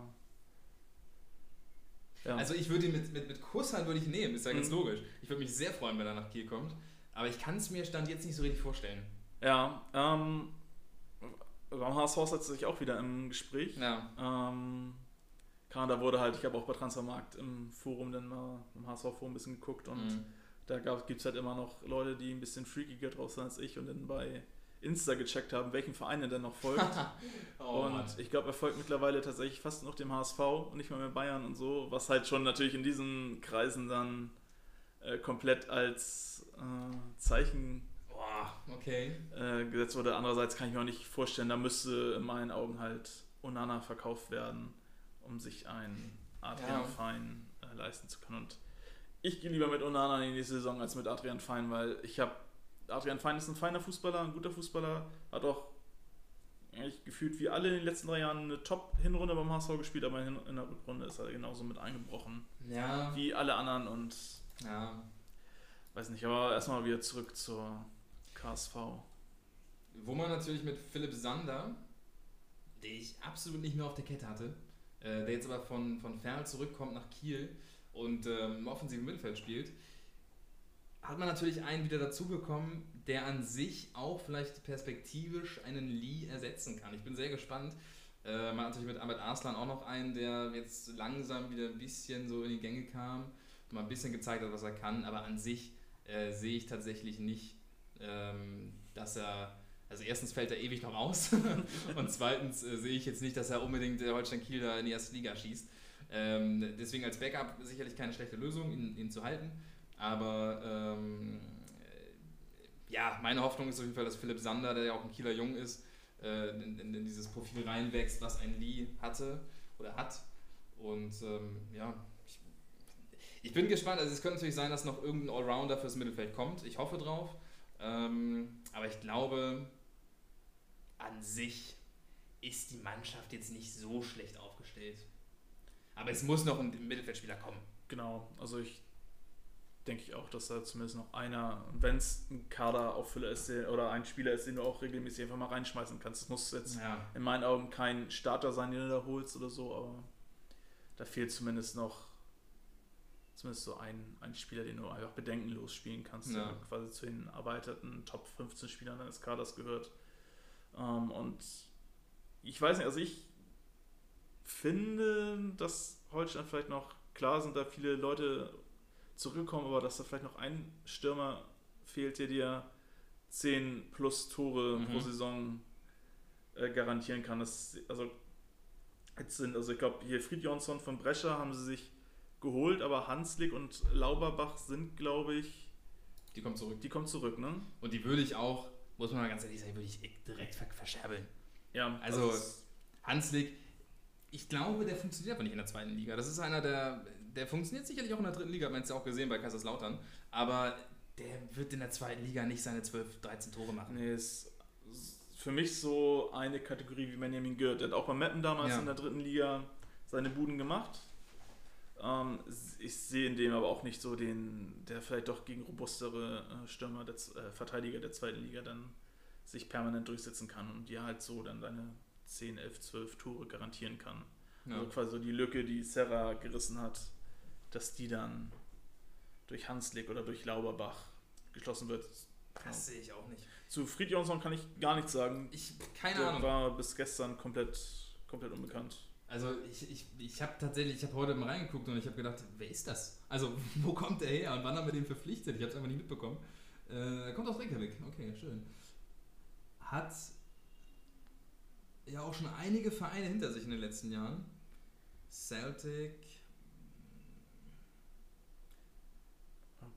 ja. Also ich würde ihn mit, mit, mit Kusshand würde ich nehmen, ist ja ganz Mhm. logisch. Ich würde mich sehr freuen, wenn er nach Kiel kommt. Aber ich kann es mir Stand jetzt nicht so richtig vorstellen. ja, ähm, beim HSV hat sich auch wieder im Gespräch. Ja. Ähm, Kanada wurde halt, ich habe auch bei Transfermarkt im Forum dann mal im HSV-Forum ein bisschen geguckt und Mhm. da gibt es halt immer noch Leute, die ein bisschen freakiger drauf sind als ich und dann bei Insta gecheckt haben, welchen Verein er denn noch folgt. oh, und Mann. ich glaube, er folgt mittlerweile tatsächlich fast noch dem HSV und nicht mal mehr Bayern und so, was halt schon natürlich in diesen Kreisen dann äh, komplett als äh, Zeichen Boah, okay. äh, gesetzt wurde. Andererseits kann ich mir auch nicht vorstellen, da müsste in meinen Augen halt Onana verkauft werden, um sich einen Adrian Ja. Fein äh, leisten zu können. Und ich gehe lieber mit Onana in die nächste Saison als mit Adrian Fein, weil ich habe Adrian Fein ist ein feiner Fußballer, ein guter Fußballer, hat auch eigentlich gefühlt wie alle in den letzten drei Jahren eine Top-Hinrunde beim HSV gespielt, aber in, der Rückrunde ist er genauso mit eingebrochen Ja. wie alle anderen und Ja. weiß nicht, aber erstmal wieder zurück zur KSV. Wo man natürlich mit Philipp Sander, den ich absolut nicht mehr auf der Kette hatte, äh, der jetzt aber von, von Ferl zurückkommt nach Kiel und ähm, im offensiven Mittelfeld spielt, hat man natürlich einen wieder dazu bekommen, der an sich auch vielleicht perspektivisch einen Lee ersetzen kann. Ich bin sehr gespannt. Äh, man hat natürlich mit Ahmed Arslan auch noch einen, der jetzt langsam wieder ein bisschen so in die Gänge kam mal ein bisschen gezeigt hat, was er kann, aber an sich äh, sehe ich tatsächlich nicht, ähm, dass er, also erstens fällt er ewig noch aus und zweitens äh, sehe ich jetzt nicht, dass er unbedingt äh, Holstein Kiel da in die erste Liga schießt. Ähm, deswegen als Backup sicherlich keine schlechte Lösung, ihn, ihn zu halten. Aber ähm, äh, ja, meine Hoffnung ist auf jeden Fall, dass Philipp Sander, der ja auch ein Kieler Jung ist, äh, in, in, in dieses Profil reinwächst, was ein Lee hatte oder hat. Und ähm, ja, ich, ich bin gespannt. Also es könnte natürlich sein, dass noch irgendein Allrounder fürs Mittelfeld kommt. Ich hoffe drauf. Ähm, aber ich glaube, an sich ist die Mannschaft jetzt nicht so schlecht aufgestellt. Aber es muss noch ein Mittelfeldspieler kommen. Genau, also ich denke ich auch, dass da zumindest noch einer, wenn es ein Kaderauffüller ist der, oder ein Spieler ist, den du auch regelmäßig einfach mal reinschmeißen kannst. Das muss jetzt Ja. in meinen Augen kein Starter sein, den du da holst oder so, aber da fehlt zumindest noch zumindest so ein, ein Spieler, den du einfach bedenkenlos spielen kannst, Ja. der quasi zu den erweiterten Top 15 Spielern deines Kaders gehört. Ähm, und ich weiß nicht, also ich finde, dass Holstein vielleicht noch, klar sind da viele Leute zurückgekommen, aber dass da vielleicht noch ein Stürmer fehlt, der dir 10 plus Tore Mhm. pro Saison äh, garantieren kann. Das, also, jetzt sind, also ich glaube, hier Fried Jonsson von Brescher haben sie sich geholt, aber Hanslik und Lauberbach sind, glaube ich, Die kommt zurück. die kommen zurück, ne? Und die würde ich auch, muss man mal ganz ehrlich sagen, würde ich direkt ver verscherbeln. Ja, Also- Hanslik, ich glaube, der funktioniert aber nicht in der zweiten Liga. Das ist einer, der, der funktioniert sicherlich auch in der dritten Liga, man hat es ja auch gesehen bei Kaiserslautern, aber der wird in der zweiten Liga nicht seine 12, 13 Tore machen. Nee, ist für mich so eine Kategorie wie Benjamin Gürt. Der hat auch bei Meppen damals Ja. in der dritten Liga seine Buden gemacht. Ähm, ich sehe in dem aber auch nicht so den, der vielleicht doch gegen robustere äh, Stürmer, der, äh, Verteidiger der zweiten Liga dann sich permanent durchsetzen kann und dir halt so dann deine 10, 11, 12 Tore garantieren kann. Ja. Also quasi so die Lücke, die Serra gerissen hat, dass die dann durch Hanslik oder durch Lauberbach geschlossen wird. Das sehe ich auch nicht. Zu Fried Jonsson kann ich gar nichts sagen. Ich, keine Der Ahnung. war bis gestern komplett, komplett unbekannt. Also ich, ich, ich habe tatsächlich, ich habe heute mal reingeguckt und ich habe gedacht, wer ist das? Also wo kommt der her und wann haben wir den verpflichtet? Ich habe es einfach nicht mitbekommen. Äh, er kommt aus Reykjavik, okay, schön. Hat ja auch schon einige Vereine hinter sich in den letzten Jahren. Celtic,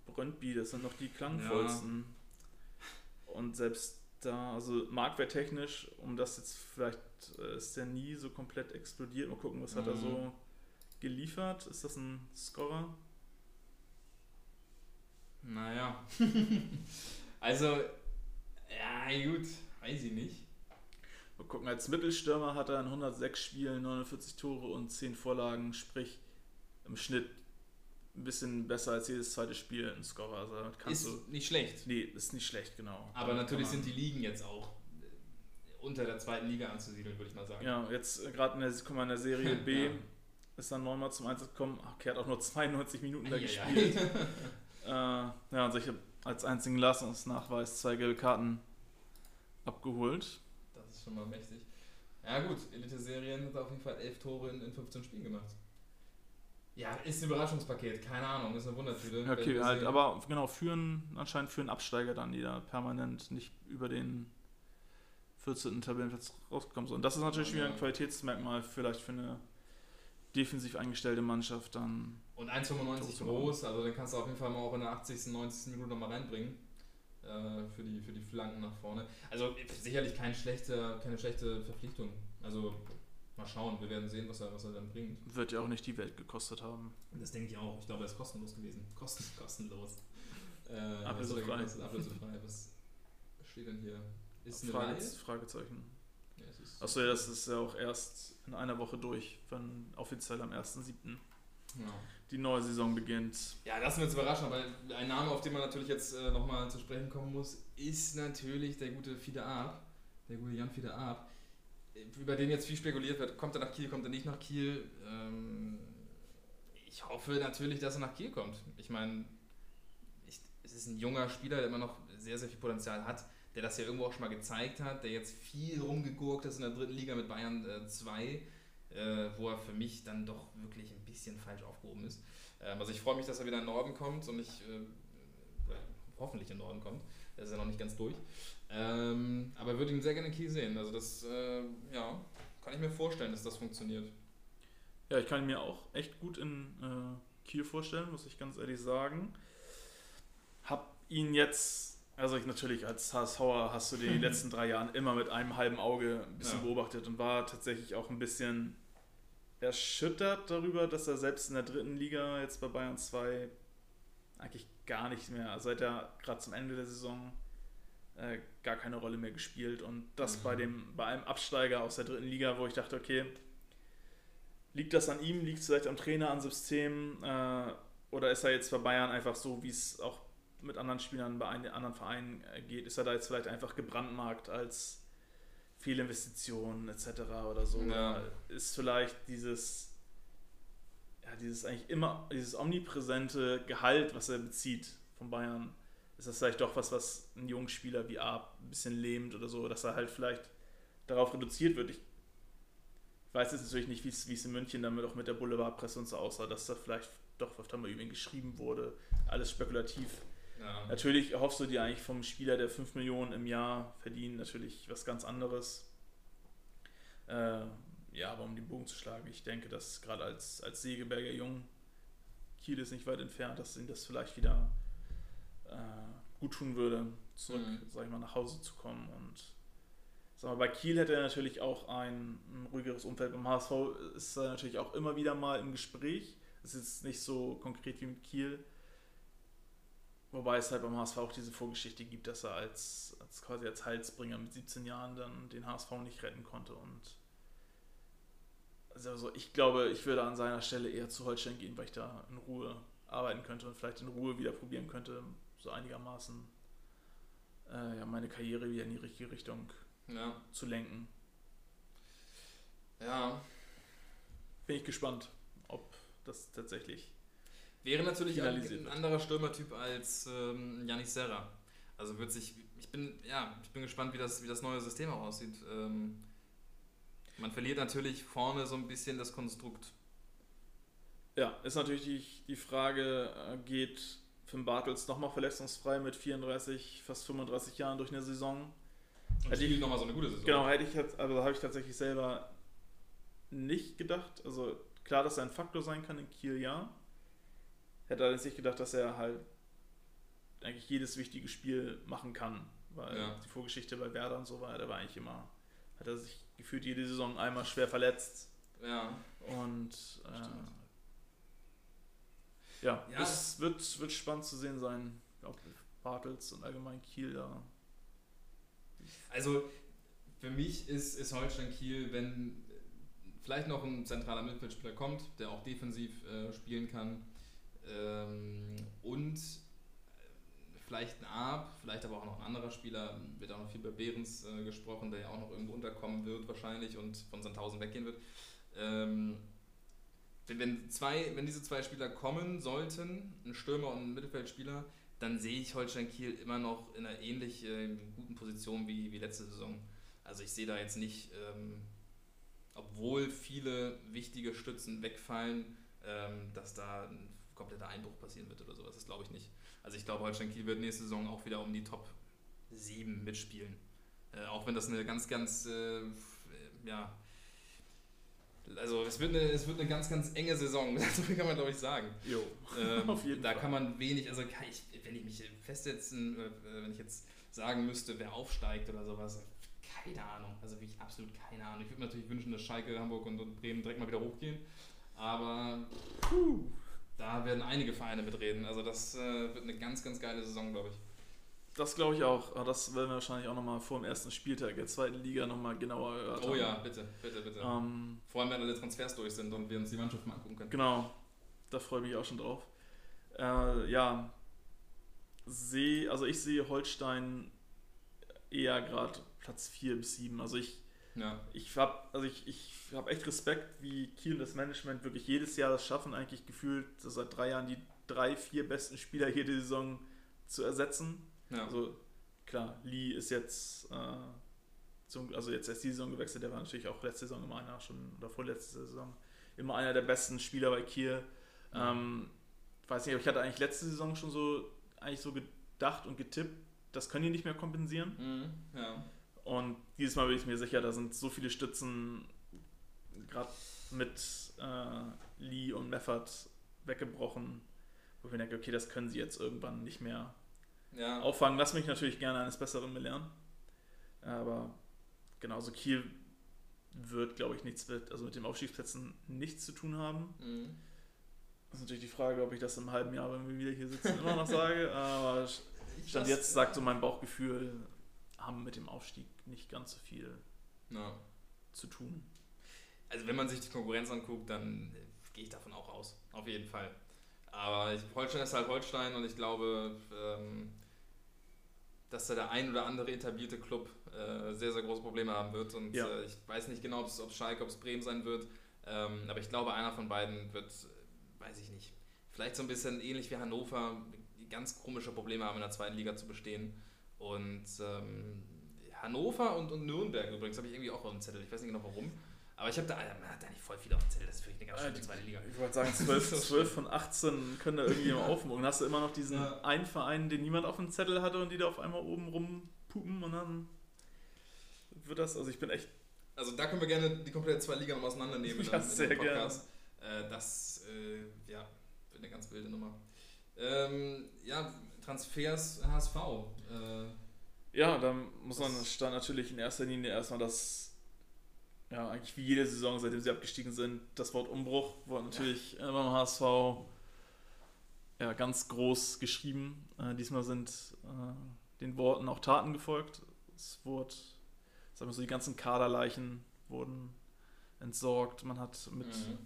Brøndby, das sind noch die klangvollsten. Und selbst da, also marktwerttechnisch, um das jetzt vielleicht äh, ist der nie so komplett explodiert. Mal gucken, was hat er Mhm. so geliefert? Ist das ein Scorer? naja. also, ja gut, weiß ich nicht. Mal gucken, als Mittelstürmer hat er in 106 Spielen 49 Tore und 10 Vorlagen, sprich im Schnitt ein bisschen besser als jedes zweite Spiel ein Scorer. Also kannst Ist du. nicht schlecht. Nee, ist nicht schlecht, genau. Aber Damit natürlich sind die Ligen jetzt auch äh, unter der zweiten Liga anzusiedeln, würde ich mal sagen. Ja, jetzt äh, gerade in der, guck mal, in der Serie B Ja. ist dann neunmal zum Einsatz gekommen. Okay, hat auch nur 92 Minuten da gespielt. Äh, ja, und ich habe als einzigen Leistungsnachweis zwei gelbe Karten abgeholt. Das ist schon mal mächtig. Ja gut, Elite-Serien hat auf jeden Fall 11 Tore in, in 15 Spielen gemacht. Ja, ist ein Überraschungspaket, keine Ahnung, ist eine Wundertüte. Ja, okay, halt, sehen. aber genau, führen anscheinend für einen Absteiger dann, die da permanent nicht über den 14. Tabellenplatz rausgekommen sind. Und das ist natürlich wieder ein Ja. Qualitätsmerkmal, vielleicht für eine defensiv eingestellte Mannschaft dann. Und 1,95 zu groß, also den kannst du auf jeden Fall mal auch in der 80., 90. Minute nochmal reinbringen. Äh, für, die, für die Flanken nach vorne. Also sicherlich kein schlechte, keine schlechte Verpflichtung. Also mal schauen, wir werden sehen, was er, was er dann bringt. Wird ja auch nicht die Welt gekostet haben. Das denke ich auch. Ich glaube, er ist kostenlos gewesen. Kosten, kostenlos. Äh, Ablösefrei. Ablösefrei. Was steht denn hier? Ist eine Frage, Reihe? Fragezeichen. Ja, Achso, ja, das ist ja auch erst in einer Woche durch, wenn offiziell am 1.7. Ja. die neue Saison beginnt. Ja, lassen wir uns überraschen, aber ein Name, auf den man natürlich jetzt äh, nochmal zu sprechen kommen muss, ist natürlich der gute Fiete Arp, der gute Jan Fiete Arp, über den jetzt viel spekuliert wird. Kommt er nach Kiel, kommt er nicht nach Kiel? Ähm, ich hoffe natürlich, dass er nach Kiel kommt. Ich meine, es ist ein junger Spieler, der immer noch sehr, sehr viel Potenzial hat, der das ja irgendwo auch schon mal gezeigt hat, der jetzt viel rumgegurkt ist in der dritten Liga mit Bayern 2, äh, wo er für mich dann doch wirklich ein bisschen falsch aufgehoben ist. Ähm, also ich freue mich, dass er wieder in den Norden kommt und ich äh, äh, hoffentlich in den Norden kommt. Er ist ja noch nicht ganz durch. Ähm, aber würde ihn sehr gerne in Kiel sehen. Also das, äh, ja, kann ich mir vorstellen, dass das funktioniert. Ja, ich kann ihn mir auch echt gut in äh, Kiel vorstellen, muss ich ganz ehrlich sagen. Hab ihn jetzt, also ich natürlich als HSVer hast du die letzten drei Jahren immer mit einem halben Auge ein bisschen Ja. beobachtet und war tatsächlich auch ein bisschen erschüttert darüber, dass er selbst in der dritten Liga jetzt bei Bayern 2 eigentlich gar nicht mehr, seit er gerade zum Ende der Saison äh, gar keine Rolle mehr gespielt und das Mhm. bei dem bei einem Absteiger aus der dritten Liga, wo ich dachte, okay, liegt das an ihm, liegt es vielleicht am Trainer, am System äh, oder ist er jetzt bei Bayern einfach so, wie es auch mit anderen Spielern bei ein- anderen Vereinen äh, geht, ist er da jetzt vielleicht einfach gebrandmarkt als Fehlinvestitionen etc. oder so? Ja. Ist vielleicht dieses ja, dieses eigentlich immer, dieses omnipräsente Gehalt, was er bezieht von Bayern, ist das vielleicht doch was, was einen jungen Spieler wie Arp ein bisschen lähmt oder so, dass er halt vielleicht darauf reduziert wird. Ich weiß jetzt natürlich nicht, wie es in München damit auch mit der Boulevardpresse und so aussah, dass da vielleicht doch öfter mal über ihn geschrieben wurde. Alles spekulativ. Ja. Natürlich erhoffst du dir eigentlich vom Spieler, der 5 Millionen im Jahr verdient, natürlich was ganz anderes. Äh, ja, aber um den Bogen zu schlagen, ich denke, dass gerade als, als Segeberger Jung, Kiel ist nicht weit entfernt, dass ihm das vielleicht wieder äh, gut tun würde, zurück, Mhm. sag ich mal, nach Hause zu kommen. Und sag mal, bei Kiel hätte er natürlich auch ein, ein ruhigeres Umfeld. Beim HSV ist er natürlich auch immer wieder mal im Gespräch. Es ist nicht so konkret wie mit Kiel. Wobei es halt beim HSV auch diese Vorgeschichte gibt, dass er als, als quasi als Heilsbringer mit 17 Jahren dann den HSV nicht retten konnte. Und also ich glaube, ich würde an seiner Stelle eher zu Holstein gehen, weil ich da in Ruhe arbeiten könnte und vielleicht in Ruhe wieder probieren könnte, so einigermaßen äh, ja, meine Karriere wieder in die richtige Richtung ja. zu lenken. Ja. Bin ich gespannt, ob das tatsächlich. Wäre natürlich ein, ein anderer Stürmertyp als ähm, Janis Serra. Also wird sich, ich bin, ja, ich bin gespannt, wie das, wie das neue System auch aussieht. Ähm, man verliert natürlich vorne so ein bisschen das Konstrukt. Ja, ist natürlich die, die Frage, äh, geht Finn Bartels nochmal verletzungsfrei mit 34, fast 35 Jahren durch eine Saison? Und Hätte ich- nochmal so eine gute Saison. Genau, hätte ich jetzt, also habe ich tatsächlich selber nicht gedacht. Also klar, dass er ein Faktor sein kann in Kiel, ja. Hätte allerdings nicht gedacht, dass er halt eigentlich jedes wichtige Spiel machen kann. Weil Ja. die Vorgeschichte bei Werder und so war, der war eigentlich immer, hat er sich gefühlt jede Saison einmal schwer verletzt. Ja. Und äh, ja, Ja. es wird, wird spannend zu sehen sein, ob Bartels und allgemein Kiel da. Also für mich ist, ist Holstein Kiel, wenn vielleicht noch ein zentraler Mittelfeldspieler kommt, der auch defensiv äh, spielen kann ähm, und vielleicht ein Arp, vielleicht aber auch noch ein anderer Spieler, wird auch noch viel bei Behrens äh, gesprochen, der ja auch noch irgendwo unterkommen wird wahrscheinlich und von Sandhausen weggehen wird. Ähm, wenn, wenn, zwei, wenn diese zwei Spieler kommen sollten, ein Stürmer und ein Mittelfeldspieler, dann sehe ich Holstein Kiel immer noch in einer ähnlich äh, guten Position wie, wie letzte Saison. Also ich sehe da jetzt nicht, ähm, obwohl viele wichtige Stützen wegfallen, ähm, dass da ein kompletter Einbruch passieren wird oder sowas. Das glaube ich nicht. Also ich glaube, Holstein Kiel wird nächste Saison auch wieder um die Top 7 mitspielen. Äh, auch wenn das eine ganz, ganz, äh, ja, also es wird, eine, es wird eine ganz, ganz enge Saison, so viel kann man glaube ich sagen. Jo, ähm, auf jeden da Fall. Da kann man wenig, also ich, wenn ich mich festsetzen, äh, wenn ich jetzt sagen müsste, wer aufsteigt oder sowas, keine Ahnung. Also wirklich absolut keine Ahnung. Ich würde mir natürlich wünschen, dass Schalke, Hamburg und, und Bremen direkt mal wieder hochgehen. Aber puh, da werden einige Vereine mitreden. Also das äh, wird eine ganz, ganz geile Saison, glaube ich. Das glaube ich auch. Aber das werden wir wahrscheinlich auch nochmal vor dem ersten Spieltag der zweiten Liga nochmal genauer erörtern. Oh ja, bitte, bitte, bitte. Ähm, vor allem, wenn alle Transfers durch sind und wir uns die Mannschaft mal angucken können. Genau, da freue ich mich auch schon drauf. Äh, ja, sehe, also ich sehe Holstein eher gerade Platz 4 bis 7. Also ich, ja. ich habe also ich, ich hab echt Respekt, wie Kiel und das Management wirklich jedes Jahr das schaffen, eigentlich gefühlt seit drei Jahren die drei, vier besten Spieler jede Saison zu ersetzen. Ja. Also klar, Lee ist jetzt, äh, zum, also jetzt erst die Saison gewechselt, der war natürlich auch letzte Saison immer einer, schon oder vorletzte Saison, immer einer der besten Spieler bei Kiel. Mhm. Ähm, weiß nicht, aber ich hatte eigentlich letzte Saison schon so eigentlich so gedacht und getippt, das können die nicht mehr kompensieren. Mhm. Ja. Und dieses Mal bin ich mir sicher, da sind so viele Stützen, gerade mit äh, Lee und Meffert weggebrochen, wo ich denke, okay, das können sie jetzt irgendwann nicht mehr ja. auffangen. Lass mich natürlich gerne eines Besseren belehren. Aber genauso Kiel wird, glaube ich, nichts mit, also mit den Aufstiegsplätzen nichts zu tun haben. Mhm. Das ist natürlich die Frage, ob ich das im halben Jahr, wenn wir wieder hier sitzen, immer noch sage. Aber Stand jetzt sagt so mein Bauchgefühl, haben mit dem Aufstieg nicht ganz so viel no. zu tun. Also wenn man sich die Konkurrenz anguckt, dann gehe ich davon auch aus. Auf jeden Fall. Aber Holstein ist halt Holstein und ich glaube, ähm, dass da der ein oder andere etablierte Club äh, sehr, sehr große Probleme haben wird. Und ja. äh, ich weiß nicht genau, ob es Schalke, ob es Bremen sein wird. Ähm, aber ich glaube, einer von beiden wird, weiß ich nicht, vielleicht so ein bisschen ähnlich wie Hannover, ganz komische Probleme haben, in der zweiten Liga zu bestehen. Und ähm, Hannover und, und Nürnberg übrigens habe ich irgendwie auch auf dem Zettel. Ich weiß nicht genau warum. Aber ich habe da, man hat da nicht voll viel auf dem Zettel. Das ist wirklich eine ganz schöne zweite Liga. Ich wollte sagen, 12, 12 von 18 können da irgendwie immer aufmogen. Hast du immer noch diesen ja. einen Verein, den niemand auf dem Zettel hatte und die da auf einmal oben rumpupen und dann wird das, also ich bin echt. Also da können wir gerne die komplette zweite Liga mal auseinandernehmen. Ja, sehr gerne. Äh, das, äh, ja, wird eine ganz wilde Nummer. Ähm, ja, Transfers HSV. Äh, ja, da muss man stand natürlich in erster Linie erstmal das, ja, eigentlich wie jede Saison, seitdem sie abgestiegen sind, das Wort Umbruch wurde natürlich ja. beim HSV ja, ganz groß geschrieben. Äh, diesmal sind äh, den Worten auch Taten gefolgt. Es wurde, sagen wir so, die ganzen Kaderleichen wurden entsorgt. Man hat mit mhm.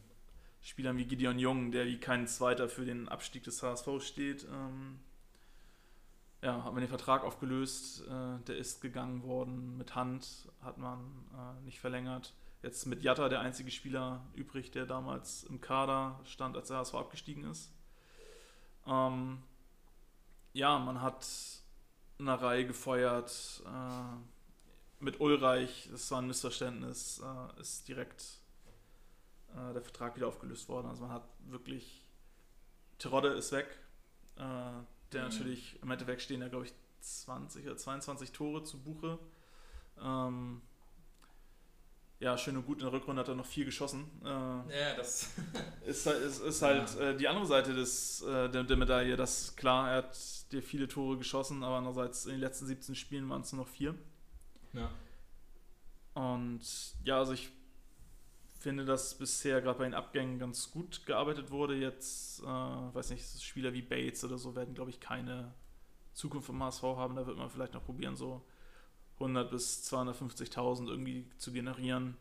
Spielern wie Gideon Jung, der wie kein Zweiter für den Abstieg des HSV steht. Ähm, ja, hat man den Vertrag aufgelöst, äh, der ist gegangen worden. Mit Hand hat man äh, nicht verlängert. Jetzt mit Jatta der einzige Spieler übrig, der damals im Kader stand, als der HSV abgestiegen ist. Ähm, ja, man hat eine Reihe gefeuert. Äh, mit Ulreich, das war ein Missverständnis, äh, ist direkt äh, der Vertrag wieder aufgelöst worden. Also man hat wirklich, Terodde ist weg, äh, der mhm. natürlich im Endeffekt stehen da, glaube ich, 20 oder 22 Tore zu Buche. Ähm, ja, schön und gut, in der Rückrunde hat er noch vier geschossen. Äh, ja, das ist, halt, ist, ist halt ja. äh, die andere Seite des, äh, der, der, Medaille. Das klar, er hat dir viele Tore geschossen, aber andererseits in den letzten 17 Spielen waren es nur noch vier. Ja. Und ja, also ich finde, dass bisher gerade bei den Abgängen ganz gut gearbeitet wurde. Jetzt, äh, weiß nicht, Spieler wie Bates oder so werden, glaube ich, keine Zukunft vom HSV haben. Da wird man vielleicht noch probieren, so 100 bis 250.000 irgendwie zu generieren,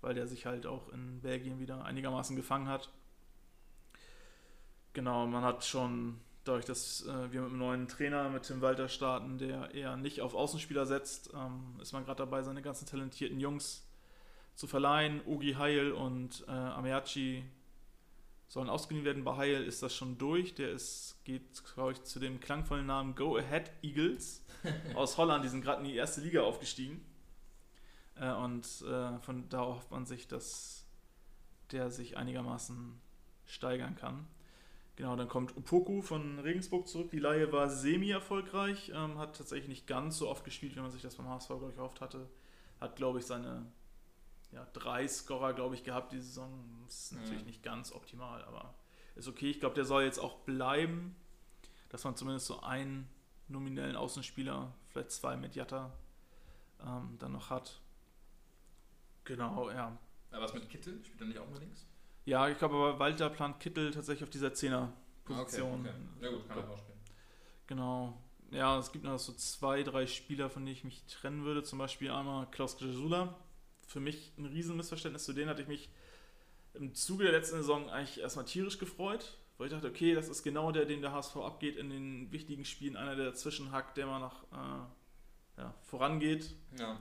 weil der sich halt auch in Belgien wieder einigermaßen gefangen hat. Genau, man hat schon dadurch, dass äh, wir mit einem neuen Trainer, mit Tim Walter starten, der eher nicht auf Außenspieler setzt, ähm, ist man gerade dabei, seine ganzen talentierten Jungs zu verleihen. Ugi Heil und äh, Ameachi sollen ausgeliehen werden. Bei Heil ist das schon durch. Der ist, geht, glaube ich, zu dem klangvollen Namen Go Ahead Eagles aus Holland. Die sind gerade in die erste Liga aufgestiegen. Äh, und äh, von da hofft man sich, dass der sich einigermaßen steigern kann. Genau, dann kommt Upoku von Regensburg zurück. Die Laie war semi-erfolgreich, ähm, hat tatsächlich nicht ganz so oft gespielt, wie man sich das beim HSV, gehofft hatte. Hat, glaube ich, seine ja, drei Scorer, glaube ich, gehabt die Saison. Ist natürlich mhm. nicht ganz optimal, aber ist okay. Ich glaube, der soll jetzt auch bleiben, dass man zumindest so einen nominellen Außenspieler, vielleicht zwei mit Jatta, ähm, dann noch hat. Genau, ja. Aber was mit Kittel? Spielt er nicht auch mal links? Ja, ich glaube aber Walter plant Kittel tatsächlich auf dieser Zehner-Position. Okay, okay. Ja gut, kann er auch spielen. Genau. Ja, es gibt noch so zwei, drei Spieler, von denen ich mich trennen würde. Zum Beispiel einmal Klaus Grisula. Für mich ein Riesenmissverständnis. Zu denen hatte ich mich im Zuge der letzten Saison eigentlich erstmal tierisch gefreut, weil ich dachte, okay, das ist genau der, den der HSV abgeht in den wichtigen Spielen. Einer, der dazwischen hackt, der mal nach äh, ja, vorangeht. Ja.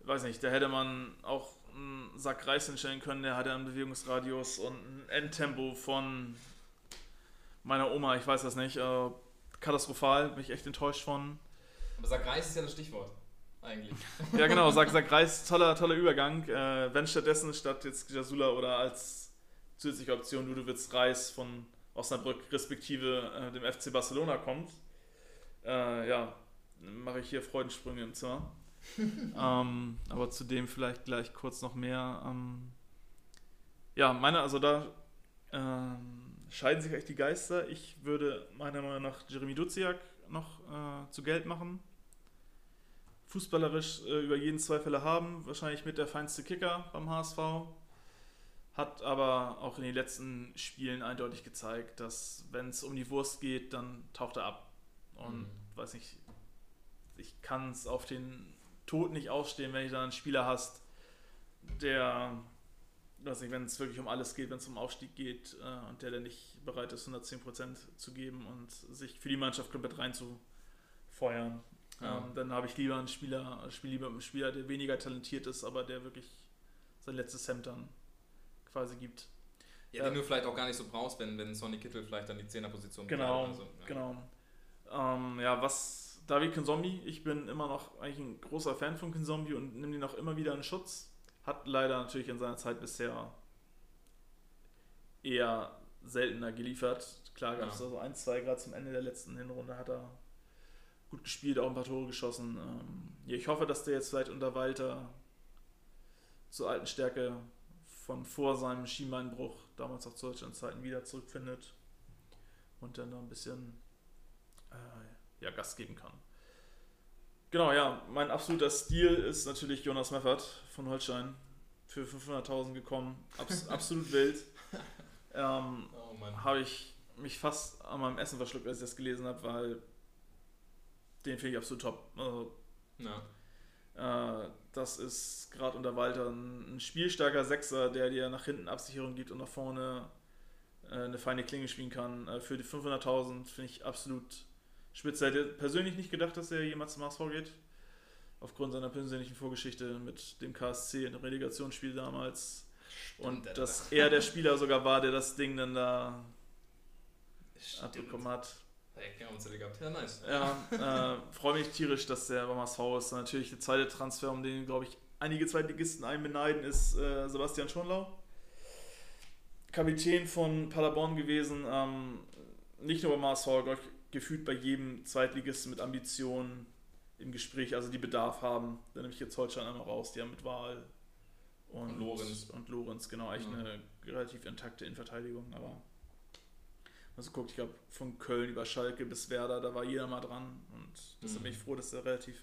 Weiß nicht, da hätte man auch einen Sack Reis hinstellen können, der hatte einen Bewegungsradius und ein Endtempo von meiner Oma, ich weiß das nicht. Äh, katastrophal, bin ich echt enttäuscht von. Aber Sack Reis ist ja das Stichwort, eigentlich. ja, genau, Sack, Sack Reis, toller, toller Übergang. Äh, wenn stattdessen statt jetzt Jasula oder als zusätzliche Option Ludowitz Reis von Osnabrück respektive äh, dem FC Barcelona kommt, äh, ja, mache ich hier Freudensprünge im Zimmer. ähm, aber zu dem vielleicht gleich kurz noch mehr. Ähm, ja, meine, also da ähm, scheiden sich echt die Geister. Ich würde meiner Meinung nach Jeremy Duziak noch äh, zu Geld machen. Fußballerisch äh, über jeden Zweifel haben, wahrscheinlich mit der feinste Kicker beim HSV. Hat aber auch in den letzten Spielen eindeutig gezeigt, dass wenn es um die Wurst geht, dann taucht er ab. Und mhm. weiß nicht, ich kann es auf den Tod nicht ausstehen, wenn du dann einen Spieler hast, der, weiß nicht, wenn es wirklich um alles geht, wenn es um Aufstieg geht äh, und der dann nicht bereit ist, 110% zu geben und sich für die Mannschaft komplett reinzufeuern. Ja. Ähm, dann habe ich lieber einen Spieler, spiele lieber einen Spieler, der weniger talentiert ist, aber der wirklich sein letztes Hemd dann quasi gibt. Ja, den äh, du vielleicht auch gar nicht so brauchst, wenn, wenn Sonny Kittel vielleicht dann die Zehnerposition Genau, also, ja. genau. Ähm, ja, was David Kinzombie, ich bin immer noch eigentlich ein großer Fan von Kinzombie und nehme ihn auch immer wieder in Schutz. Hat leider natürlich in seiner Zeit bisher eher seltener geliefert. Klar gab es ja. so ein, zwei, gerade zum Ende der letzten Hinrunde hat er gut gespielt, auch ein paar Tore geschossen. Ähm, ja, ich hoffe, dass der jetzt vielleicht unter Walter zur alten Stärke von vor seinem Schienbeinbruch, damals auch zu Deutschlandzeiten, wieder zurückfindet und dann noch ein bisschen äh, ja, Gas geben kann. Genau, ja, mein absoluter Stil ist natürlich Jonas Meffert von Holstein für 500.000 gekommen. Abs absolut wild. Ähm, oh habe ich mich fast an meinem Essen verschluckt, als ich das gelesen habe, weil den finde ich absolut top. Also, ja. äh, das ist gerade unter Walter ein, ein, spielstarker Sechser, der dir nach hinten Absicherung gibt und nach vorne äh, eine feine Klinge spielen kann. Äh, für die 500.000 finde ich absolut Spitze hätte persönlich nicht gedacht, dass er jemals zum HSV geht. Aufgrund seiner persönlichen Vorgeschichte mit dem KSC in der Relegationsspiel damals. Stimmt, und dass er der Spieler sogar war, der das Ding dann da Stimmt. abbekommen hat. Ja, nice. Ja, äh, freue mich tierisch, dass der beim HSV ist. Natürlich der zweite Transfer, um den, glaube ich, einige Zweitligisten einen beneiden, ist äh, Sebastian Schonlau. Kapitän von Paderborn gewesen. Ähm, nicht nur beim HSV, glaube ich, gefühlt bei jedem Zweitligisten mit Ambitionen im Gespräch, also die Bedarf haben. Da nehme ich jetzt Holstein einmal raus, die haben mit Wahl und, und Lorenz. Und Lorenz, genau, eigentlich ja. eine relativ intakte Innenverteidigung, aber also guckt, ich glaube, von Köln über Schalke bis Werder, da war jeder mal dran und deshalb mhm. bin ich froh, dass er relativ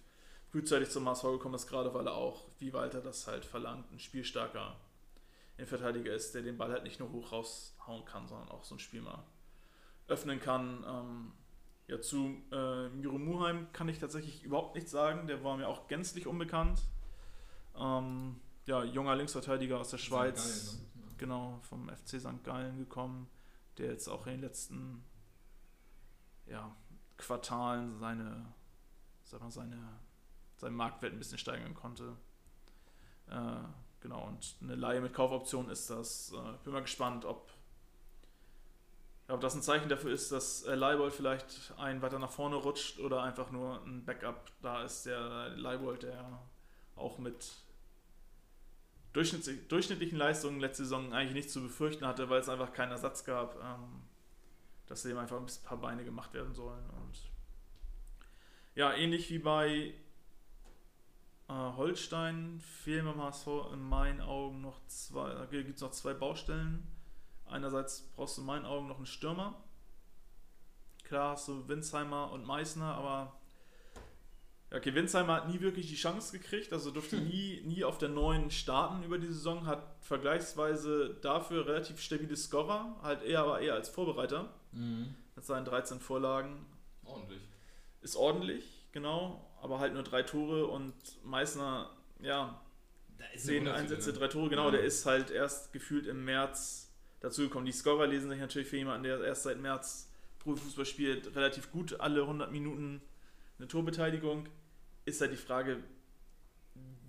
frühzeitig zum HSV gekommen ist, gerade weil er auch, wie Walter das halt verlangt, ein spielstarker Innenverteidiger ist, der den Ball halt nicht nur hoch raushauen kann, sondern auch so ein Spiel mal öffnen kann. Ähm, Ja, zu äh, Miro Muheim kann ich tatsächlich überhaupt nichts sagen. Der war mir auch gänzlich unbekannt. Ähm, ja, junger Linksverteidiger aus der Schweiz. Gallen, ne? Genau, vom FC St. Gallen gekommen, der jetzt auch in den letzten ja, Quartalen seine, sag mal, seine, seinen Marktwert ein bisschen steigern konnte. Äh, genau, und eine Leihe mit Kaufoption ist das. Äh, bin mal gespannt, ob, ob das ein Zeichen dafür ist, dass äh, Leibold vielleicht einen weiter nach vorne rutscht oder einfach nur ein Backup da ist, der Leibold, der auch mit durchschnittlichen Leistungen letzte Saison eigentlich nichts zu befürchten hatte, weil es einfach keinen Ersatz gab. Ähm, dass dem einfach ein paar Beine gemacht werden sollen. Und ja, ähnlich wie bei äh, Holstein fehlen beim HSV in meinen Augen noch zwei, da gibt es noch zwei Baustellen. Einerseits brauchst du in meinen Augen noch einen Stürmer. Klar hast du Winsheimer und Meißner, aber okay, Winsheimer hat nie wirklich die Chance gekriegt, also durfte nie, nie auf der neuen starten über die Saison, hat vergleichsweise dafür relativ stabile Scorer, halt eher aber eher als Vorbereiter. Mhm. Mit seinen 13 Vorlagen. Ordentlich. Ist ordentlich, genau, aber halt nur drei Tore und Meißner, ja, zehn Einsätze, ne? drei Tore, genau, ja. der ist halt erst gefühlt im März dazugekommen. Die Scorer lesen sich natürlich für jemanden, der erst seit März Profifußball spielt, relativ gut alle 100 Minuten eine Torbeteiligung. Ist halt die Frage,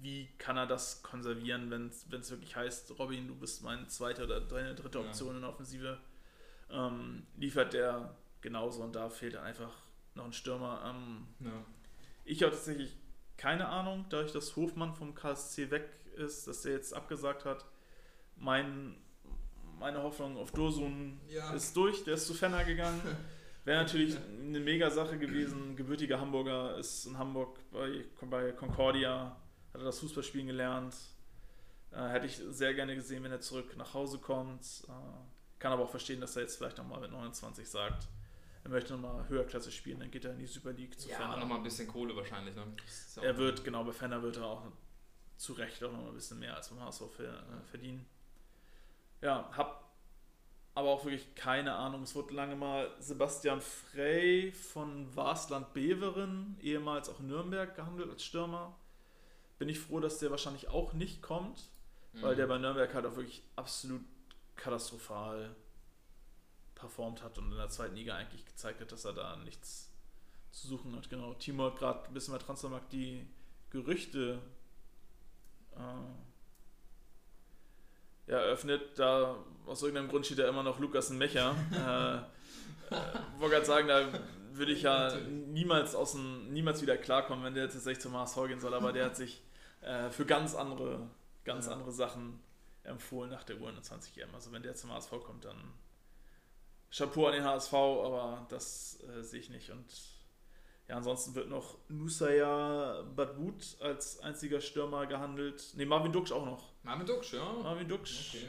wie kann er das konservieren, wenn es wirklich heißt, Robin, du bist meine zweite oder deine dritte Option ja. in der Offensive ähm, liefert der genauso und da fehlt einfach noch ein Stürmer. Ähm, ja. Ich habe tatsächlich keine Ahnung, dadurch, dass Hofmann vom KSC weg ist, dass der jetzt abgesagt hat. Mein, meine Hoffnung auf Dursun ja. ist durch, der ist zu Fenner gegangen. Wäre natürlich eine mega Sache gewesen. Gebürtiger Hamburger ist in Hamburg bei, bei Concordia, hat er das Fußballspielen gelernt. Äh, hätte ich sehr gerne gesehen, wenn er zurück nach Hause kommt. Äh, kann aber auch verstehen, dass er jetzt vielleicht nochmal mit 29 sagt, er möchte nochmal Höherklasse spielen, dann geht er in die Super League zu ja, Fenner. nochmal ein bisschen Kohle wahrscheinlich. Ne? Ja er wird, genau, bei Fenner wird er auch zu Recht auch nochmal ein bisschen mehr als beim HSV äh, verdienen. Ja, hab aber auch wirklich keine Ahnung. Es wurde lange mal Sebastian Frey von Wasland Beveren, ehemals auch Nürnberg, gehandelt als Stürmer. Bin ich froh, dass der wahrscheinlich auch nicht kommt, mhm. weil der bei Nürnberg halt auch wirklich absolut katastrophal performt hat und in der zweiten Liga eigentlich gezeigt hat, dass er da nichts zu suchen hat. Genau, Timo hat gerade ein bisschen bei Transfermarkt die Gerüchte äh, eröffnet. Da aus irgendeinem Grund steht ja immer noch Lukas Mecher. äh, äh, wollte gerade sagen, da würde ich ja niemals, aus dem, niemals wieder klarkommen, wenn der jetzt tatsächlich zum HSV gehen soll, aber der hat sich äh, für ganz andere, ganz andere Sachen empfohlen nach der U21 EM. Also wenn der zum HSV kommt, dann Chapeau an den HSV, aber das äh, sehe ich nicht. Und ja, ansonsten wird noch Nusaya Badwood als einziger Stürmer gehandelt. Ne, Marvin Duksch auch noch. Marvin Duksch, ja. Marvin Duksch okay.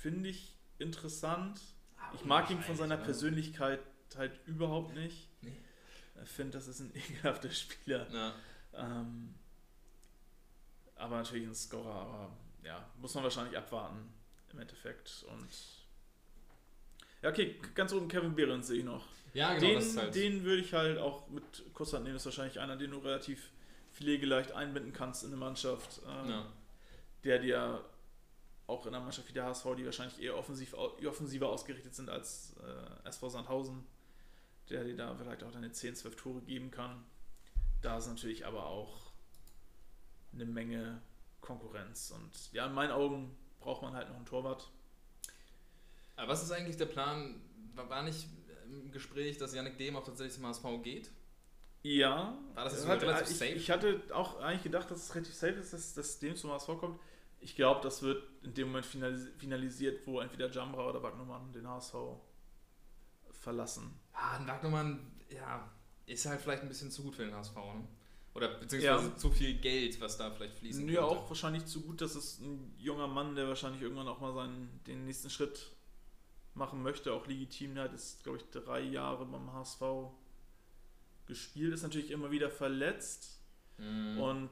finde ich interessant. Aber ich mag ihn von seiner ne? Persönlichkeit halt überhaupt nicht. Nee. Ich finde, das ist ein ekelhafter Spieler. Ja. Ähm, aber natürlich ein Scorer, aber ja, muss man wahrscheinlich abwarten im Endeffekt. Und ja, okay, ganz oben Kevin Behrens sehe ich noch. Ja, genau. Den, halt den würde ich halt auch mit Kusshand nehmen. Das ist wahrscheinlich einer, den du relativ pflegeleicht einbinden kannst in eine Mannschaft, äh, ja. Der dir auch in einer Mannschaft wie der HSV, die wahrscheinlich eher offensiv, offensiver ausgerichtet sind als äh, SV Sandhausen, der dir da vielleicht auch deine 10, 12 Tore geben kann. Da ist natürlich aber auch eine Menge Konkurrenz. Und ja, in meinen Augen braucht man halt noch einen Torwart. Aber was ist eigentlich der Plan? War nicht im Gespräch, dass Yannick Dehm auch tatsächlich zum HSV geht? Ja. War das jetzt hatte, relativ safe? Ich, hatte auch eigentlich gedacht, dass es relativ safe ist, dass, dass Dehm zum HSV kommt. Ich glaube, das wird in dem Moment finalisiert, wo entweder Jambra oder Wagnumann den HSV verlassen. Ah, ein Wagnumann, ja, ist halt vielleicht ein bisschen zu gut für den HSV, ne? Oder beziehungsweise ja. zu viel Geld, was da vielleicht fließen Ja, auch wahrscheinlich zu gut, dass es ein junger Mann, der wahrscheinlich irgendwann auch mal seinen, den nächsten Schritt machen möchte, auch legitim. Der hat jetzt, glaube ich, drei Jahre beim HSV gespielt, ist natürlich immer wieder verletzt. Mhm. Und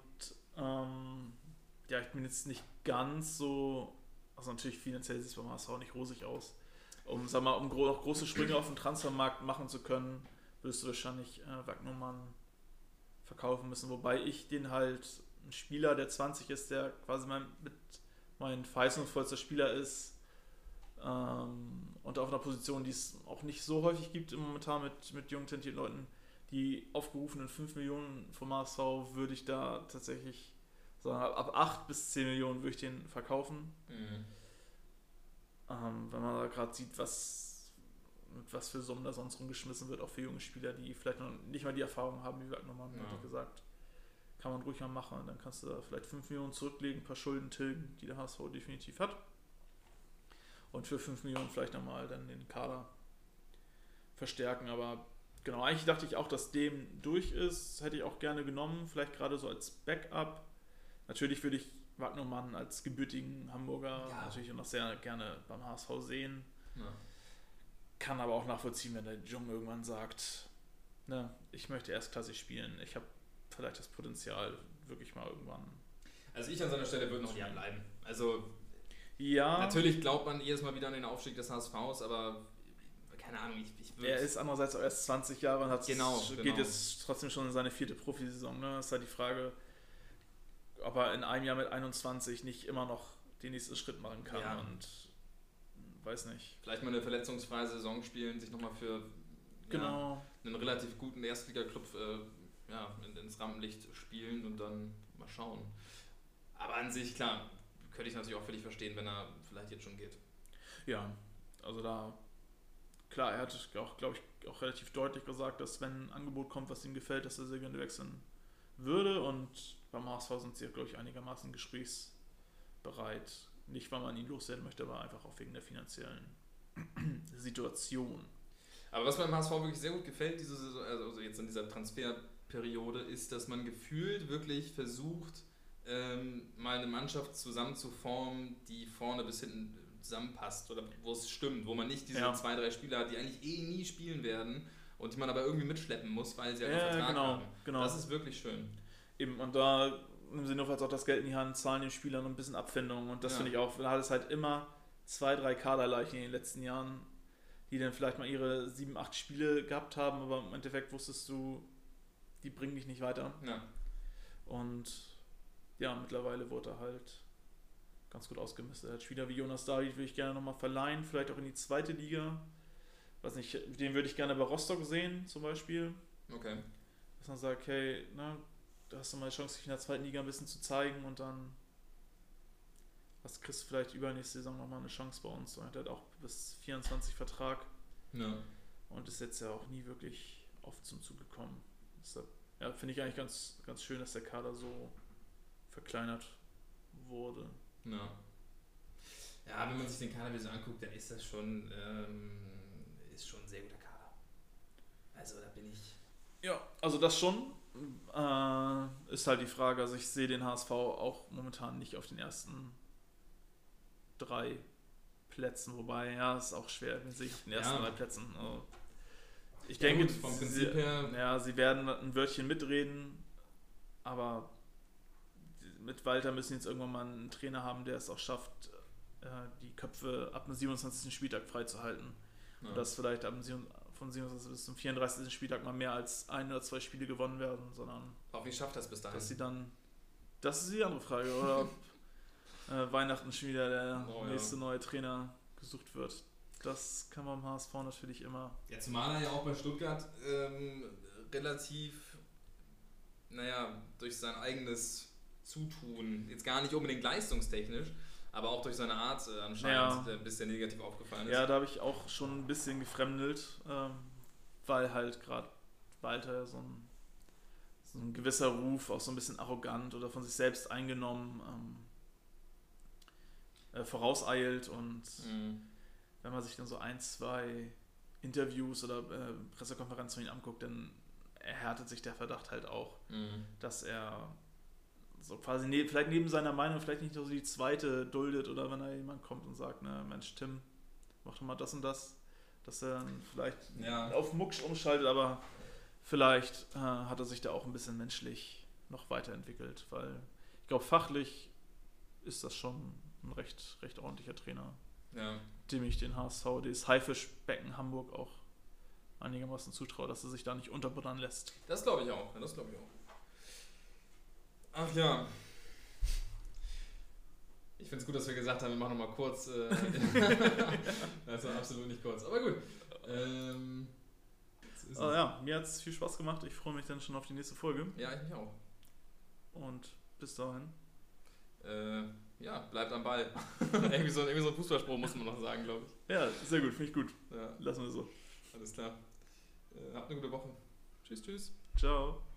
ähm, ja, ich bin jetzt nicht ganz so, also natürlich finanziell sieht es beim HSV nicht rosig aus. Um, sag mal, um noch große Sprünge auf dem Transfermarkt machen zu können, würdest du wahrscheinlich äh, Wagnumann verkaufen müssen. Wobei ich den halt, ein Spieler, der 20 ist, der quasi mein, mit mein verheißungsvollster Spieler ist ähm, und auf einer Position, die es auch nicht so häufig gibt momentan mit, mit jungen, talentierten Leuten, die aufgerufenen 5 Millionen vom HSV würde ich da tatsächlich sagen, ab 8 bis 10 Millionen würde ich den verkaufen. Mhm. Ähm, wenn man da gerade sieht, was, mit was für Summen da sonst rumgeschmissen wird, auch für junge Spieler, die vielleicht noch nicht mal die Erfahrung haben, wie wir nochmal ja. gesagt. Kann man ruhig mal machen. Dann kannst du da vielleicht 5 Millionen zurücklegen, ein paar Schulden tilgen, die der HSV definitiv hat. Und für 5 Millionen vielleicht nochmal dann den Kader verstärken. Aber genau, eigentlich dachte ich auch, dass dem durch ist. Hätte ich auch gerne genommen, vielleicht gerade so als Backup. Natürlich würde ich Wagnermann als gebürtigen Hamburger ja. natürlich noch sehr gerne beim HSV sehen. Ja. Kann aber auch nachvollziehen, wenn der Jung irgendwann sagt, ne, ich möchte erstklassig spielen. Ich habe vielleicht das Potenzial, wirklich mal irgendwann. Also ich an seiner Stelle würde noch hier bleiben. Also ja. Natürlich glaubt man jedes Mal wieder an den Aufstieg des HSVs, aber keine Ahnung, ich, ich Er ist andererseits auch erst 20 Jahre und hat genau, geht genau. jetzt trotzdem schon in seine vierte Profisaison. Ne? Das ist halt die Frage, ob er in einem Jahr mit 21 nicht immer noch den nächsten Schritt machen kann ja. und weiß nicht. Vielleicht mal eine verletzungsfreie Saison spielen, sich nochmal für genau. ja, einen relativ guten Erstliga-Club äh, ja, ins Rampenlicht spielen und dann mal schauen. Aber an sich, klar, könnte ich natürlich auch völlig verstehen, wenn er vielleicht jetzt schon geht. Ja, also da, klar, er hat auch, glaube ich, auch relativ deutlich gesagt, dass wenn ein Angebot kommt, was ihm gefällt, dass er sehr gerne wechseln würde und beim HSV sind sie, glaube ich, einigermaßen gesprächsbereit. Nicht, weil man ihn loswerden möchte, aber einfach auch wegen der finanziellen Situation. Aber was mir beim HSV wirklich sehr gut gefällt, diese Saison, also jetzt in dieser Transferperiode, ist, dass man gefühlt wirklich versucht, ähm, mal eine Mannschaft zusammenzuformen, die vorne bis hinten zusammenpasst oder wo es stimmt, wo man nicht diese ja. zwei, drei Spieler hat, die eigentlich eh nie spielen werden und die man aber irgendwie mitschleppen muss, weil sie halt ja, einen Vertrag genau, haben. Genau. Das ist wirklich schön. Eben, und da nehmen sie nur auch das Geld in die Hand, zahlen den Spielern ein bisschen Abfindung und das ja. finde ich auch, da hat es halt immer zwei, drei Kaderleichen in den letzten Jahren, die dann vielleicht mal ihre sieben, acht Spiele gehabt haben, aber im Endeffekt wusstest du, die bringen dich nicht weiter. Ja. Und ja, mittlerweile wurde er halt ganz gut ausgemistet. Hat Spieler wie Jonas David würde ich gerne nochmal verleihen, vielleicht auch in die zweite Liga. Weiß nicht, den würde ich gerne bei Rostock sehen, zum Beispiel. Okay. Dass man sagt, hey, na, da hast du mal die Chance, dich in der zweiten Liga ein bisschen zu zeigen und dann hast, kriegst du vielleicht übernächste Saison nochmal eine Chance bei uns. Er hat auch bis 24 Vertrag. Ja. Und ist jetzt ja auch nie wirklich oft zum Zug gekommen. Deshalb, ja, finde ich eigentlich ganz, ganz schön, dass der Kader so verkleinert wurde. Ja. Ja, wenn man sich den Kader wieder so anguckt, dann ist das schon, ähm, ist schon ein sehr guter Kader. Also da bin ich. Ja, also das schon. Äh, ist halt die Frage, also ich sehe den HSV auch momentan nicht auf den ersten drei Plätzen, wobei, ja, ist auch schwer, wenn sich auf den ersten ja. drei Plätzen. Also ich ja, denke, gut, vom Prinzip sie, her. Ja, sie werden ein Wörtchen mitreden, aber mit Walter müssen jetzt irgendwann mal einen Trainer haben, der es auch schafft, äh, die Köpfe ab dem 27. Spieltag freizuhalten. Ja. Und dass vielleicht ab dem, von 27. bis zum 34. Spieltag mal mehr als ein oder zwei Spiele gewonnen werden, sondern. Hoffentlich schafft das bis dahin. Dass sie dann. Das ist die andere Frage, oder ob äh, Weihnachten schon wieder der oh, nächste ja. neue Trainer gesucht wird. Das kann man beim HSV natürlich immer. Ja, zumal er ja auch bei Stuttgart ähm, relativ, naja, durch sein eigenes Zutun, jetzt gar nicht unbedingt leistungstechnisch, aber auch durch seine Art äh, anscheinend ja. ein bisschen negativ aufgefallen ist. Ja, da habe ich auch schon ein bisschen gefremdelt, ähm, weil halt gerade Walter so ein, so ein gewisser Ruf, auch so ein bisschen arrogant oder von sich selbst eingenommen ähm, äh, vorauseilt und mhm. wenn man sich dann so ein, zwei Interviews oder äh, Pressekonferenzen von ihm anguckt, dann erhärtet sich der Verdacht halt auch, mhm. dass er so quasi ne, vielleicht neben seiner Meinung vielleicht nicht nur so die zweite duldet oder wenn da jemand kommt und sagt, ne, Mensch, Tim, mach doch mal das und das, dass er dann vielleicht ja. auf Mucksch umschaltet, aber vielleicht äh, hat er sich da auch ein bisschen menschlich noch weiterentwickelt, weil ich glaube, fachlich ist das schon ein recht, recht ordentlicher Trainer, ja. dem ich den HSV, das Haifischbecken Hamburg auch einigermaßen zutraue, dass er sich da nicht unterbuttern lässt. Das glaube ich auch. Das glaube ich auch. Ach ja. Ich finde es gut, dass wir gesagt haben, wir machen nochmal kurz. Äh, war absolut nicht kurz. Aber gut. Ähm, oh, ja, mir hat es viel Spaß gemacht. Ich freue mich dann schon auf die nächste Folge. Ja, ich mich auch. Und bis dahin. Äh, ja, bleibt am Ball. irgendwie, so, irgendwie so ein Fußballspruch muss man noch sagen, glaube ich. Ja, sehr gut, finde ich gut. Ja. Lassen wir so. Alles klar. Äh, habt eine gute Woche. Tschüss, tschüss. Ciao.